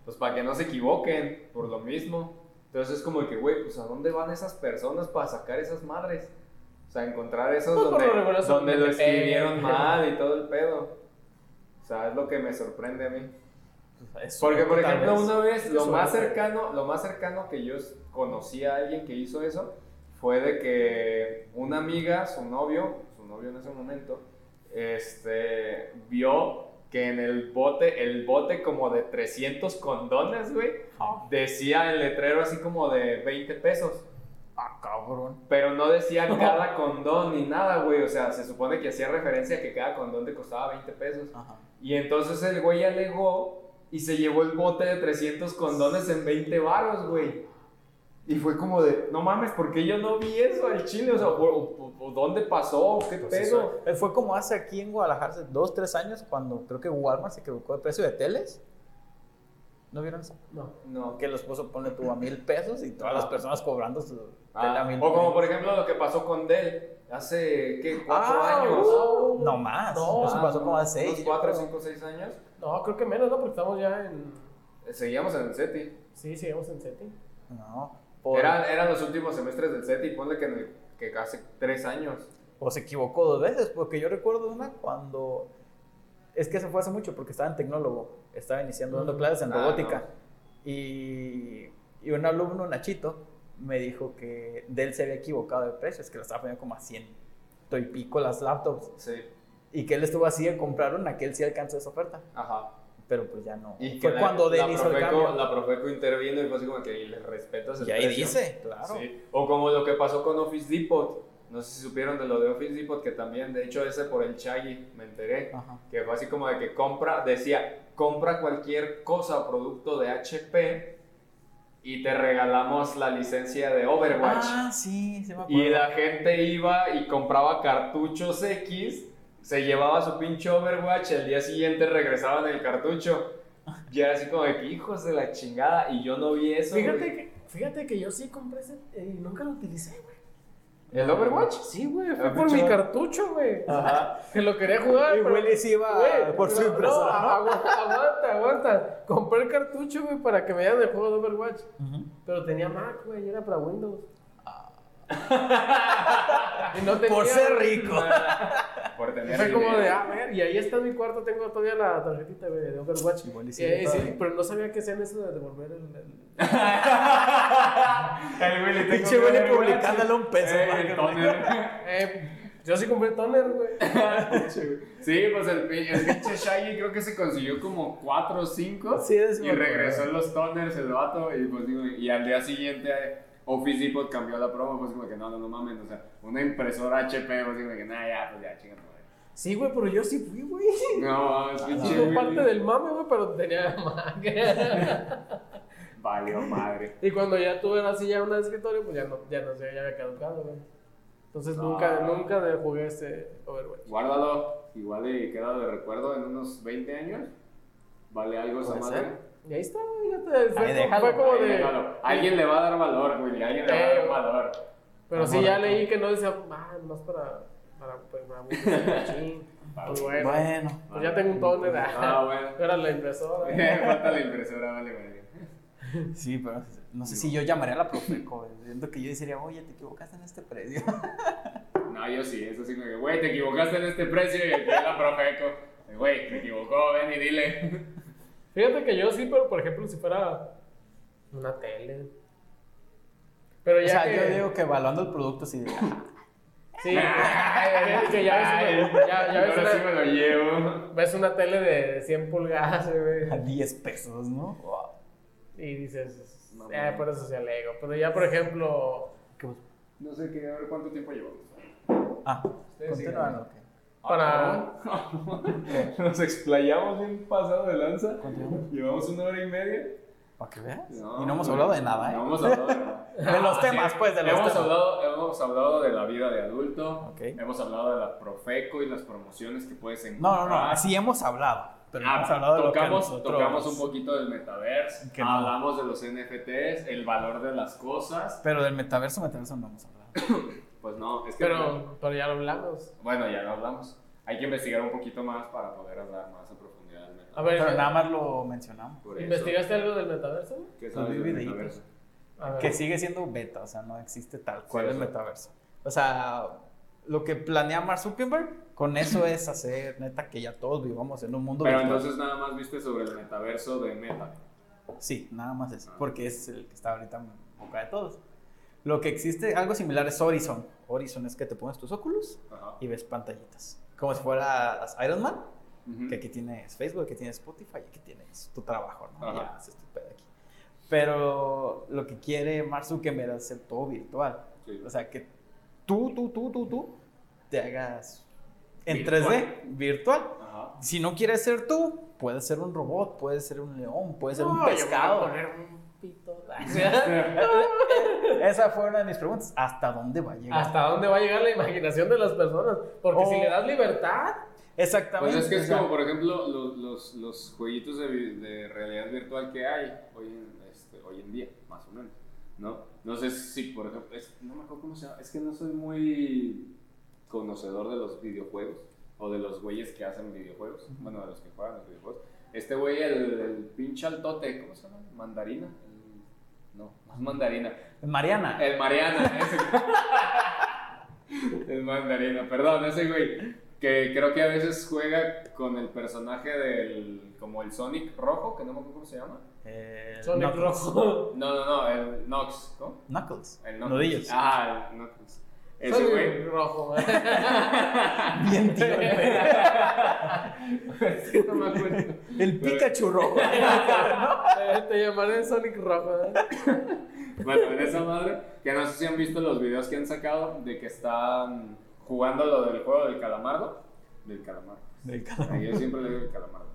pues para que no se equivoquen, por lo mismo. Entonces es como que, güey, pues ¿a dónde van esas personas para sacar esas madres? O sea, encontrar esos pues, donde, donde lo escribieron mal y todo el pedo. O sea, es lo que me sorprende a mí. Porque, por ejemplo, una vez, lo más, cercano, lo más cercano que yo conocí a alguien que hizo eso fue de que una amiga, su novio, su novio en ese momento, este, vio que en el bote, el bote como de 300 condones, güey, decía el letrero así como de 20 pesos. Ah, cabrón. Pero no decía cada condón ni nada, güey. O sea, se supone que hacía referencia a que cada condón te costaba 20 pesos. Y entonces el güey alegó y se llevó el bote de 300 condones en 20 varos, güey. Y fue como de, no mames, ¿por qué yo no vi eso al chile? O sea, o, ¿dónde pasó? ¿Qué pues pedo? Eh, fue como hace aquí en Guadalajara, hace dos, tres años, cuando creo que Walmart se equivocó de precio de teles. ¿No vieron eso? No. No, que el esposo pone tú a mil pesos y todas las personas cobrando su ah, O como por ejemplo lo que pasó con Dell hace, ¿qué? ¿Cuatro ah, años? no más. No, eso pasó como hace seis. ¿Cuatro, cinco, seis años? No, creo que menos, ¿no? Porque estamos ya en... Seguíamos en el SETI. Sí, seguíamos en SETI. No. Eran, eran los últimos semestres del SETI, ponle que, que casi tres años. O se equivocó dos veces, porque yo recuerdo una cuando... Es que se fue hace mucho porque estaba en tecnólogo, estaba iniciando dando clases en ah, robótica. y, y un alumno, Nachito, me dijo que de él se había equivocado de precios, que lo estaba poniendo como a 100 y pico las laptops. Sí. Y que él estuvo así de comprar una, que él sí alcanzó esa oferta. Ajá pero pues ya no. Y fue cuando la, hizo el cambio. La Profeco intervino y fue así como que le respetas el Y ahí dice, claro. O como lo que pasó con Office Depot. No sé si supieron de lo de Office Depot, que también, de hecho, ese por el Chaggy me enteré. Que fue así como de que compra, decía, compra cualquier cosa o producto de HP y te regalamos la licencia de Overwatch. Ah, sí, se me Y la gente iba y compraba cartuchos X se llevaba su pinche Overwatch, el día siguiente regresaban el cartucho. Y era así como de que hijos de la chingada, y yo no vi eso. Fíjate, que, fíjate que yo sí compré ese y nunca lo utilicé, güey. ¿El Overwatch? Sí, güey, fue por mi cartucho, güey. Ajá. Que lo quería jugar. Y se iba por su impresora. No, aguanta, aguanta. Compré el cartucho, güey, para que me dieran el juego de Overwatch. Pero tenía Mac, güey, y era para Windows. y no tenía, por ser rico. por tener Fue como de, a ah, ver, y ahí está mi cuarto, tengo todavía la tarjetita de Overwatch. Y sí, pero no sabía que sean eso de devolver el. El, el Pinche güey publicándole un peso. Eh, eh, yo sí compré toner, güey. sí, pues el, el pinche Shaggy creo que se consiguió como 4 o 5. Sí, es Y regresó en los toners el vato. Y, pues, digo, y al día siguiente Office Depot cambió la promo, pues como que no, no, no mames, o sea, una impresora HP, pues como que nada, ya, pues ya, chingate. Sí, güey, pero yo sí fui, güey. No, es que sí. Fue parte del mame, güey, pero tenía Valió madre. Y cuando ya tuve así ya una escritorio, pues ya no, ya no sé, ya había caducado, güey. Entonces nunca, nunca jugué ese Overwatch. Guárdalo, igual y queda de recuerdo en unos 20 años. Vale algo esa madre. Y ahí está, fíjate. Fue, fue como de. Alguien le va a dar valor, güey. Alguien le va a dar valor. Pero sí, ya leí que no decía, ah, más para. Para, pues, para, pues bueno. bueno. Pues ya tengo un toner. Ah, bueno. Era la impresora. Falta la impresora, vale, vale. Sí, pero no sé si yo llamaría a la Profeco. Siento que yo diría, oye, te equivocaste en este precio. No, yo sí, eso sí, güey, te equivocaste en este precio y aquí la Profeco. Güey, me equivocó, ven y dile. Fíjate que yo sí, pero por ejemplo, si fuera una tele. Pero ya. O sea, yo digo que evaluando el producto sí. Sí, que ya ves, una, ya, ya ves una, sí me lo llevo. ves una tele de 100 pulgadas, güey. A 10 pesos, ¿no? Y dices, eh, por eso se alego. Pero ya, por ejemplo. No sé qué, a ver cuánto tiempo llevamos. Ah, continúan, ok. Para. Nos explayamos bien pasado de lanza. Llevamos una hora y media. ¿Para que veas? y no hemos hablado de nada, ¿eh? No hemos hablado de nada. de los temas, pues, de los hemos temas. Hablado, hemos hablado de la vida de adulto. Hemos hablado de la Profeco y las promociones que puedes encontrar. No, no, no. Así hemos hablado. Pero hemos hablado tocamos, de lo que tocamos un poquito del metaverso. Hablamos de los NFTs, el valor de las cosas. Pero del metaverso, metaverso no hemos hablado. Pues no, es que. Pero, pero ya lo hablamos. Bueno, ya lo hablamos. hay que investigar un poquito más para poder hablar más a profundidad del metaverso. A ver, pero nada más lo mencionamos. ¿Investigaste algo del metaverso? ¿Qué sabes del metaverso? Que sigue siendo beta, o sea, no existe tal cual el metaverso. O sea, lo que planea Mark Zuckerberg, con eso es hacer, neta, que ya todos vivamos en un mundo Pero entonces nada más viste sobre el metaverso de Meta. Sí, nada más eso, ah. porque es el que está ahorita en boca de todos. Lo que existe, algo similar es Horizon. Horizon es que te pones tus óculos y ves pantallitas. Como si fueras Iron Man, que aquí tienes Facebook, que tienes Spotify, aquí tienes tu trabajo, ¿no? Y ya haces tu pedo aquí. Pero lo que quiere Mark Zuckerberg es hacer todo virtual. O sea, que tú, tú, tú, tú, tú, te hagas en 3D, virtual. Si no quieres ser tú, puedes ser un robot, puedes ser un león, puedes ser un pescado. poner un pito. Esa fue una de mis preguntas. ¿Hasta dónde va a llegar? ¿Hasta dónde va a llegar la imaginación de las personas? Porque si le das libertad. Exactamente. Pues es que es como, por ejemplo, los, los, los jueguitos de, de, realidad virtual que hay hoy en, este, hoy en día, más o menos. ¿no? No sé si, por ejemplo, no me acuerdo cómo se llama, es que no soy muy conocedor de los videojuegos o de los güeyes que hacen videojuegos, bueno, de los que juegan los videojuegos. Este güey, el, el pinche altote, ¿cómo se llama? Mandarina. No, no es mandarina. Mariana. El Mariana, ese. el mandarina, perdón, ese güey que creo que a veces juega con el personaje del como el Sonic rojo, que no me acuerdo cómo se llama. Eh, Sonic rojo. No, no, no, el Nox, ¿cómo? Knuckles. El Knuckles. Nudillos. Ah, el Knuckles. Ese güey. rojo. Bien tío. es que no me acuerdo. El Pikachu rojo. Te llamaré Sonic rojo. bueno, en esa madre, que no sé si han visto los videos que han sacado de que están jugando lo del juego del calamardo. Del calamardo. Del calamardo. Yo siempre le digo el calamardo.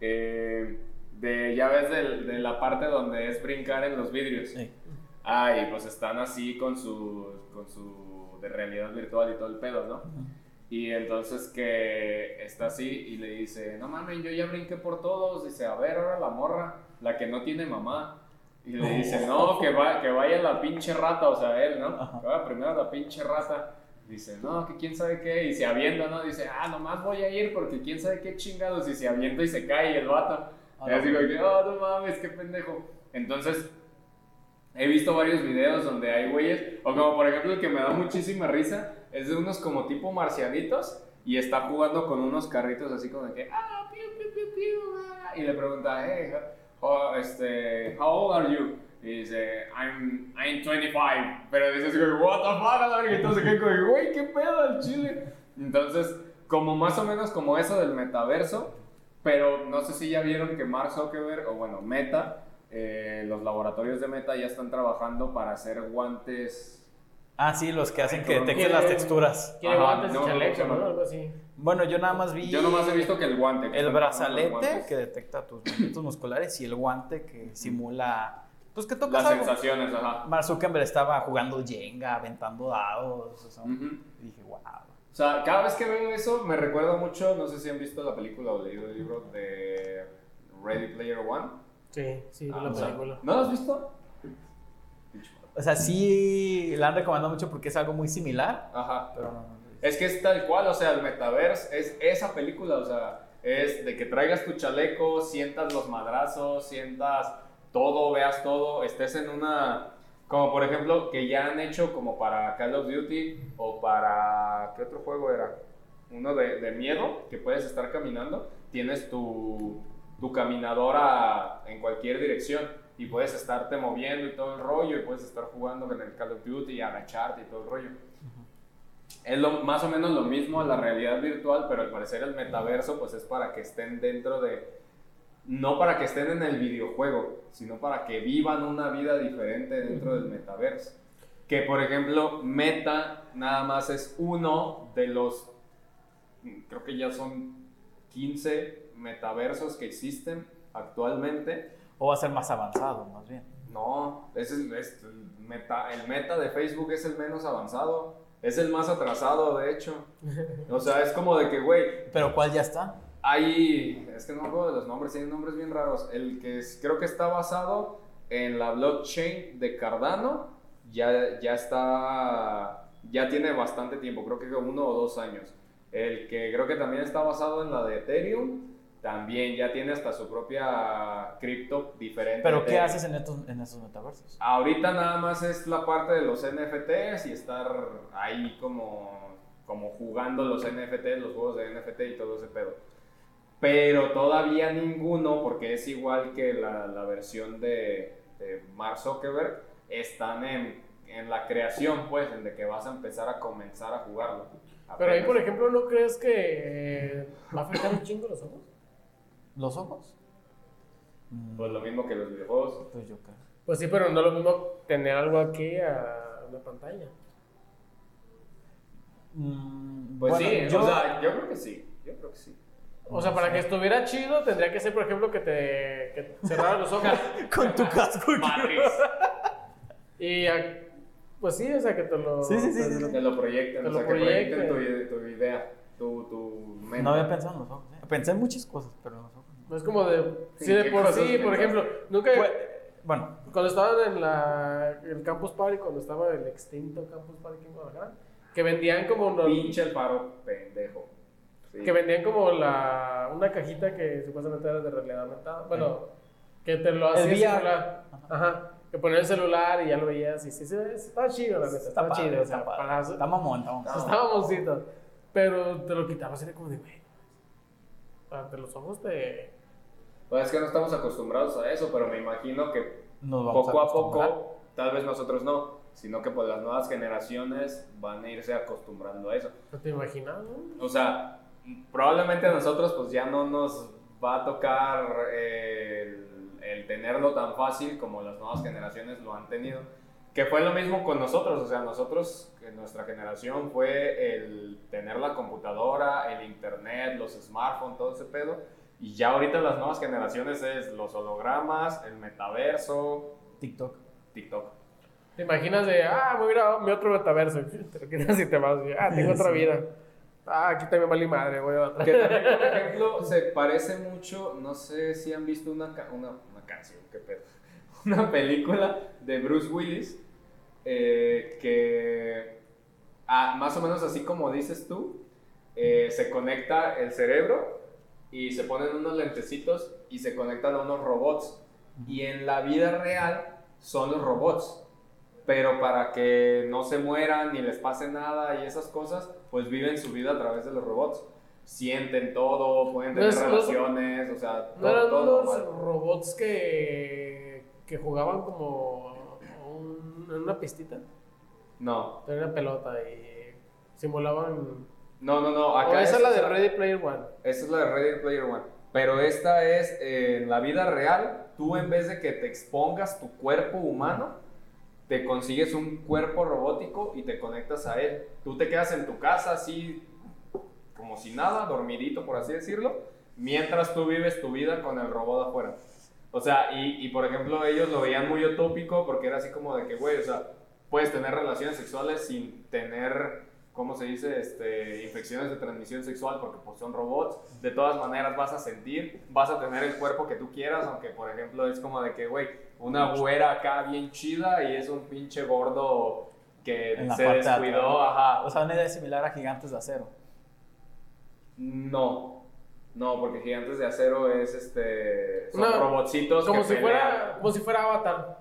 Eh, de, ya ves de, de, la parte donde es brincar en los vidrios. Sí. Ah, y pues están así con su, con su de realidad virtual y todo el pedo, ¿no? Y entonces que está así y le dice, no mames, yo ya brinqué por todos. Dice, a ver, ahora la morra, la que no tiene mamá. Y le dice, no, que, va, que vaya la pinche rata, o sea, él, ¿no? Que vaya primero la pinche rata. Dice, no, que quién sabe qué, y se avienta, ¿no? Dice, ah, nomás voy a ir porque quién sabe qué chingados, y se avienta y se cae el vato. y así oh, no mames, qué pendejo. Entonces, he visto varios videos donde hay güeyes, o como por ejemplo el que me da muchísima risa, es de unos como tipo marcianitos, y está jugando con unos carritos así como de que, ah, piu, piu, piu, piu, ah", y le pregunta, hey, este, how old are you? Y dice, I'm, I'm 25. Pero dices, what the fuck, y entonces que güey, qué pedo el chile. Entonces, como más o menos como eso del metaverso, pero no sé si ya vieron que Mark Zuckerberg, o bueno, Meta, eh, los laboratorios de Meta ya están trabajando para hacer guantes. Ah, sí, los que hacen que detecten las texturas. Quiere guantes no, chaleco, ¿no? Algo así. Bueno, yo nada más vi. Yo nomás he visto que el guante. el brazalete que detecta tus movimientos musculares y el guante que simula pues que tocas Las sensaciones, ajá. Mark Zuckerberg estaba jugando Jenga, aventando dados. O sea, y dije, wow. O sea, cada vez que veo eso me recuerda mucho, no sé si han visto la película o leído el libro de Ready Player One. Sí, sí, ah, la película. ¿No lo has visto? O sea, sí la han recomendado mucho porque es algo muy similar. Ajá. Pero no, es que es tal cual, o sea, el metaverse es esa película, o sea, es de que traigas tu chaleco, sientas los madrazos, sientas todo, veas todo, estés en una, como por ejemplo, que ya han hecho como para Call of Duty o para, ¿qué otro juego era? Uno de, de miedo, que puedes estar caminando, tienes tu, tu caminadora en cualquier dirección y puedes estarte moviendo y todo el rollo y puedes estar jugando en el Call of Duty y agacharte y todo el rollo. Es lo, más o menos lo mismo a la realidad virtual, pero al parecer el metaverso pues es para que estén dentro de, no para que estén en el videojuego, sino para que vivan una vida diferente dentro del metaverso. Que por ejemplo, Meta nada más es uno de los, creo que ya son 15 metaversos que existen actualmente. O va a ser más avanzado, más bien. No, es el, meta, el meta de Facebook es el menos avanzado. Es el más atrasado, de hecho. O sea, es como de que, güey. ¿Pero cuál ya está? Hay, es que no me acuerdo de los nombres, tienen nombres bien raros. El que creo que está basado en la blockchain de Cardano, ya, ya está, ya tiene bastante tiempo, creo que uno o dos años. El que creo que también está basado en la de Ethereum, también ya tiene hasta su propia cripto diferente. ¿Pero qué haces en estos, en esos metaversos? Ahorita nada más es la parte de los NFTs y estar ahí como, como jugando los NFTs, los juegos de NFT y todo ese pedo. Pero todavía ninguno, porque es igual que la, la versión de, de Mark Zuckerberg, están en, en la creación, pues, en de que vas a empezar a comenzar a jugarlo. Pero ahí, por ejemplo, ¿no crees que va a afectar un chingo los ojos? ¿Los ojos? Pues lo mismo que los videojuegos. Pues yo creo. Pues sí, pero no es lo mismo tener algo aquí a una pantalla. Mm, pues sí, yo, o sea, yo creo que sí. Yo creo que sí. O sea, para que estuviera chido, tendría que ser, por ejemplo, que te, que cerraran los ojos. Con tu casco. y pues sí, o sea, que te lo... Sí, sí, sí. Te, te lo proyecten, te o sea, lo que proyecten tu, tu, idea, tu, tu mente. No había pensado en los ojos. ¿eh? Pensé en muchas cosas, pero en los ojos. No es como de... Sí, de por sí, por ejemplo, nunca... bueno. Cuando estaban en la, el Campus Party, cuando estaba el extinto Campus Party en Guadalajara, que vendían como... Pinche el paro pendejo. Que vendían como la, una cajita que supuestamente era de realidad aumentada. Bueno, que te lo hacía celular. Ajá. Que ponías el celular y ya lo veías y sí, sí, estaba chido, la neta. Estaba chido. o sea, está, para, está mamón, está mamón. Estaba mamoncito. Pero te lo quitabas y era como de, güey. Ante los ojos te. Pues es que no estamos acostumbrados a eso, pero me imagino que poco a, a poco, tal vez nosotros no, sino que pues las nuevas generaciones van a irse acostumbrando a eso. ¿Te imaginas? No? O sea, probablemente a nosotros pues ya no nos va a tocar el, el, tenerlo tan fácil como las nuevas generaciones lo han tenido. Que fue lo mismo con nosotros, o sea, nosotros, en nuestra generación fue el tener la computadora, el internet, los smartphones, todo ese pedo. Y ya ahorita las nuevas generaciones es los hologramas, el metaverso. TikTok. TikTok. ¿Te imaginas de, ah, voy a ir a mi otro metaverso? Te lo quitas y te vas, ah, tengo otra vida. Ah, aquí también vale madre, voy a Que también, por ejemplo, se parece mucho, no sé si han visto una, una, una canción, qué pedo. Una película de Bruce Willis eh, que, ah, más o menos así como dices tú, eh, se conecta el cerebro y se ponen unos lentecitos y se conectan a unos robots. Y en la vida real son los robots pero para que no se mueran ni les pase nada y esas cosas, pues viven su vida a través de los robots. Sienten todo, pueden tener relaciones, o sea, todo, ¿No eran unos robots que, que jugaban como en una pistita? No. Tenían una pelota y simulaban... No, no, no. Acá esa es la de Ready Player One. Esa es la de Ready Player One. Pero esta es en la vida real, tú en vez de que te expongas tu cuerpo humano, te consigues un cuerpo robótico y te conectas a él. Tú te quedas en tu casa así como si nada, dormidito por así decirlo, mientras tú vives tu vida con el robot afuera. O sea, y, y por ejemplo ellos lo veían muy utópico porque era así como de que, güey, o sea, puedes tener relaciones sexuales sin tener ¿cómo se dice? Este, infecciones de transmisión sexual porque pues, son robots. De todas maneras vas a sentir, vas a tener el cuerpo que tú quieras, aunque por ejemplo es como de que, güey, una güera acá bien chida y es un pinche gordo que se descuidó, ajá. O sea, una idea similar a Gigantes de Acero. No. No, porque Gigantes de Acero es este. Son robotcitos. Como, si fuera, como si fuera Avatar.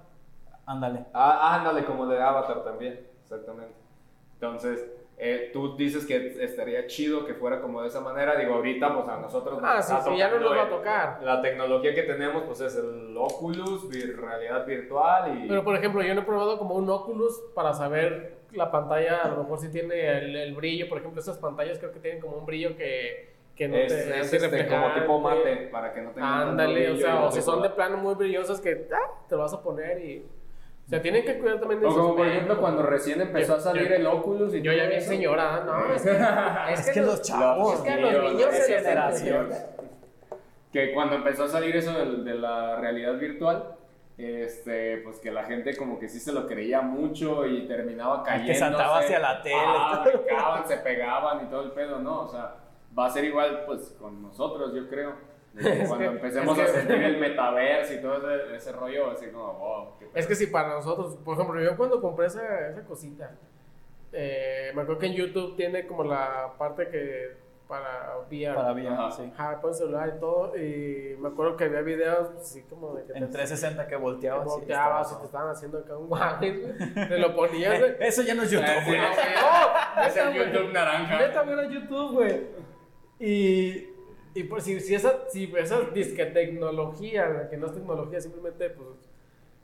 Ándale. Ah, ándale, como de Avatar también. Exactamente. Entonces, eh, tú dices que estaría chido que fuera como de esa manera. Digo, ahorita, pues a nosotros ah, sí, sí, ya no nos va a tocar. La tecnología que tenemos, pues es el Oculus, realidad virtual. Y... Pero, por ejemplo, yo no he probado como un Oculus para saber la pantalla, a lo mejor si tiene el, brillo. Por ejemplo, esas pantallas creo que tienen como un brillo que. Que no es, te es este, como tipo mate para que no tenga Ándale, o sea, o si son de plano muy brillosas que ah, te lo vas a poner y sea, tienen que cuidar también de O como por ejemplo cuando recién empezó a salir el Oculus y Yo ya vi señora, no, es que, es que, los chavos, es que a los niños se generación. Que cuando empezó a salir eso de, de, la realidad virtual, este, pues que la gente como que sí se lo creía mucho y terminaba cayendo. Que saltaba hacia la tele. Ah, se pegaban y todo el pedo, ¿no? O sea, va a ser igual pues con nosotros, yo creo. Cuando empecemos a sentir el metaverso y todo ese, ese, rollo, así como, wow. Es que si para nosotros, por ejemplo, yo cuando compré esa, esa cosita, eh, me acuerdo que en YouTube tiene como la parte que para VR. Para VR, sí. Ajá, con celular y todo. Y me acuerdo que había videos así como de que. En 360 que volteabas. Que volteabas y, te estaban haciendo acá un guay, Te lo ponías, güey. Eso ya no es YouTube, güey. No, es el YouTube naranja. Neta, era YouTube, güey. Y. Y pues si, si esa, si esa disque tecnología, que no es tecnología, simplemente pues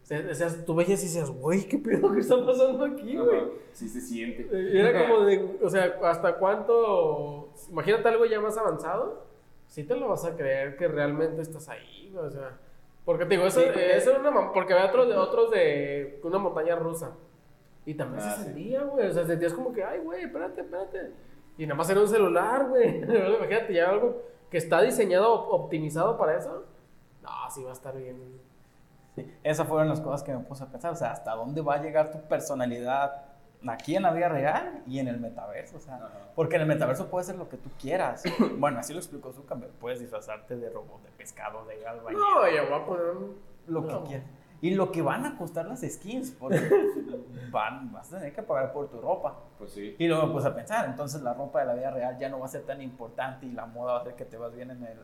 o tú veías y decías, güey, ¿qué pedo que está pasando aquí, güey? Sí se siente. Era como de, o sea, ¿hasta cuánto? Imagínate algo ya más avanzado, sí te lo vas a creer que realmente estás ahí, güey, o sea. Porque te digo, eso, eso era una. Porque había otros de, otros de una montaña rusa. Y también se ah, sentía, güey. O sea, sentías como que, ay, güey, espérate, espérate. Y nada más era un celular, güey. Imagínate, ya algo que está diseñado, optimizado para eso. No, sí va a estar bien esas fueron las cosas que me puse a pensar, o sea, hasta dónde va a llegar tu personalidad aquí en la vida real y en el metaverso, o sea, porque en el metaverso puede ser lo que tú quieras. bueno, así lo explicó Zuckerberg, puedes disfrazarte de robot, de pescado, de albañil. No, ya voy a poner lo que quieras. Y lo que van a costar las skins, porque van, vas a tener que pagar por tu ropa. Pues sí. Y luego me puse a pensar, entonces la ropa de la vida real ya no va a ser tan importante y la moda va a ser que te vas bien en el,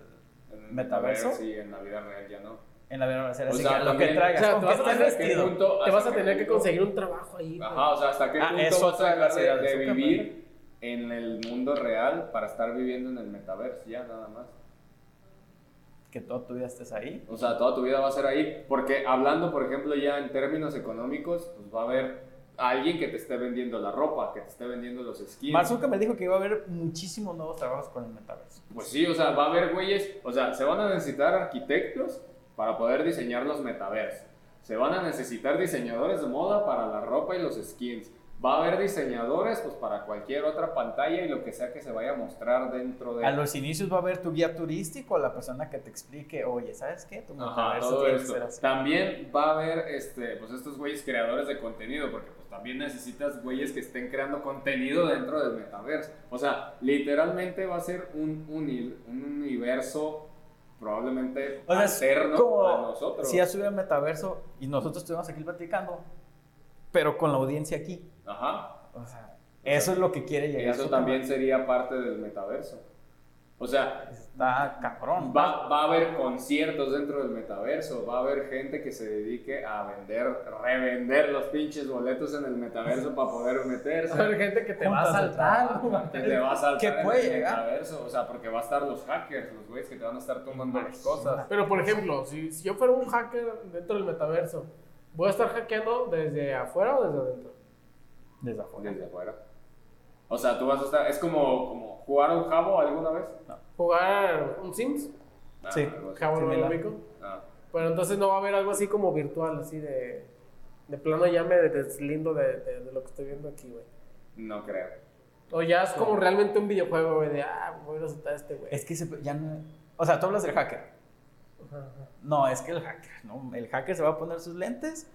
en el metaverso. Sí, en la vida real ya no en la vida real. Así que lo que traigas, o sea, te vas, a tener, te vas a tener que conseguir un trabajo ahí. Ajá, o sea, hasta qué ah, punto vas a dejar de, vivir en el mundo real para estar viviendo en el metaverso, ya nada más. Que toda tu vida estés ahí. O sea, toda tu vida va a ser ahí. Porque hablando, por ejemplo, ya en términos económicos, pues va a haber alguien que te esté vendiendo la ropa, que te esté vendiendo los skins. Marzuka me dijo que iba a haber muchísimos nuevos trabajos con el metaverso. Pues sí, o sea, va a haber güeyes, o sea, se van a necesitar arquitectos para poder diseñar los metaversos. Se van a necesitar diseñadores de moda para la ropa y los skins. Va a haber diseñadores pues para cualquier otra pantalla y lo que sea que se vaya a mostrar dentro de... A los inicios va a haber tu guía turístico, la persona que te explique, oye, ¿sabes qué? Tu Ajá, También va a haber este, pues estos güeyes creadores de contenido, porque pues también necesitas güeyes que estén creando contenido dentro del metaverso. O sea, literalmente va a ser un, un, un universo probablemente o como a nosotros. Si ya subiera el metaverso y nosotros estuvimos aquí platicando, pero con la audiencia aquí. Ajá. O sea, eso es lo que quiere llegar. Eso también sería parte del metaverso. O sea, está cabrón. Va, va, a haber conciertos dentro del metaverso, va a haber gente que se dedique a vender, revender los pinches boletos en el metaverso para poder meterse. Va a haber gente que te va a saltar. Que te va a saltar. Que puede llegar. Metaverso. O sea, porque va a estar los hackers, los güeyes que te van a estar tomando las cosas. Pero por ejemplo, si, si yo fuera un hacker dentro del metaverso, ¿voy a estar hackeando desde afuera o desde adentro? Desde afuera. Desde afuera. O sea, tú vas a estar. Es como, como jugar un Jabo alguna vez. No. ¿Jugar un Sims? Ah, sí. ¿Jabo no Ah. Bueno, entonces no va a haber algo así como virtual, así de. De plano ya me deslindo de, de, lo que estoy viendo aquí, güey. No creo. O ya es como realmente un videojuego, güey, de ah, voy a resultar este, güey. Es que ya no. O sea, tú hablas del hacker. No, es que el hacker, ¿no? El hacker se va a poner sus lentes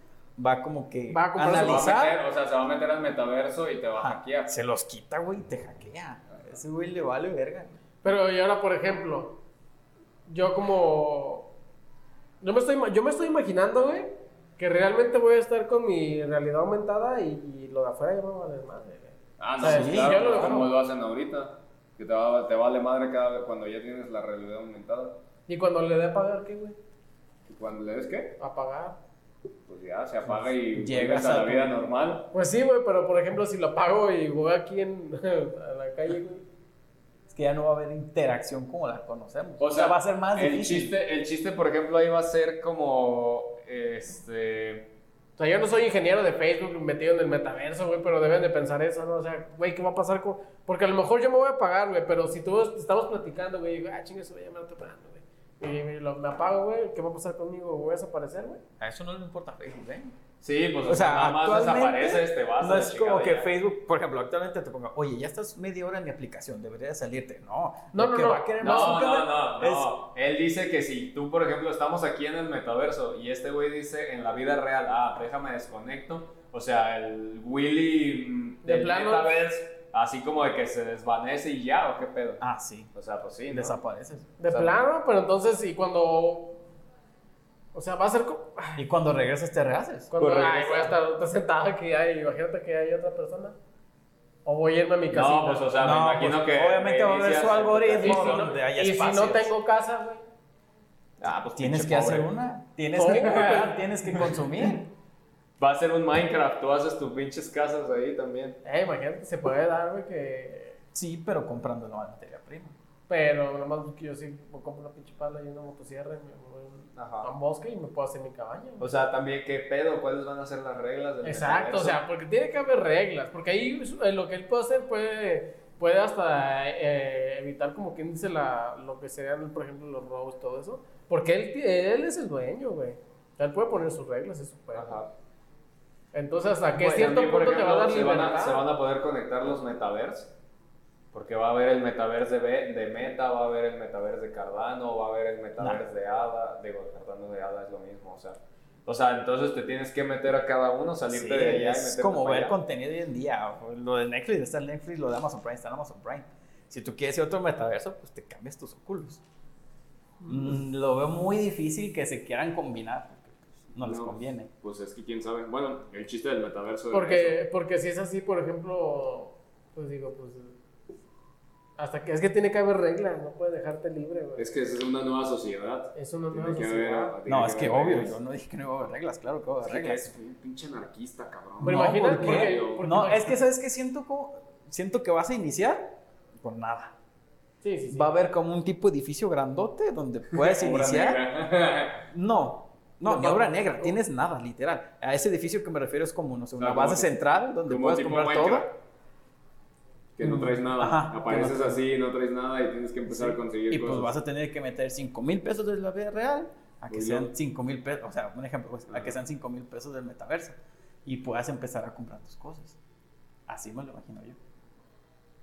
va como que va a analizar. o sea, se va a meter al metaverso y te va a hackear. Se los quita, güey, y te hackea. ese güey le vale verga. Pero y ahora, por ejemplo, yo como... Yo me estoy, yo me estoy imaginando, güey, que realmente voy a estar con mi realidad aumentada y, lo de afuera ya me va a valer madre. Ah, no, sí, claro, lo, como lo hacen ahorita. Que te, va, te vale madre cada vez cuando ya tienes la realidad aumentada. ¿Y cuando le dé a pagar qué, güey? ¿Cuando le des qué? A pagar pues ya se apaga y llegas a la vida normal. Pues sí, güey, pero por ejemplo, si lo apago y voy aquí en la calle, güey. Es que ya no va a haber interacción como la conocemos. O sea, va a ser más el difícil. Chiste, el chiste, por ejemplo, ahí va a ser como. Este. O sea, yo no soy ingeniero de Facebook metido en el metaverso, güey, pero deben de pensar eso, ¿no? O sea, güey, ¿qué va a pasar con...? Porque a lo mejor yo me voy a pagar, güey, pero si tú estamos platicando, güey, ah, chingue, se voy a llamar a pagando, güey. Y lo, me apago, güey. ¿Qué va a pasar conmigo? ¿Voy a desaparecer, güey? A eso no le importa Facebook, ¿eh? Sí, pues o sea, nada más desaparece este vaso. No es como que Facebook, por ejemplo, actualmente te ponga, oye, ya estás media hora en mi aplicación, debería salirte. No, no, no. No, va a querer no, no, no, no. Él dice que si tú, por ejemplo, estamos aquí en el metaverso y este güey dice en la vida real, ah, déjame desconecto. O sea, el Willy de plano. Así como de que se desvanece y ya, ¿o qué pedo? Ah, sí. O sea, pues sí. ¿no? Desapareces. De plano, pero entonces, y cuando. O sea, va a ser como. Y cuando regresas te rehaces. Cuando ay, voy a estar sentado aquí, hay, imagínate que hay otra persona. O voy a irme a mi casa. No, pues, o sea, me imagino pues, que. Obviamente va a haber su algoritmo donde haya Y si no tengo casa, güey. Ah, pues tienes que hacer una. Tienes que, tienes que consumir. Va a ser un Minecraft, tú haces tus pinches casas ahí también. Eh, imagínate, se puede dar, güey, que. Sí, pero comprando la materia prima. Pero nomás que yo sí compro una pinche pala y una motosierra y me voy a un bosque y me puedo hacer mi cabaña. O sea, también qué pedo, cuáles van a ser las reglas del Exacto, o sea, porque tiene que haber reglas, porque ahí eh, lo que él puede hacer puede, puede hasta eh, evitar como quien dice la, lo que serían, por ejemplo, los robos, todo eso, porque él, él es el dueño, güey. Él puede poner sus reglas, eso puede. Ajá. Entonces, ¿hasta qué cierto punto te va a dar se Van a, se van a poder conectar los metaverse porque va a haber el metaverse de, de Meta, va a haber el metaverse de Cardano, va a haber el metaverse de ADA. Digo, Cardano de ADA es lo mismo, o sea. O sea, entonces te tienes que meter a cada uno, salirte de allá y Es como ver contenido hoy en día. Lo de Netflix está en Netflix, lo de Amazon Prime está en Amazon Prime. Si tú quieres ir otro metaverso, pues te cambias tus óculos. Mm, lo veo muy difícil que se quieran combinar. No, les conviene. Pues es que quién sabe. Bueno, el chiste del metaverso. Porque, porque si es así, por ejemplo, pues digo, pues hasta que es que tiene que haber reglas, no puedes dejarte libre, güey. Es que es una nueva sociedad. Es una nueva sociedad. no, es que, obvio, yo no dije que no iba a haber reglas, claro que va a haber reglas. Es un pinche anarquista, cabrón. Pero no, imagínate, porque, no, es que sabes que siento como, siento que vas a iniciar con nada. Sí, sí, sí. Va a haber como un tipo de edificio grandote donde puedes iniciar. no, no, ni obra negra, tienes nada, literal. A ese edificio que me refiero es como, no sé, una base central donde puedes comprar todo que no traes nada. Apareces así, no traes nada y tienes que empezar a conseguir y pues vas a tener que meter 5 mil pesos de la vida real a que sean 5 mil pesos, o sea, un ejemplo, pues, a que sean 5 mil pesos del metaverso y puedas empezar a comprar tus cosas. Así me lo imagino yo.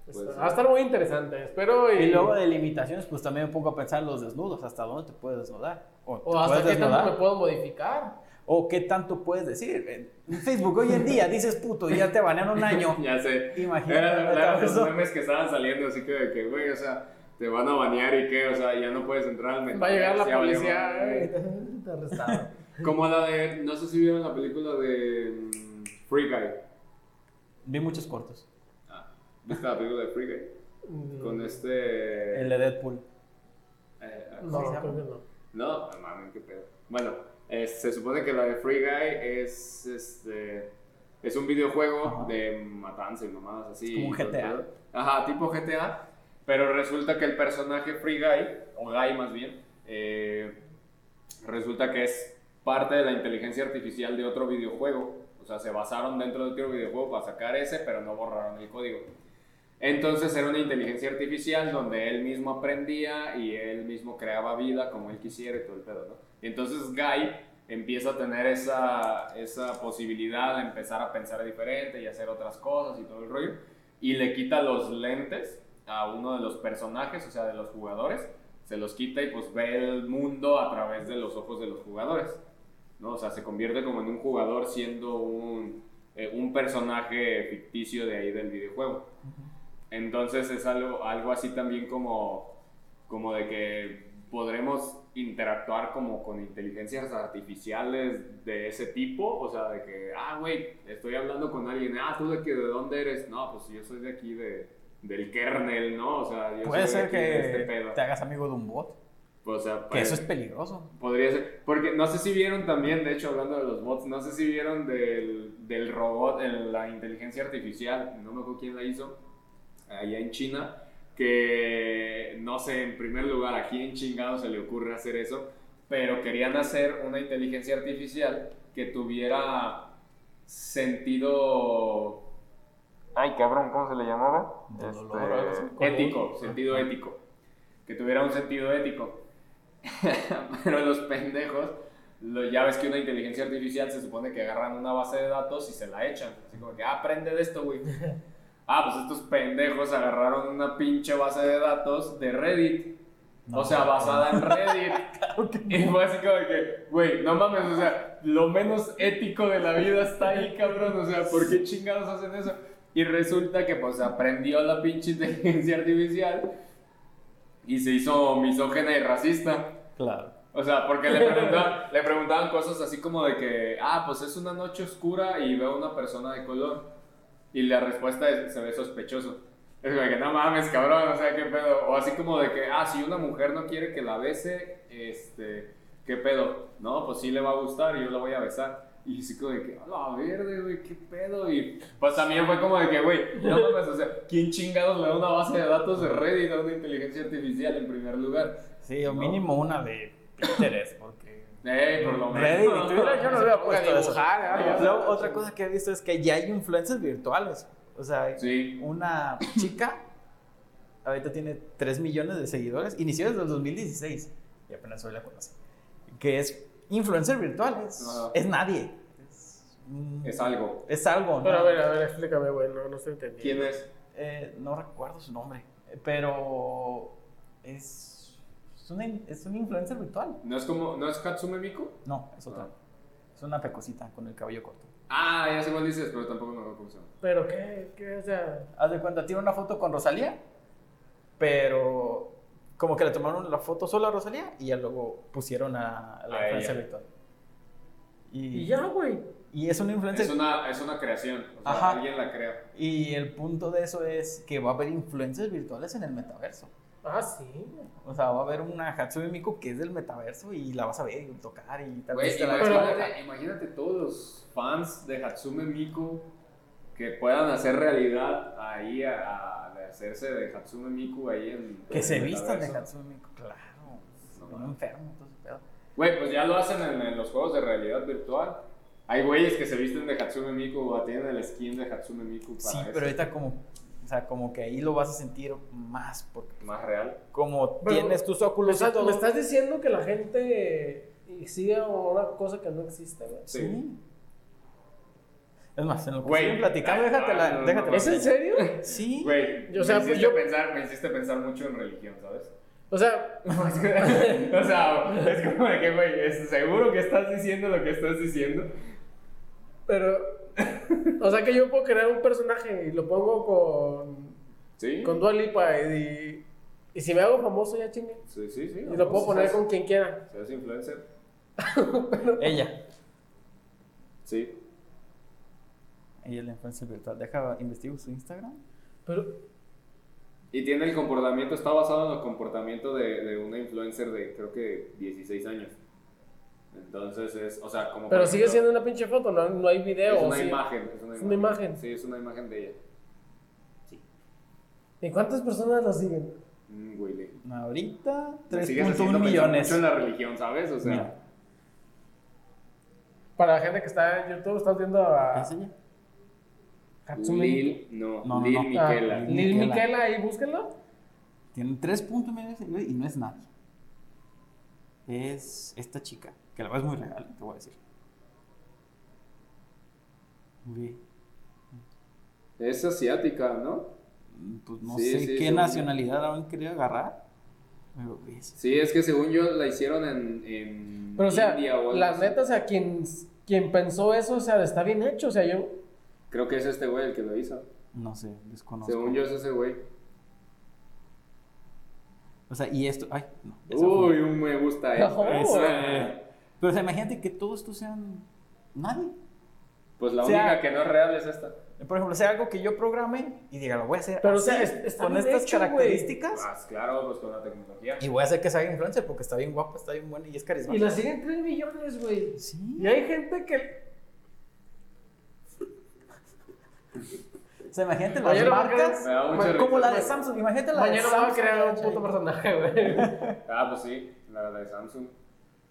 Pues, va a estar muy interesante, espero. Y... luego de limitaciones, pues también me pongo a pensar los desnudos, hasta dónde te puedes desnudar. O, hasta qué tanto me puedo modificar. ¿O qué tanto puedes decir? En Facebook hoy en día dices puto y ya te banean un año. ya sé. Imagínate. Eran los memes que estaban saliendo así que de que, güey, o sea, te van a banear y qué, o sea, ya no puedes entrar al Va a llegar la policía. te arrestaron. Como la de, no sé si vieron la película de mm, Free Guy. Vi muchos cortos. Ah, ¿viste la película de Free Guy? Mm. Con este... El de Deadpool. Eh, no, creo que no. No, mames, qué pedo. Bueno, se supone que la de Free Guy es este es un videojuego de matanza y mamadas así. Como un GTA. Ajá, tipo GTA. Pero resulta que el personaje Free Guy, o Guy más bien, eh, resulta que es parte de la inteligencia artificial de otro videojuego. O sea, se basaron dentro de otro videojuego para sacar ese, pero no borraron el código. Entonces era una inteligencia artificial donde él mismo aprendía y él mismo creaba vida como él quisiera y todo el pedo, ¿no? Entonces Guy empieza a tener esa, esa posibilidad de empezar a pensar diferente y hacer otras cosas y todo el rollo. Y le quita los lentes a uno de los personajes, o sea, de los jugadores. Se los quita y pues ve el mundo a través de los ojos de los jugadores. ¿no? O sea, se convierte como en un jugador siendo un, eh, un personaje ficticio de ahí del videojuego. Entonces es algo, algo así también como, como de que podremos interactuar como con inteligencias artificiales de ese tipo, o sea, de que, ah, güey, estoy hablando con alguien, ah, tú de, que, de dónde eres, no, pues yo soy de aquí de, del kernel, ¿no? O sea, yo Puede soy ser que este te hagas amigo de un bot. O sea, que eso es peligroso. Podría ser. Porque no sé si vieron también, de hecho, hablando de los bots, no sé si vieron del, del robot, la inteligencia artificial, no me acuerdo quién la hizo, allá en China, que no sé, en primer lugar, a quién chingado se le ocurre hacer eso, pero querían hacer una inteligencia artificial que tuviera sentido... Ay, cabrón, ¿cómo se le llamaba? Este, ético, sentido ético. Que tuviera un sentido ético. pero los pendejos, ya ves que una inteligencia artificial se supone que agarran una base de datos y se la echan. Así como que, ah, aprende de esto, güey. Ah, pues estos pendejos agarraron una pinche base de datos de Reddit. o sea, basada en Reddit. y fue así como que, güey, no mames, o sea, lo menos ético de la vida está ahí, cabrón. O sea, ¿por qué chingados hacen eso? Y resulta que pues aprendió la pinche inteligencia artificial y se hizo misógena y racista. Claro. O sea, porque le preguntaban, le preguntaban cosas así como de que, ah, pues es una noche oscura y veo una persona de color. Y la respuesta es, se ve sospechoso. Es como que no mames, cabrón, o sea, qué pedo. O así como de que, ah, si una mujer no quiere que la bese, este, qué pedo. No, pues sí le va a gustar y yo la voy a besar. Y así como de que, a la verde, güey, qué pedo. Y pues también fue como de que, güey, no mames, o sea, ¿quién chingados le da una base de datos de Reddit a una inteligencia artificial en primer lugar? Sí, o mínimo una de Pinterest, porque. Eh, por lo menos. Reddit y Twitter yo no había puesto eso. Luego, otra cosa que he visto es que ya hay influencers virtuales. O sea, Sí. una chica ahorita tiene 3 millones de seguidores, inició desde el 2016 y apenas hoy la conoce. Que es influencer virtual, es, Ajá. es nadie. Es, Es algo. es algo, Pero ¿no? a ver, a ver, explícame, güey, no, no estoy entendiendo. ¿Quién es? Eh, no recuerdo su nombre, pero es, es, una, es un influencer virtual. ¿No es como, no es Katsume Miku? No, es otra. Ah. Es una pecosita con el cabello corto. Ah, ya sé cuál dices, pero tampoco me acuerdo cómo se llama. ¿Pero qué? ¿Qué? O sea... Haz de cuenta, tiene una foto con Rosalía, pero como que le tomaron la foto solo a Rosalía y ya luego pusieron a, a la A influencer ella. virtual. Y, Y ya, güey. y es una influencer. Es una, es una creación, o sea, Ajá. alguien la crea. Y el punto de eso es que va a haber influencers virtuales en el metaverso. Ah, sí. O sea, va a haber una Hatsune Miku que es del metaverso y la vas a ver y tocar y tal Güey, vez te la pero- imagínate, imagínate todos los fans de Hatsume Miku que puedan hacer realidad ahí a, hacerse de Hatsume Miku ahí en Que se vistan de. Hatsune Miku, claro. No mames. enfermo, todo ese pedo. Güey, pues ya lo hacen en, en los juegos de realidad virtual. Hay güeyes que se visten de Hatsume Miku o tienen el skin de Hatsume Miku para Sí, eso. pero ahorita como, o sea, como que ahí lo vas a sentir más porque más real. como Pero, tienes tus ¿Me óculos todo. me estás diciendo que la gente sigue una cosa que no existe, güey? Sí. Sí. Es más, en lo que Güey, platicando, ah, déjatela, no, no, déjatela. no. ¿Es en serio? Sí. Güey, Yo, o sea, me, hiciste yo- pensar, me hiciste pensar mucho en religión, ¿sabes? O sea, o sea, es como de que, güey, ¿es seguro que estás diciendo lo que estás diciendo? pero... O sea que yo puedo crear un personaje y lo pongo con... Sí. Con Dua Lipa y... Y si me hago famoso ya chingue. Sí, sí, sí. Y lo puedo poner con quien quiera. ¿Seas influencer? Ella. Sí. Ella es la influencer virtual. Deja, investigo su Instagram. Pero... Y tiene el comportamiento, está basado en el comportamiento de, de una influencer de creo que 16 años. Entonces es, o sea, como... Pero sigue ejemplo, siendo una pinche foto, no, no hay video. Es una ¿sí? imagen. Es una Es una imagen. Sí, es una imagen de ella. ¿Y cuántas personas la siguen? Mm, güey, Ahorita, me sigues 3.1 haciendo pensar millones. mucho en la religión, ¿sabes? O sea, Mira. Para la gente que está en YouTube, estás viendo a ¿Es ella? Hatsune Lil, no, No, no, Lil no. Ah, Miquela. Lil Lil Miquela. Miquela, ahí búsquenlo. Tiene 3.1 millones y no es nadie. Es esta chica, que la verdad es muy real, te voy a decir. Ve, Es asiática, ¿no? Pues no Sí, sé sí, qué nacionalidad han querido agarrar. Pero ves. Sí, es que según yo la hicieron en, en Pero o sea, India o algo la así. neta, o sea, quien, quien pensó eso, o sea, está bien hecho. O sea, yo. Creo que es este güey el que lo hizo. No sé, desconozco. Según yo es ese güey. O sea, y esto. Ay, no. fue- Uy, un me gusta esto. No. Pero o sea, imagínate que todo esto sean nadie. Pues la O sea, única que no es real es esta. Por ejemplo, sea algo que yo programe y diga, lo voy a hacer Pero, o así, sea, es- está con estas hecho, características. Pues claro, pues con la tecnología. Y voy a hacer que sea influencer porque está bien guapa, está bien buena y es Y carismática. la siguen 3 millones, güey. Sí. Y hay gente que. O sea, imagínate las Mañana marcas. Risa. Como la de Samsung. Imagínate la de Mañana Samsung. va a crear un puto personaje, güey. Ah, pues sí, la de Samsung.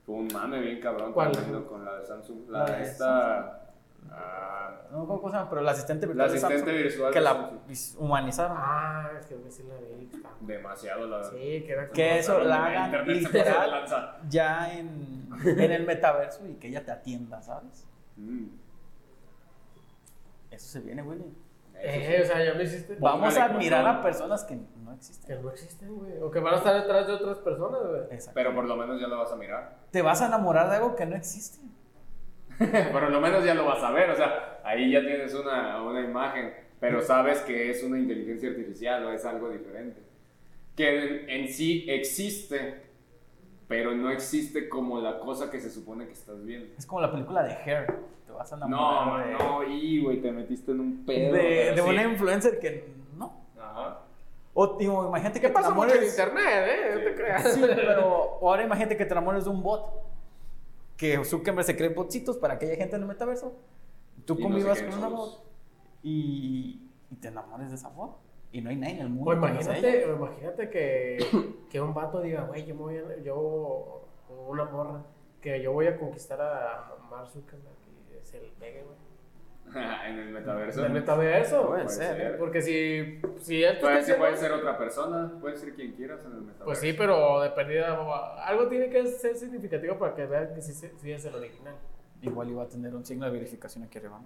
Fue un mame bien cabrón ¿Cuál? con la de Samsung. La, La de esta. ah, No me acuerdo cómo se llama, pero la asistente la virtual de Samsung. virtual Que de la humanizaron. Ah, es que sí la vi. Demasiado la Sí, que era como. Que eso la hagan literal ya en, en el metaverso y que ella te atienda, ¿sabes? Mm, Eso se viene, Willy. Eh, o sea, ya me hiciste. Vamos a Póngale admirar a personas que no existen. Que no existen, güey. O que van a estar detrás de otras personas, güey. Exacto. Pero por lo menos ya lo vas a mirar. Te vas a enamorar de algo que no existe. Por lo menos ya lo vas a ver, o sea, ahí ya tienes una, una imagen, pero sabes que es una inteligencia artificial o es algo diferente. Que en, en sí existe, pero no existe como la cosa que se supone que estás viendo. Es como la película de Hair. Te vas a enamorar. No, no, y güey, te metiste en un pedo. De, de una influencer que no. Ajá. O imagínate que ¿Qué pasa mucho en internet, ¿eh? No te creas. Sí, pero ahora imagínate que te enamores de un bot. Que Zuckerberg se cree botcitos para que haya gente en el metaverso. Tú convivas con una bot y, y te enamores de esa bot y no hay nadie en el mundo. Pues imagínate, imagínate que, que, un vato diga, güey, yo, voy a, yo, una morra, que yo voy a conquistar a Mark Zuckerberg y se el pegue, güey. en el metaverso. En el metaverso. Puede, ser. Porque si, si él puede, puede ser otra persona, puede ser quien quieras en el metaverso. Pues sí, pero de algo tiene que ser significativo para que vean que sí, sí es el original. Igual iba a tener un signo de verificación aquí arriba.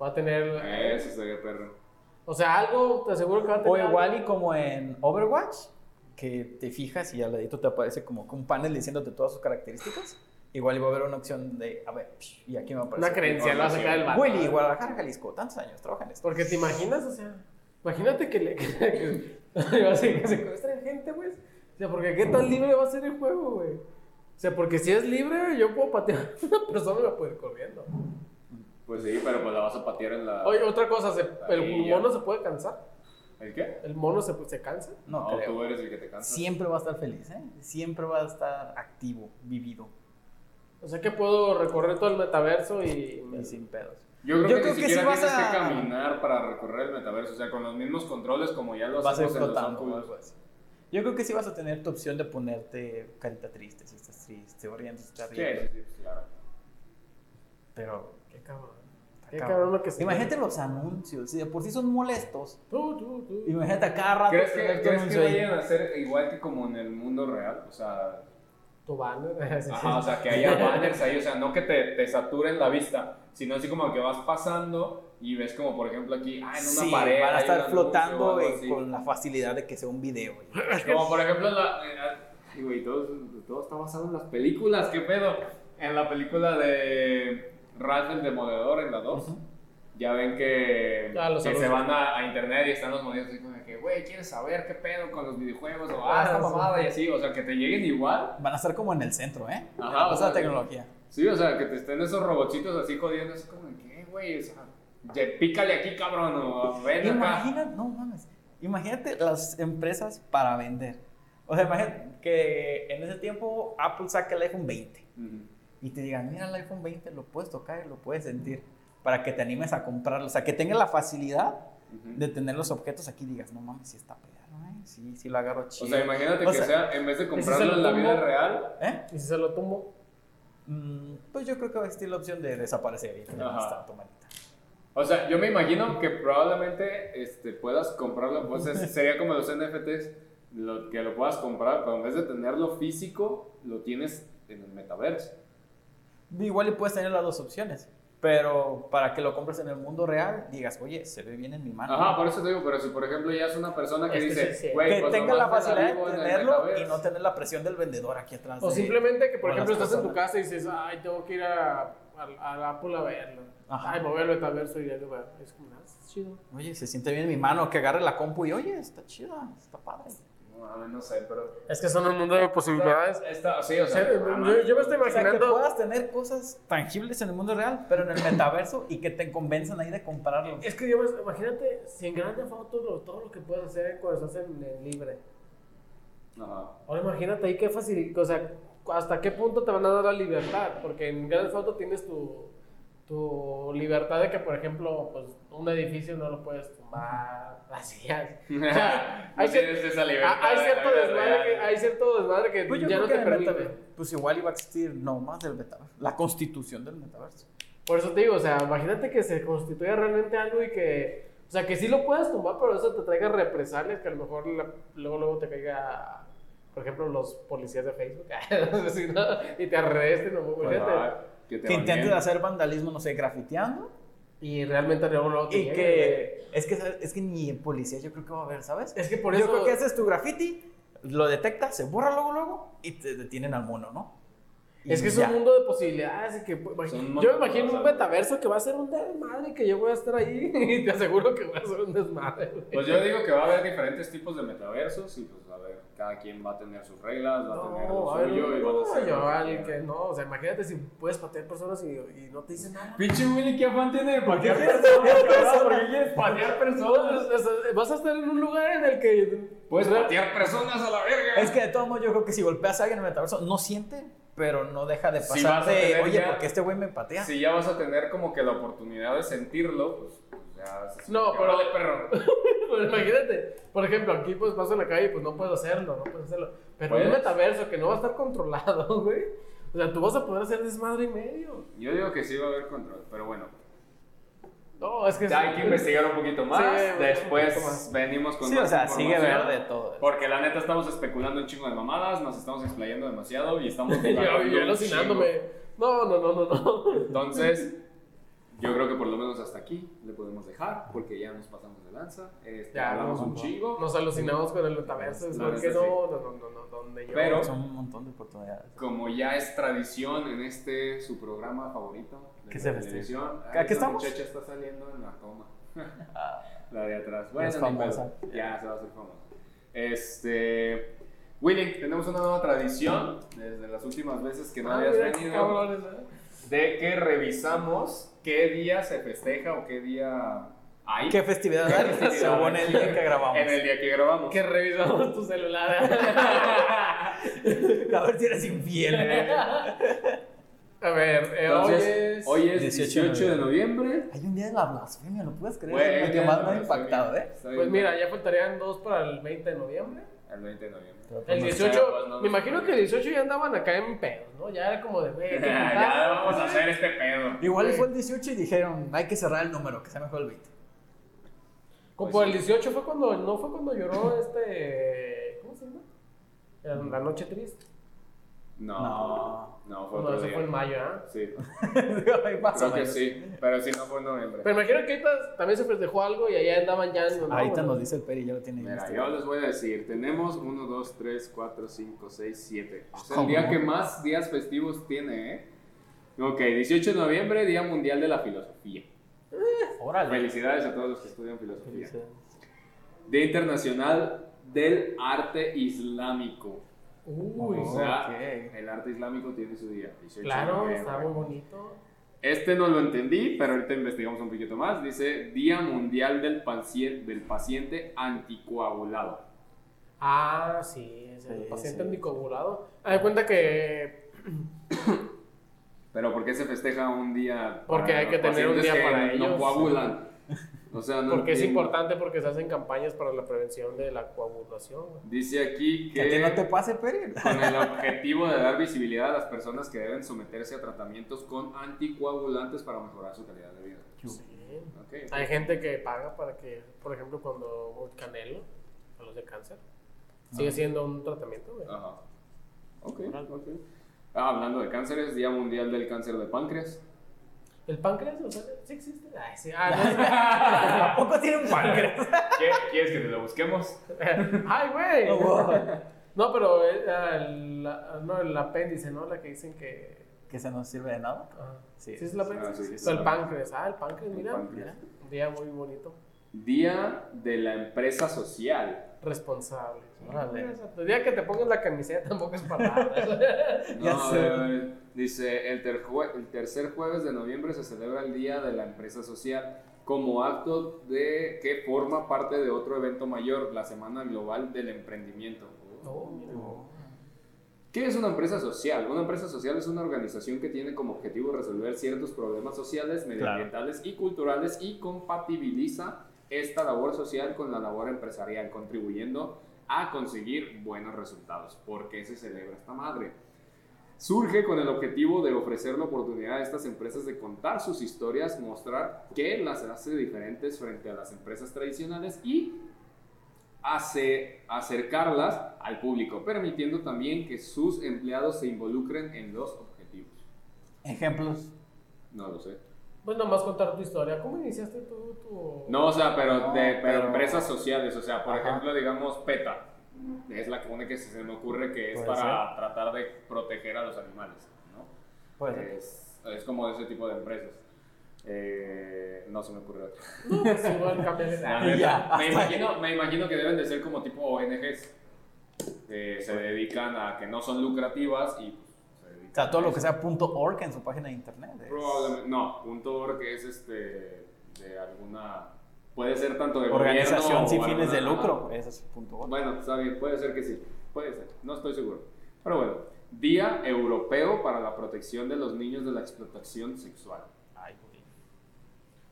Va a tener. Eso sería perro. O sea, algo te aseguro que va a tener. O igual y como en Overwatch, que te fijas y al ladito te aparece como un panel diciéndote todas sus características. Igual iba a haber una opción de, a ver, y aquí me aparece. Una creencia, va a sacar el barco. Willy, Guadalajara, Jalisco, tantos años, trabajan esto. Porque te imaginas, o sea, imagínate que le. Que, que, que se secuestren gente, güey. O sea, porque qué tan libre va a ser el juego, güey. O sea, porque si es libre, yo puedo patear a una persona y la puedo ir corriendo. Pues sí, pero pues la vas a patear en la. Oye, otra cosa, ¿el mono se puede cansar? ¿El qué? ¿El mono se, se cansa? No, no tú eres el que te cansa. Siempre va a estar feliz, ¿eh? Siempre va a estar activo, vivido. O sea que puedo recorrer todo el metaverso y, sin pedos. Yo creo que, ni siquiera tienes que caminar para recorrer el metaverso, o sea, con los mismos controles como ya lo hacemos en los Yo creo que sí vas a tener tu opción de ponerte carita triste, si estás triste, o riendo, si estás riendo. Sí, sí, claro. Pero Qué cabrón. Qué cabrón lo que se Imagínate los anuncios, si de por sí son molestos. Tú, tú, tú. Imagínate a cada rato. ¿Crees que, ¿crees que vayan a ser igual que como en el mundo real? O sea. Tu banner. Ajá, o sea, que haya banners ahí, o sea, no que te, te saturen la vista, sino así como que vas pasando y ves como, por ejemplo, aquí, ah, en una sí, pared. van a estar flotando con la facilidad de que sea un video. Como, por ejemplo, la. Eh, güey, todo, todo está basado en las películas, ¿qué pedo? En la película de Ralph el Demoledor en la 2. Ya ven que, ah, que se van a, internet y están los monitos así como que, güey, ¿quieres saber qué pedo con los videojuegos? O, ah, esta mamada y así, o sea, que te lleguen igual. Van a estar como en el centro, ¿eh? Ajá. O sea, tecnología. Sí, o sea, que te estén esos robotitos así jodiendo, así como, ¿qué, güey? O sea, pícale aquí, cabrón, o ven Imagina, no mames, imagínate las empresas para vender. O sea, imagínate que en ese tiempo Apple saca el iPhone 20 y te digan, mira el iPhone 20, lo puedes tocar y lo puedes sentir, para que te animes a comprarlo. O sea, que tenga la facilidad de tener los objetos aquí y digas, no mames, si está pegado, ¿eh? Sí, sí lo agarro chido. O sea, imagínate que sea, en vez de comprarlo en la vida real. ¿Eh? ¿Y si se lo tumbo? Mm, pues yo creo que va a existir la opción de desaparecer y tener O sea, yo me imagino que probablemente este, puedas comprarlo, pues sería como los NFTs, lo, que lo puedas comprar, pero en vez de tenerlo físico, lo tienes en el metaverso. Igual y puedes tener las dos opciones. Pero para que lo compres en el mundo real, digas, oye, se ve bien en mi mano. Ajá, por eso te digo, pero si por ejemplo ya es una persona que dice, que, pues, tenga la facilidad de tenerlo y no tener la presión del vendedor aquí atrás. O simplemente que, por ejemplo, estás en tu casa y dices, ay, tengo que ir a, a, Apple a verlo. Ajá. Ay, moverlo a metaverso y ya, es como, ah, es chido. Oye, se siente bien en mi mano, que agarre la compu y, oye, está chida, está padre no sé, pero. Es que son un mundo de posibilidades. sí, o sea, yo, me estoy imaginando. que puedas tener cosas tangibles en el mundo real, pero en el metaverso y que te convenzan ahí de comprarlo. Es que yo me, imagínate, si en grande foto todo lo que puedes hacer cuando estás en, libre. Ajá. Ahora imagínate ahí qué fácil, o sea, hasta qué punto te van a dar la libertad, porque en grande foto tienes tu tu libertad de que, por ejemplo, pues un edificio no lo puedes tumbar, así. hay, esa libertad hay, cierto desmadre que, hay cierto desmadre que pues ya no te permite. pues igual iba a existir no más del metaverso, la constitución del metaverso. Por eso te digo, o sea, imagínate que se constituya realmente algo y que, o sea, que sí lo puedas tumbar, pero eso te traiga represalias que a lo mejor luego, luego te caiga, por ejemplo, los policías de Facebook y te arresten, o pues, que, intentes hacer vandalismo, no sé, grafiteando. Y realmente no lo Y que es, que es que ni en policía yo creo que va a haber, ¿sabes? Es que por eso. Yo creo que haces tu graffiti, lo detecta, se borra luego, luego y te detienen al mono, ¿no? Es que es un mundo de posibilidades y que pues, yo me imagino un metaverso que va a ser un desmadre que yo voy a estar ahí y te aseguro que va a ser un desmadre. Pues yo digo que va a haber diferentes tipos de metaversos y pues a ver, cada quien va a tener sus reglas, va a tener lo suyo y van a ser yo alguien que no, o sea, imagínate si puedes patear personas y, y no te dicen nada. Pinche Willy, ¿qué afán tiene de patear personas? ¿Por qué quieres patear personas? Vas a estar en un lugar en el que puedes patear personas a la verga. Es que de todos modos yo creo que si golpeas a alguien en el metaverso no siente pero no deja de pasar de, oye, porque este güey me patea. Si ya vas a tener como que la oportunidad de sentirlo, pues, pues ya No, pero de perro. pues imagínate, por ejemplo, aquí pues paso en la calle, pues no puedo hacerlo, no puedo hacerlo. Pero en un metaverso que no va a estar controlado, güey. O sea, tú vas a poder hacer desmadre y medio. Yo digo que sí va a haber control, pero bueno. No, es que hay que investigar un poquito más. Después venimos con sí, o sea, sigue verde todo. Porque la neta estamos especulando un chingo de mamadas, nos estamos explayando demasiado y estamos. yo, yo alucinándome. No, no, no, no, no. Entonces, yo creo que por lo menos hasta aquí le podemos dejar, porque ya nos pasamos de lanza. Este, ya hablamos un chingo. Nos alucinamos con el metaverso. no, no, no, no, no, donde yo. Pero, son un montón de oportunidades. Como ya es tradición en este su programa favorito ¿Qué la televisión. ¿A qué estamos? muchacha está saliendo en la toma. la de atrás. Bueno, es famosa. Ya se va a hacer famosa. Este. Willy, tenemos una nueva tradición desde las últimas veces que no ah, habías venido. ¿eh? De que revisamos qué día se festeja o qué día hay. ¿Qué festividad hay? Según el día que grabamos. En el día que grabamos. Que revisamos tu celular. A ver si eres infiel. ¿eh? A ver, eh, hoy es, hoy es 18, de noviembre. Hay un día de la blasfemia, ¿lo puedes creer? Bueno, el que más me ha impactado, ¿eh? Pues mira, ya faltarían dos para el 20 de noviembre. El 20 de noviembre. El 18, me imagino que el 18 ya andaban acá en pedos, ¿no? Ya era como de, güey, ya vamos a hacer este pedo. Igual fue el 18 y dijeron, hay que cerrar el número, que sea mejor el 20. Como pues el 18 fue cuando, no fue cuando lloró este, ¿cómo se llama? La noche triste. No, no, fue no, eso fue en mayo, ¿eh? Sí. Creo que sí, pero sí no fue en noviembre. Pero imagino que ahorita también se festejó algo y allá andaban ya. ¿no? Ahorita nos dice el Peri, ya lo tiene. Mira, yo les voy a decir, tenemos 1, 2, 3, 4, 5, 6, 7. Es el día que más días festivos tiene, ¿eh? Ok, 18 de noviembre, Día Mundial de la Filosofía. órale. Felicidades a todos los que estudian filosofía. Día Internacional del Arte Islámico. Uy, o sea, el arte islámico tiene su día. claro, está muy bonito. Este no lo entendí, pero ahorita investigamos un poquito más. Dice Día Mundial del, paciente, del Paciente Anticoagulado. Ah, sí, es el paciente anticoagulado. Haz cuenta que... pero ¿por qué se festeja un día? Porque hay que tener un día para ellos. No coagulan. O sea, no porque es importante porque se hacen campañas para la prevención de la coagulación. Dice aquí que, que no te pase, Peri. Con el objetivo de dar visibilidad a las personas que deben someterse a tratamientos con anticoagulantes para mejorar su calidad de vida. Sí. Hay gente que paga para que, por ejemplo, cuando canelo, a los de cáncer, sigue siendo un tratamiento. Ajá. Ok, ok. Ah, hablando de cánceres, Día Mundial del Cáncer de Páncreas. ¿El páncreas? O sea, ¿sí existe? Ay, sí. Ah, no. poco tiene un páncreas? ¿Quieres que te lo busquemos? ¡Ay, güey! Oh, no, pero el, no, el apéndice, ¿no? La que dicen que... ¿Que se nos sirve de nada? Sí, sí, es el apéndice. Ah, el páncreas. Ah, el páncreas, mira. mira. Un día muy bonito. Día de la empresa social. Responsable. El día que te pongas la camiseta tampoco es para nada. no, dice, el, el tercer jueves de noviembre se celebra el Día de la Empresa Social como acto de que forma parte de otro evento mayor, la Semana Global del Emprendimiento. Oh, ¿Qué es una empresa social? Una empresa social es una organización que tiene como objetivo resolver ciertos problemas sociales, medioambientales y culturales y compatibiliza esta labor social con la labor empresarial, contribuyendo a conseguir buenos resultados. ¿Por qué se celebra esta madre? Surge con el objetivo de ofrecer la oportunidad a estas empresas de contar sus historias, mostrar qué las hace diferentes frente a las empresas tradicionales y hace acercarlas al público, permitiendo también que sus empleados se involucren en los objetivos. ¿Ejemplos? No lo sé. Pues nomás contar tu historia. ¿Cómo iniciaste tú tu...? No, o sea, pero de pero empresas sociales. O sea, por ejemplo, digamos, PETA. Es la única que se me ocurre que es para tratar de proteger a los animales. ¿no? es, es, como de ese tipo de empresas. Eh, no se me ocurrió otro. No, pues igual me, imagino, me imagino que deben de ser como tipo ONGs. Que se dedican a que no son lucrativas y o sea, todo lo que sea .org en su página de internet. Probablemente, no, .org es este, de alguna, puede ser tanto de Organización sin fines de lucro, ese es .org. Bueno, está bien, puede ser que sí, puede ser, no estoy seguro. Pero bueno, Día Europeo para la Protección de los Niños de la Explotación Sexual. Ay,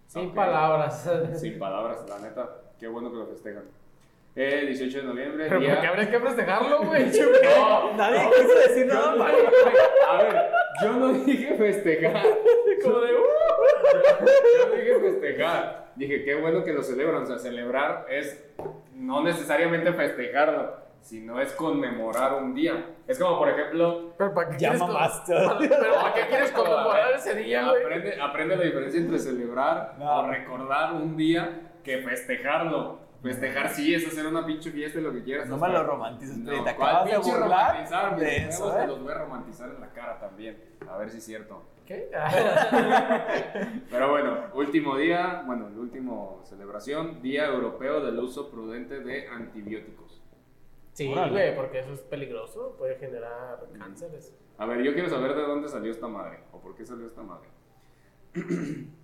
Sin palabras. Sin palabras, la neta, qué bueno que lo festejan. Eh, 18 de noviembre. Pero día... porque habría que festejarlo, güey. No, nadie quiso decir nada más. A ver, yo no dije festejar. Como de. Uh". yo no dije festejar. Dije, qué bueno que lo celebran. O sea, celebrar es no necesariamente festejarlo, sino es conmemorar un día. Es como, por ejemplo. Pero ¿para qué quieres, Pero ¿para qué quieres conmemorar ese día, güey? Aprende, aprende la diferencia entre celebrar o recordar un día que festejarlo. Festejar sí es hacer una pinche fiesta y lo que quieras. No me lo romantices, no, te acabas de romantizar? De eso, ¿eh? los voy a romantizar en la cara también. A ver si es cierto. ¿Qué? Pero bueno, último día, bueno, el último celebración, Día Europeo del Uso Prudente de Antibióticos. Sí, güey, porque eso es peligroso, puede generar cánceres. A ver, yo quiero saber de dónde salió esta madre, o por qué salió esta madre.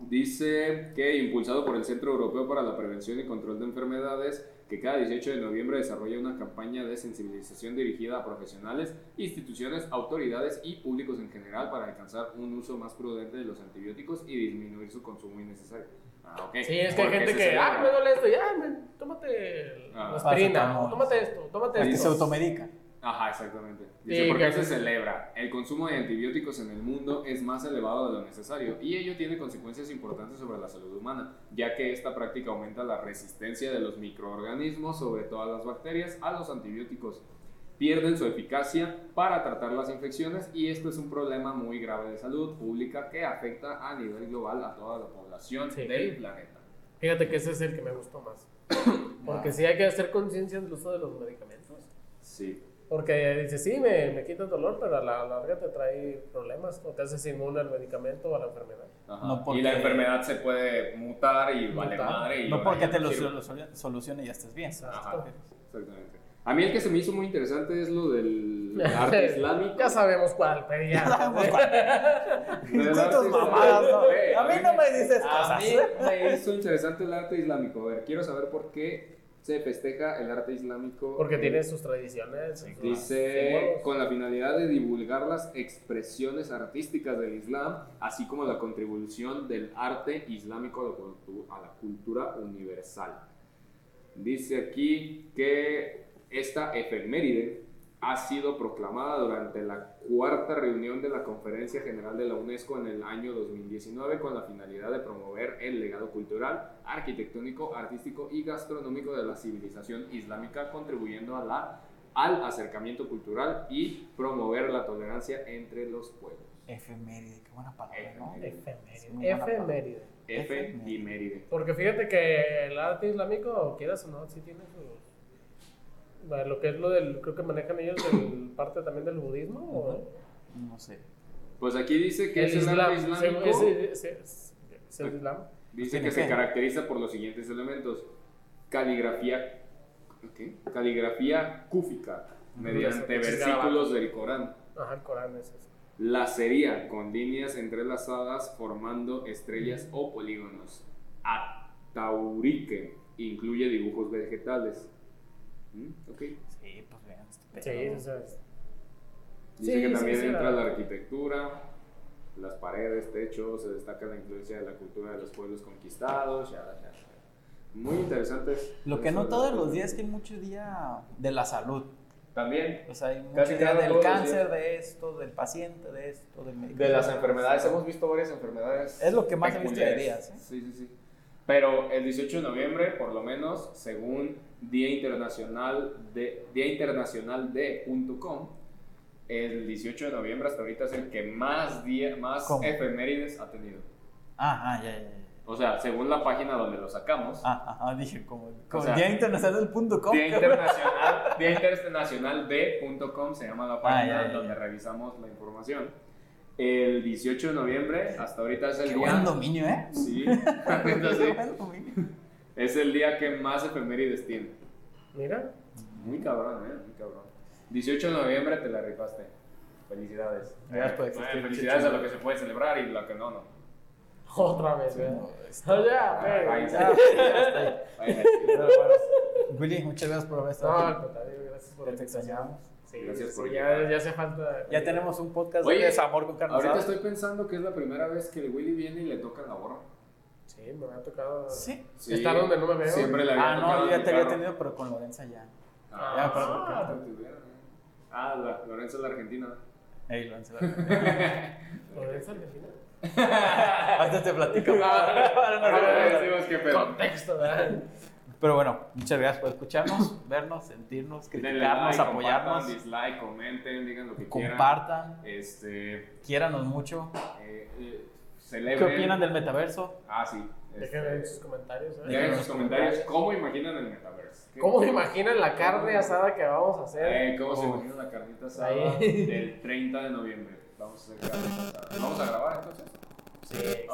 Dice que impulsado por el Centro Europeo para la Prevención y Control de Enfermedades, que cada 18 de noviembre desarrolla una campaña de sensibilización dirigida a profesionales, instituciones, autoridades y públicos en general para alcanzar un uso más prudente de los antibióticos y disminuir su consumo innecesario. Ah, okay. Sí, es que hay gente que, ah, me duele esto, ya, tómate ah, la aspirina, tómate esto, tómate esto. Y se automedica. Ajá, exactamente. Dice, ¿por qué se celebra? El consumo de antibióticos en el mundo es más elevado de lo necesario y ello tiene consecuencias importantes sobre la salud humana, ya que esta práctica aumenta la resistencia de los microorganismos, sobre todas las bacterias, a los antibióticos. Pierden su eficacia para tratar las infecciones y esto es un problema muy grave de salud pública que afecta a nivel global a toda la población del planeta. Fíjate que ese es el que me gustó más. Porque sí hay que hacer conciencia del uso de los medicamentos. Sí. Porque dice, sí, me, me quita el dolor, pero a la larga te trae problemas o te haces inmune al medecamento o a la enfermedad. Y la enfermedad se puede mutar y vale madre. no porque te lo solucione y ya estés bien. Exactamente. A mí el que se me hizo muy interesante es lo del arte islámico. Ya sabemos cuál, pero ya. sabemos cuál. mamadas, no. A mí no me dices cosas. A mí me hizo interesante el arte islámico. A ver, quiero saber por qué se festeja el arte islámico. Porque tiene sus tradiciones. Dice, con la finalidad de divulgar las expresiones artísticas del Islam, así como la contribución del arte islámico a la cultura universal. Dice aquí que esta efeméride ha sido proclamada durante la cuarta reunión de la Conferencia General de la UNESCO en el año 2019 con la finalidad de promover el legado cultural, arquitectónico, artístico y gastronómico de la civilización islámica, contribuyendo a la, al acercamiento cultural y promover la tolerancia entre los pueblos. Efeméride, qué buena palabra, Efeméride. Efeméride. Efeméride. Porque fíjate que el arte islámico, quieras o no, sí tiene sus lo que es lo del, creo que manejan ellos el parte también del budismo, ¿o? No sé. Pues aquí dice que el es islam, el islámico. Es, es, el islam. Dice que se caracteriza por los siguientes elementos. Caligrafía, ¿qué? Caligrafía cúfica, mediante versículos del Corán. Ajá, el Corán es eso. Lacería, con líneas entrelazadas formando estrellas o polígonos. Ataurique, incluye dibujos vegetales. Okay. Sí, pues vean. Este sí, eso es. Dice que también entra la arquitectura, las paredes, techos, se destaca la influencia de la cultura de los pueblos conquistados, Muy interesantes. Lo que no todos los días es que hay mucho día de la salud. También. O sea, hay mucho día del cáncer, de esto, del paciente, de esto, del médico. De las enfermedades, hemos visto varias enfermedades. Es lo que más he visto de días. ¿eh? Sí, sí, sí. Pero el 18 de noviembre, por lo menos, según Día Internacional de Día Internacional de.com, el 18 de noviembre hasta ahorita es el que más día, más efemérides ha tenido. Ah, ah, ya, ya, O sea, según la página donde lo sacamos. Ah, ah, dije, como, Día Internacional del.com. Día Internacional, Día Internacional de.com se llama la página ah, donde revisamos la información. El 18 de noviembre, hasta ahorita es el día. buen dominio, ¿eh? Sí, Es el día que más efemérides tiene. Mira. Muy cabrón, ¿eh? Muy cabrón. 18 de noviembre te la rifaste. Felicidades. Gracias felicidades a lo que se puede celebrar y lo que no, no. Otra vez, ¿verdad? No, ya, Willy, muchas gracias por haber estado aquí. No, gracias por Te extrañamos. Sí, Gracias por ya, ya hace falta. Ya tenemos un podcast de desamor con carne Ahorita estoy pensando que es la primera vez que el Willy viene y le toca la borra. Sí, me ha tocado. Sí. Estar donde no me veo. Siempre la había Ah, no, ya te había tenido, pero con Lorenza ya. Ah, ya, pero, ah, ah la, Lorenza es la argentina. Ey, Lorenza la argentina. ¿Lorenza argentina? Antes te platico. Contexto, ¿verdad? Pero bueno, muchas gracias por escucharnos, vernos, sentirnos, criticarnos, apoyarnos. Compartan, dislike, comenten, digan lo que quieran. Compartan. Este, quiéranos mucho. Eh, eh, ¿Qué opinan del metaverso? Ah, sí. Dejen en este, sus comentarios. ¿eh? Dejen en sus comentarios cómo imaginan el metaverso. ¿Cómo imaginan la carne asada que vamos a hacer? Eh, ¿Cómo se imaginan la carnita asada del 30 de noviembre? Vamos a hacer carne asada. ¿Vamos a grabar entonces? Sí, sí.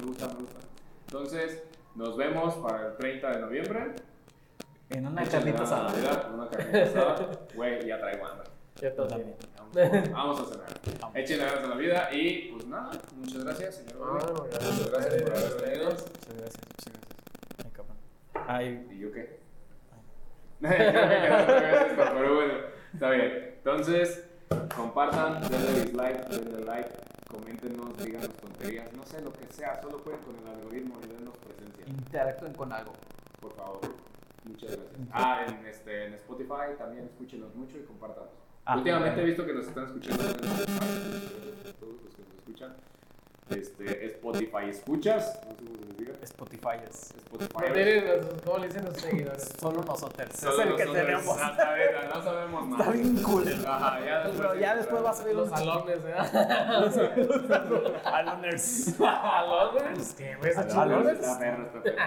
Me gusta, me gusta. Entonces, nos vemos para el 30 de noviembre. En una carnita asada. Una carnita asada. Güey, ya traigo hambre. Ya también. Vamos, a cenar. Echen ganas de la vida y pues nada, muchas gracias, señor. Ah, muchas gracias por haber venido. Muchas gracias, muchas gracias. Ay, ¿Y yo qué? pero bueno, está bien. Entonces, compartan, denle dislike, denle like, coméntenos, díganos tonterías, no sé lo que sea, solo pueden con el algoritmo y dennos presencia. Interactúen con algo. Por favor. Muchas gracias. Ah, en, este, en Spotify también escúchenos mucho y compartanos. Ah, Últimamente he visto que nos están escuchando en Spotify, todos los que nos escuchan. Este, Spotify escuchas, no sé cómo se diga. Spotify es. Spotify. ¿Cómo le dicen los seguidores? Solo nosotros. Solo es el que tenemos. No, no sabemos más. Está bien cool. Ajá, ya después, Pero ya después va a salir los salones, ¿eh? Aloners. ¿Aloners? ¿Qué, güey? ¿Aloners?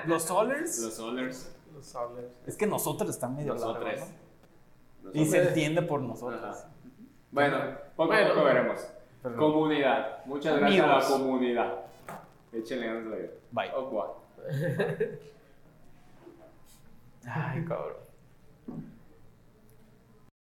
¿Los Solers? Los Solers. Los Solers. Es que nosotros están medio Nosotros. Y se entiende por nosotros. Bueno, poco a poco veremos. Comunidad. Muchas gracias a la comunidad. Échenle ganas de la vida. Bye. Oh, Ay, cabrón.